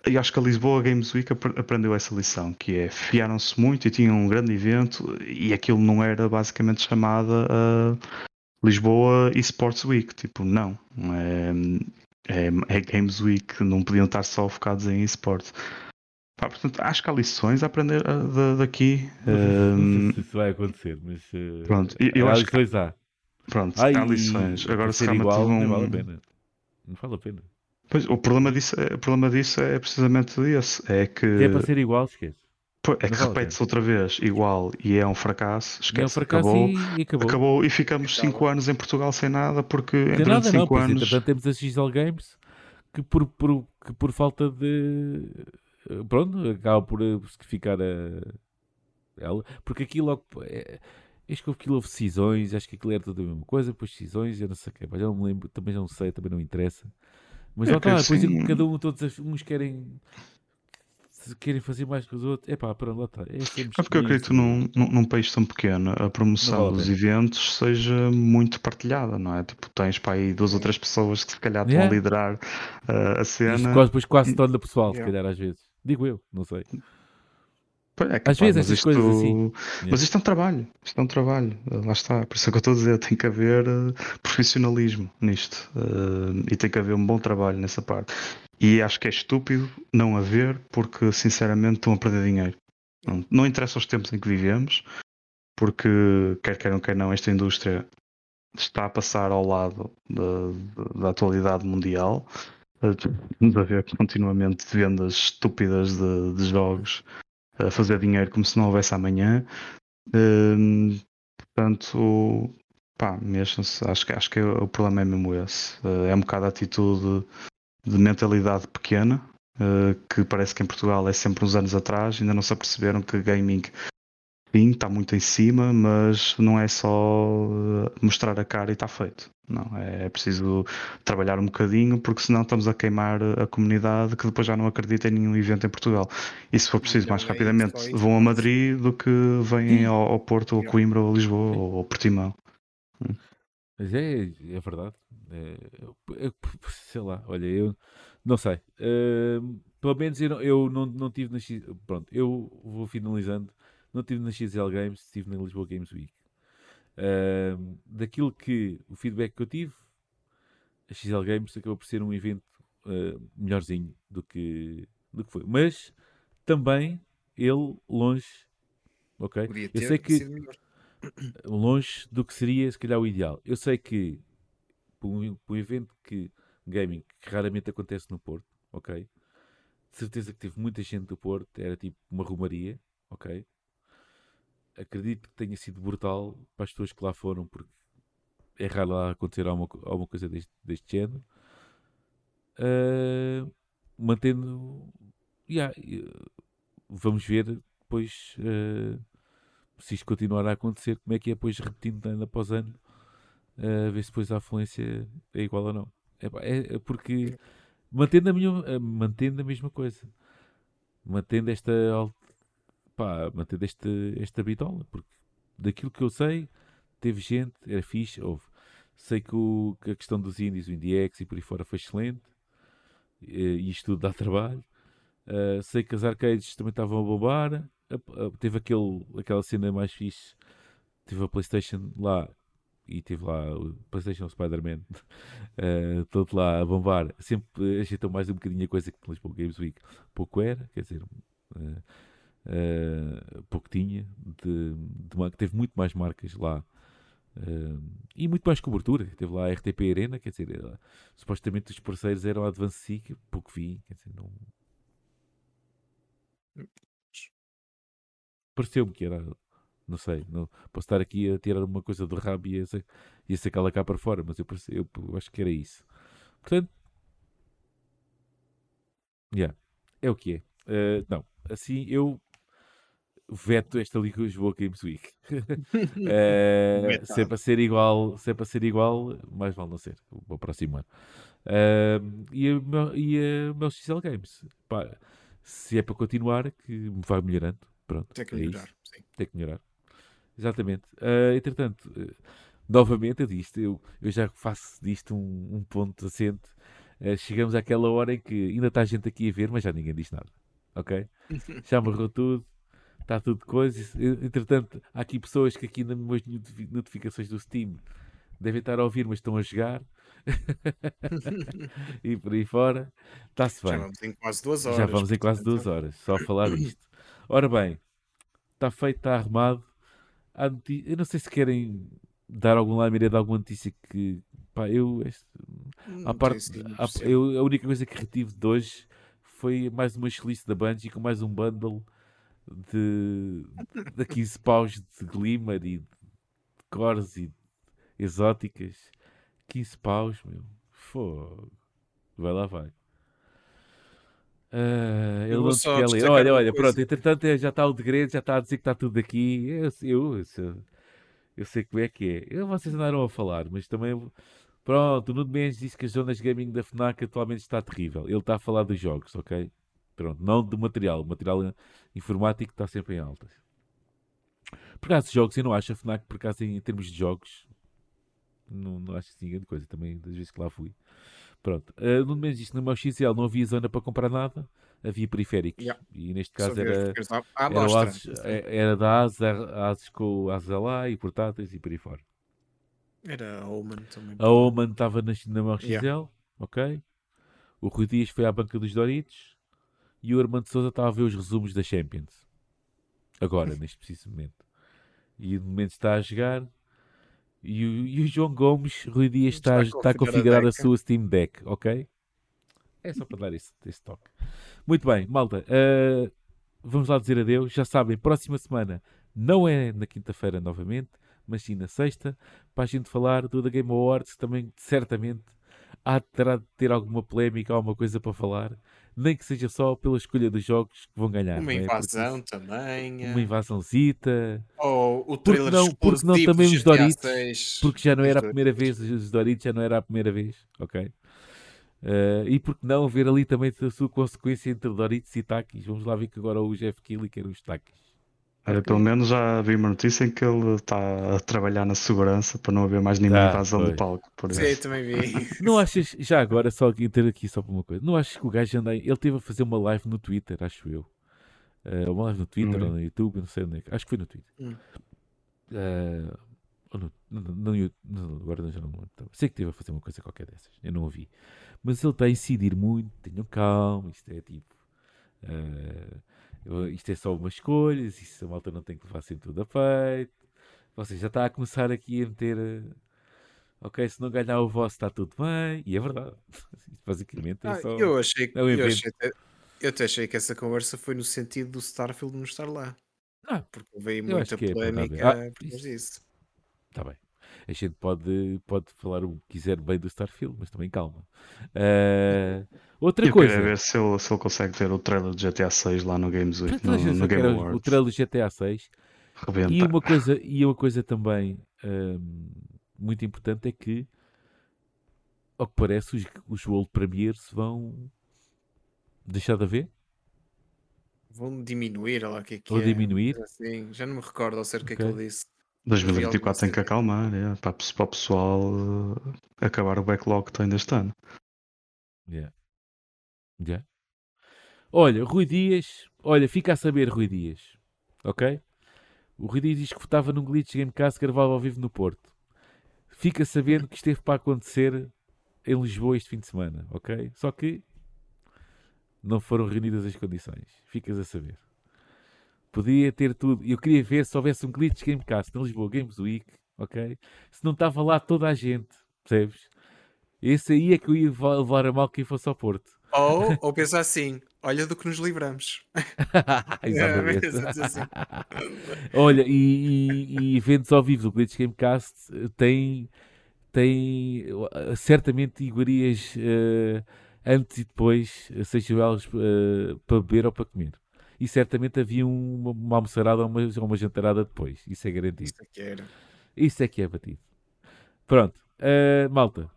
eu acho que a Lisboa Games Week ap- aprendeu essa lição, que é fiaram-se muito e tinham um grande evento e aquilo não era basicamente chamada a Lisboa Esports Week, tipo, não, é, é, é Games Week, não podiam estar só focados em esportes. Pá, portanto, acho que há lições a aprender ah, da- daqui. não sei se isso vai acontecer, mas. eh, pronto, eu- há acho que- lições há. pronto, Ah, há e- lições. e Agora se realmente igual, vão- nem vale a pena. Não vale a pena. Pois, o problema disso é, o problema disso é precisamente esse. É que, Se é para ser igual, esquece. Pô, é que repete-se outra vez igual e é um fracasso. É um Esquece, fracasso acabou, e, e acabou. acabou e ficamos Acabou. 5 anos em Portugal sem nada porque tem durante nada, não. 5 Pois, anos. entretanto, temos a XL Games que por, por, que por falta de. Pronto, acaba por eh, ficar a. Ela, porque aquilo. logo- É, acho que aquilo houve decisões, acho que aquilo era tudo a mesma coisa, depois decisões, eu não sei o quê, mas já não me lembro, também já não sei, também não interessa. Mas É lá está, depois cada um, todos uns querem. Se Querem fazer mais que os outros. É pá, pronto, lá está. É, É porque eu acredito que num, num, num país tão pequeno a promoção vale dos eventos seja muito partilhada, não é? Tipo, tens para aí duas ou três pessoas que se calhar estão Yeah. a liderar uh, a Isto cena. quase, depois quase se torna pessoal, se Yeah. calhar, às vezes. Digo eu, não sei. É Às capaz, vezes mas estas isto- coisas assim. Mas isto é um trabalho, isto é um trabalho, uh, lá está, por isso é que eu estou a dizer, tem que haver uh, profissionalismo nisto uh, e tem que haver um bom trabalho nessa parte. E acho que é estúpido não haver, porque sinceramente estão a perder dinheiro. Não, não interessa os tempos em que vivemos, porque quer queiram, quer não, esta indústria está a passar ao lado da, da atualidade mundial. Estamos a ver continuamente vendas estúpidas de, de jogos a fazer dinheiro como se não houvesse amanhã. Hum, portanto, pá, mexam-se. Acho acho que o problema é mesmo esse. É um bocado a atitude de mentalidade pequena, uh, que parece que em Portugal é sempre uns anos atrás, ainda não se aperceberam que gaming sim, está muito em cima, mas não é só uh, mostrar a cara e está feito. Não, é, é preciso trabalhar um bocadinho, porque senão estamos a queimar a comunidade que depois já não acredita em nenhum evento em Portugal. E se for preciso, Não mais é rapidamente, vão a Madrid do que vêm ao, ao Porto, ou a. Coimbra, ou a Lisboa, ou ao Portimão. Mas é, é verdade. É, eu- sei lá, olha, eu não sei. Ahm, pelo menos eu, não, eu não, não tive na X. Pronto, eu vou finalizando. Não tive na XL Games, estive na Lisboa Games Week. Ahm, daquilo que o feedback que eu tive, a XL Games acabou por ser um evento ah, melhorzinho do que, do que foi. Mas também ele longe. Ok? Eu sei que longe do que seria se calhar o ideal. Eu sei que para um, para um evento que gaming que raramente acontece no Porto, ok? De certeza que teve muita gente do Porto, era tipo uma rumaria, ok? Acredito que tenha sido brutal para as pessoas que lá foram, porque é raro lá acontecer alguma, alguma coisa deste, deste género. Ah, mantendo. Yeah, eh, vamos ver depois ah, se isto continuar a acontecer, como é que é depois repetindo ano após ano, a ver se depois a afluência é igual ou não. É, é- porque mantendo a, minha, eh, mantendo a mesma coisa, mantendo esta pá, mantendo esta, esta bitola, porque daquilo que eu sei, teve gente, era fixe, houve. Sei que, o- que a questão dos indies, o IndieX e por aí fora foi excelente, eh, e isto tudo dá trabalho. Uh, sei que as arcades também estavam a bombar. A- a- teve aquele, aquela cena mais fixe. Teve a PlayStation lá e teve lá o PlayStation Spider-Man uh, todo lá a bombar. Sempre ajeitou mais um bocadinho a coisa que Lisboa Games Week pouco era, quer dizer, uh, uh, pouco tinha. De, de teve muito mais marcas lá. Uh, e muito mais cobertura. Teve lá a RTP Arena, quer dizer, supostamente os parceiros eram a Advance Seek, pouco vi, quer dizer, não, pareceu-me que era, não sei, não, posso estar aqui a tirar uma coisa do rabo e a, sa- e a sacá-la cá para fora, mas eu, eu, eu acho que era isso. Portanto, yeah, é o que é. Uh, não, assim eu veto esta Lisboa Games Week. Uh, se é para ser igual, se é para ser igual, mais vale não ser, o próximo ano. Uh, e a, meu- e a meu XL Games, pá, se é para continuar, que vai melhorando. Pronto, Tem que é melhorar. Tem que melhorar. Exatamente. Ah, entretanto, eh, novamente eu disse, eu, eu já faço disto um, um ponto assente. Eh, chegamos àquela hora em que ainda está gente aqui a ver, mas já ninguém diz nada. Ok? Já morreu tudo. Está tudo coisa. Eh, Entretanto, há aqui pessoas que aqui nas minhas notifi- notificações do Steam devem estar a ouvir, mas estão a jogar. e por aí fora. Está-se Já bem. vamos em quase duas horas. Já vamos em quase duas horas, só a falar disto. Ora bem, está feito, está arrumado. Há noti- Eu não sei se querem dar algum lamiré de alguma notícia que. Pá, eu. este- À parte, à- especial. eu- a única coisa que retive de hoje foi mais uma chelice da Bungie com mais um bundle de, de 15 paus de Glimmer e de cores e exóticas. 15 paus, meu. Fogo. Vai lá, vai. Ele vou não quer ler. destacar Olha, olha, coisa. pronto. Entretanto, eh, já está o degredo, já está a dizer que está tudo aqui. Eu, eu, eu, sei- eu sei como é que é. Eu, vocês andaram a falar, mas também. Pronto, o Nuno Mendes disse que as zonas gaming da FNAC atualmente está terrível. Ele está a falar dos jogos, ok? Pronto, não do material. O material informático está sempre em altas. Por acaso, jogos, eu não acho a FNAC, por acaso, em, em termos de jogos, não, não acho assim grande coisa. Também, das vezes que lá fui. Pronto. Uh, Nuno Mendes disse no meu XL não havia zona para comprar nada, havia periféricos. Yeah. E neste caso era, era. Asus, é- era da ASUS, ASUS com ASUS lá e portáteis e por aí fora. Era a Oman também. A Oman estava na, na meu XL, Yeah. ok? O Rui Dias foi à banca dos Doritos e o Armando Souza estava a ver os resumos da Champions. Agora, neste preciso momento. E no momento está a jogar. E o, e o João Gomes, Rui Dias, está, Está a está a configurar a a sua Steam Deck, ok? É só para dar esse, esse toque. Muito bem, malta. eh, vamos lá dizer adeus. Já sabem, próxima semana não é na quinta-feira novamente, mas sim na sexta, para a gente falar do The Game Awards, também certamente há terá de ter alguma polémica, alguma coisa para falar, nem que seja só pela escolha dos jogos que vão ganhar. Uma é? Porque invasão também. é. Uma invasãozita. Ou o Porque trailer não- porque não também os Doritos? 6. Porque já não era a primeira vez, os Doritos já não era a primeira vez, ok? Eh, e porque não ver ali também a sua consequência entre Doritos e Takis? Vamos lá ver que agora o Jeff Kelly quer os Takis. Olha, pelo menos já vi uma notícia em que ele está a trabalhar na segurança para não haver mais nenhuma Tá, invasão do palco. Por Sim, isso. também vi. Não achas, já agora, só aqui ter aqui só para uma coisa, não achas que o gajo anda aí, ele teve a fazer uma live no Twitter, acho eu. Eh, uma live no Twitter Hum. ou no YouTube, não sei onde é. que- Acho que foi no Twitter. Hum. Eh, ou no, no, no, no- agora já não me lembro. Sei que teve a fazer uma coisa qualquer dessas, eu não ouvi. Mas ele está a incidir muito, tenham calma, isto é tipo. eu- isto é só umas escolhas, isso a malta não tem que levar sempre tudo a peito. Você já está a começar aqui a meter. eh, Ok, se não ganhar o vosso está tudo bem. E é verdade. Basicamente é Ah, só. eu achei que é um eu, achei até, eu até achei que essa conversa foi no sentido do Starfield não estar lá. Ah, Porque veio muita é, polémica Ah, por causa isso- disso. Está bem. A gente pode, pode falar o que quiser bem do Starfield, mas também calma. Eh, outra Eu coisa. queria ver se ele, se ele consegue ter o trailer de GTA 6 lá no Games Week, no, no Game quer o- Awards. trailer do GTA 6 E Rebenta. uma coisa, e uma coisa também hum, muito importante é que, ao que parece, os, os World Premiers vão deixar de haver, Vão diminuir, olha lá o que é que ou é. diminuir. Assim, já não me recordo ao certo o que é que ele disse. 2024 tem que acalmar, é, para, para o pessoal eh, acabar o backlog que tem deste ano. Yeah. Yeah. Olha, Rui Dias, olha, fica a saber, Rui Dias, ok? O Rui Dias diz que estava num Glitch Gamecast gravado ao vivo no Porto. Fica sabendo que esteve para acontecer em Lisboa este fim de semana, ok? Só que não foram reunidas as condições. Ficas a saber. Podia ter tudo. Eu queria ver se houvesse um Glitch Gamecast em Lisboa Games Week, ok? Se não estava lá toda a gente, percebes? Esse aí é que eu ia levar a mal quem fosse ao Porto. Ou, ou pensar assim, olha do que nos livramos. Exatamente. É, assim. Olha, e, e- e eventos ao vivo do Glitch Gamecast eh, tem, tem eh, certamente iguarias eh, antes e depois, sejam elas eh, para beber ou para comer. E certamente havia uma, uma almoçarada ou uma, uma jantarada depois. Isso é garantido. Isso é que era. Isso é que é batido. Pronto. eh, malta.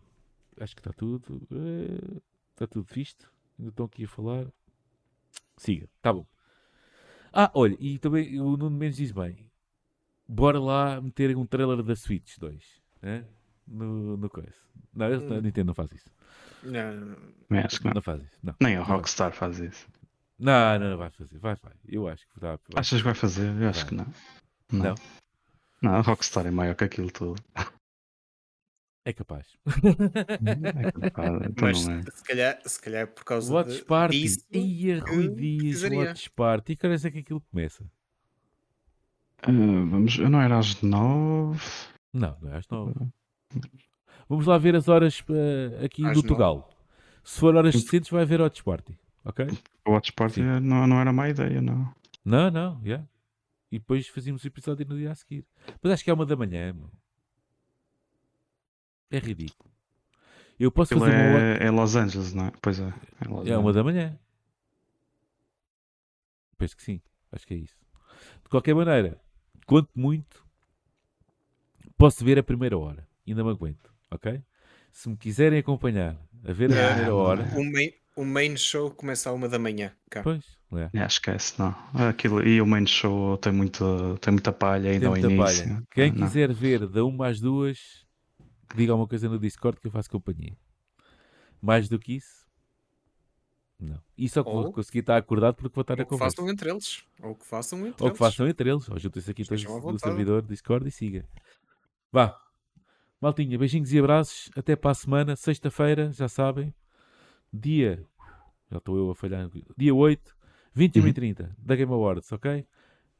Acho que está tudo. eh, está tudo visto. Ainda estão aqui a falar. Siga. Tá bom. Ah, olha. E também o Nuno Mendes diz bem. Bora lá meter um trailer da Switch 2. né? No, no coisa. Não, eu- a Hum. Nintendo não faz isso. Não, não, não. Mas acho que não. Não faz isso. Não, Nem a. Rockstar faz isso. Não, não, não vai fazer. Vai, vai. Eu acho que vai. vai. Achas que vai fazer? Eu acho Vai. que não. Não. Não, a Rockstar é maior que aquilo tudo. É capaz. É capaz, então Mas é. se, calhar, se calhar por causa Watch de, Party. disso, Ia Rui que Dias. Watch Party. E que horas é que aquilo começa? Ah, vamos, eu não era às nove. Não, não é às nove. Vamos lá ver as horas eh, aqui Às do. Tugal. Se for horas decentes, vai haver Hot Sporting. Ok? O Hotspot Sim. não, não era má ideia, não. Não, não, já. E depois fazíamos o episódio no dia a seguir. Mas acho que é uma da manhã, meu. É ridículo. Eu posso Aquilo fazer uma outra. é, é Los Angeles, não é? Pois é. É, É uma da manhã. Penso que sim. Acho que é isso. De qualquer maneira, quanto muito, posso ver a primeira hora. Ainda me aguento. Ok? Se me quiserem acompanhar a ver a Não, primeira hora. O main, o main show começa à uma da manhã. Cá. Pois, é. É, esquece, não. Aquilo, e o main show tem, muito, tem muita palha ainda Tem ao início. palha. Quem Não. quiser ver da uma às duas, diga alguma coisa no Discord que eu faço companhia. Mais do que isso, não. E só que vou Ou- conseguir estar acordado porque vou estar Ou que conversa. façam entre eles. Ou que façam entre Ou eles. que façam entre eles. Ou juntem-se aqui todos vontade. servidor Discord e siga. Vá. Maltinha, beijinhos e abraços. Até para a semana. Sexta-feira, já sabem. Dia. Já estou eu a falhar. Dia 8, 21 e Uhum. 30 da Game Awards, ok?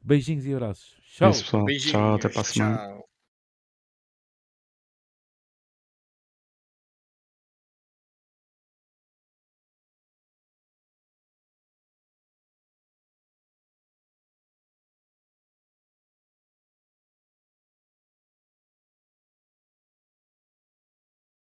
Beijinhos e abraços. Tchau. Isso, pessoal. Tchau, até para a semana. Tchau.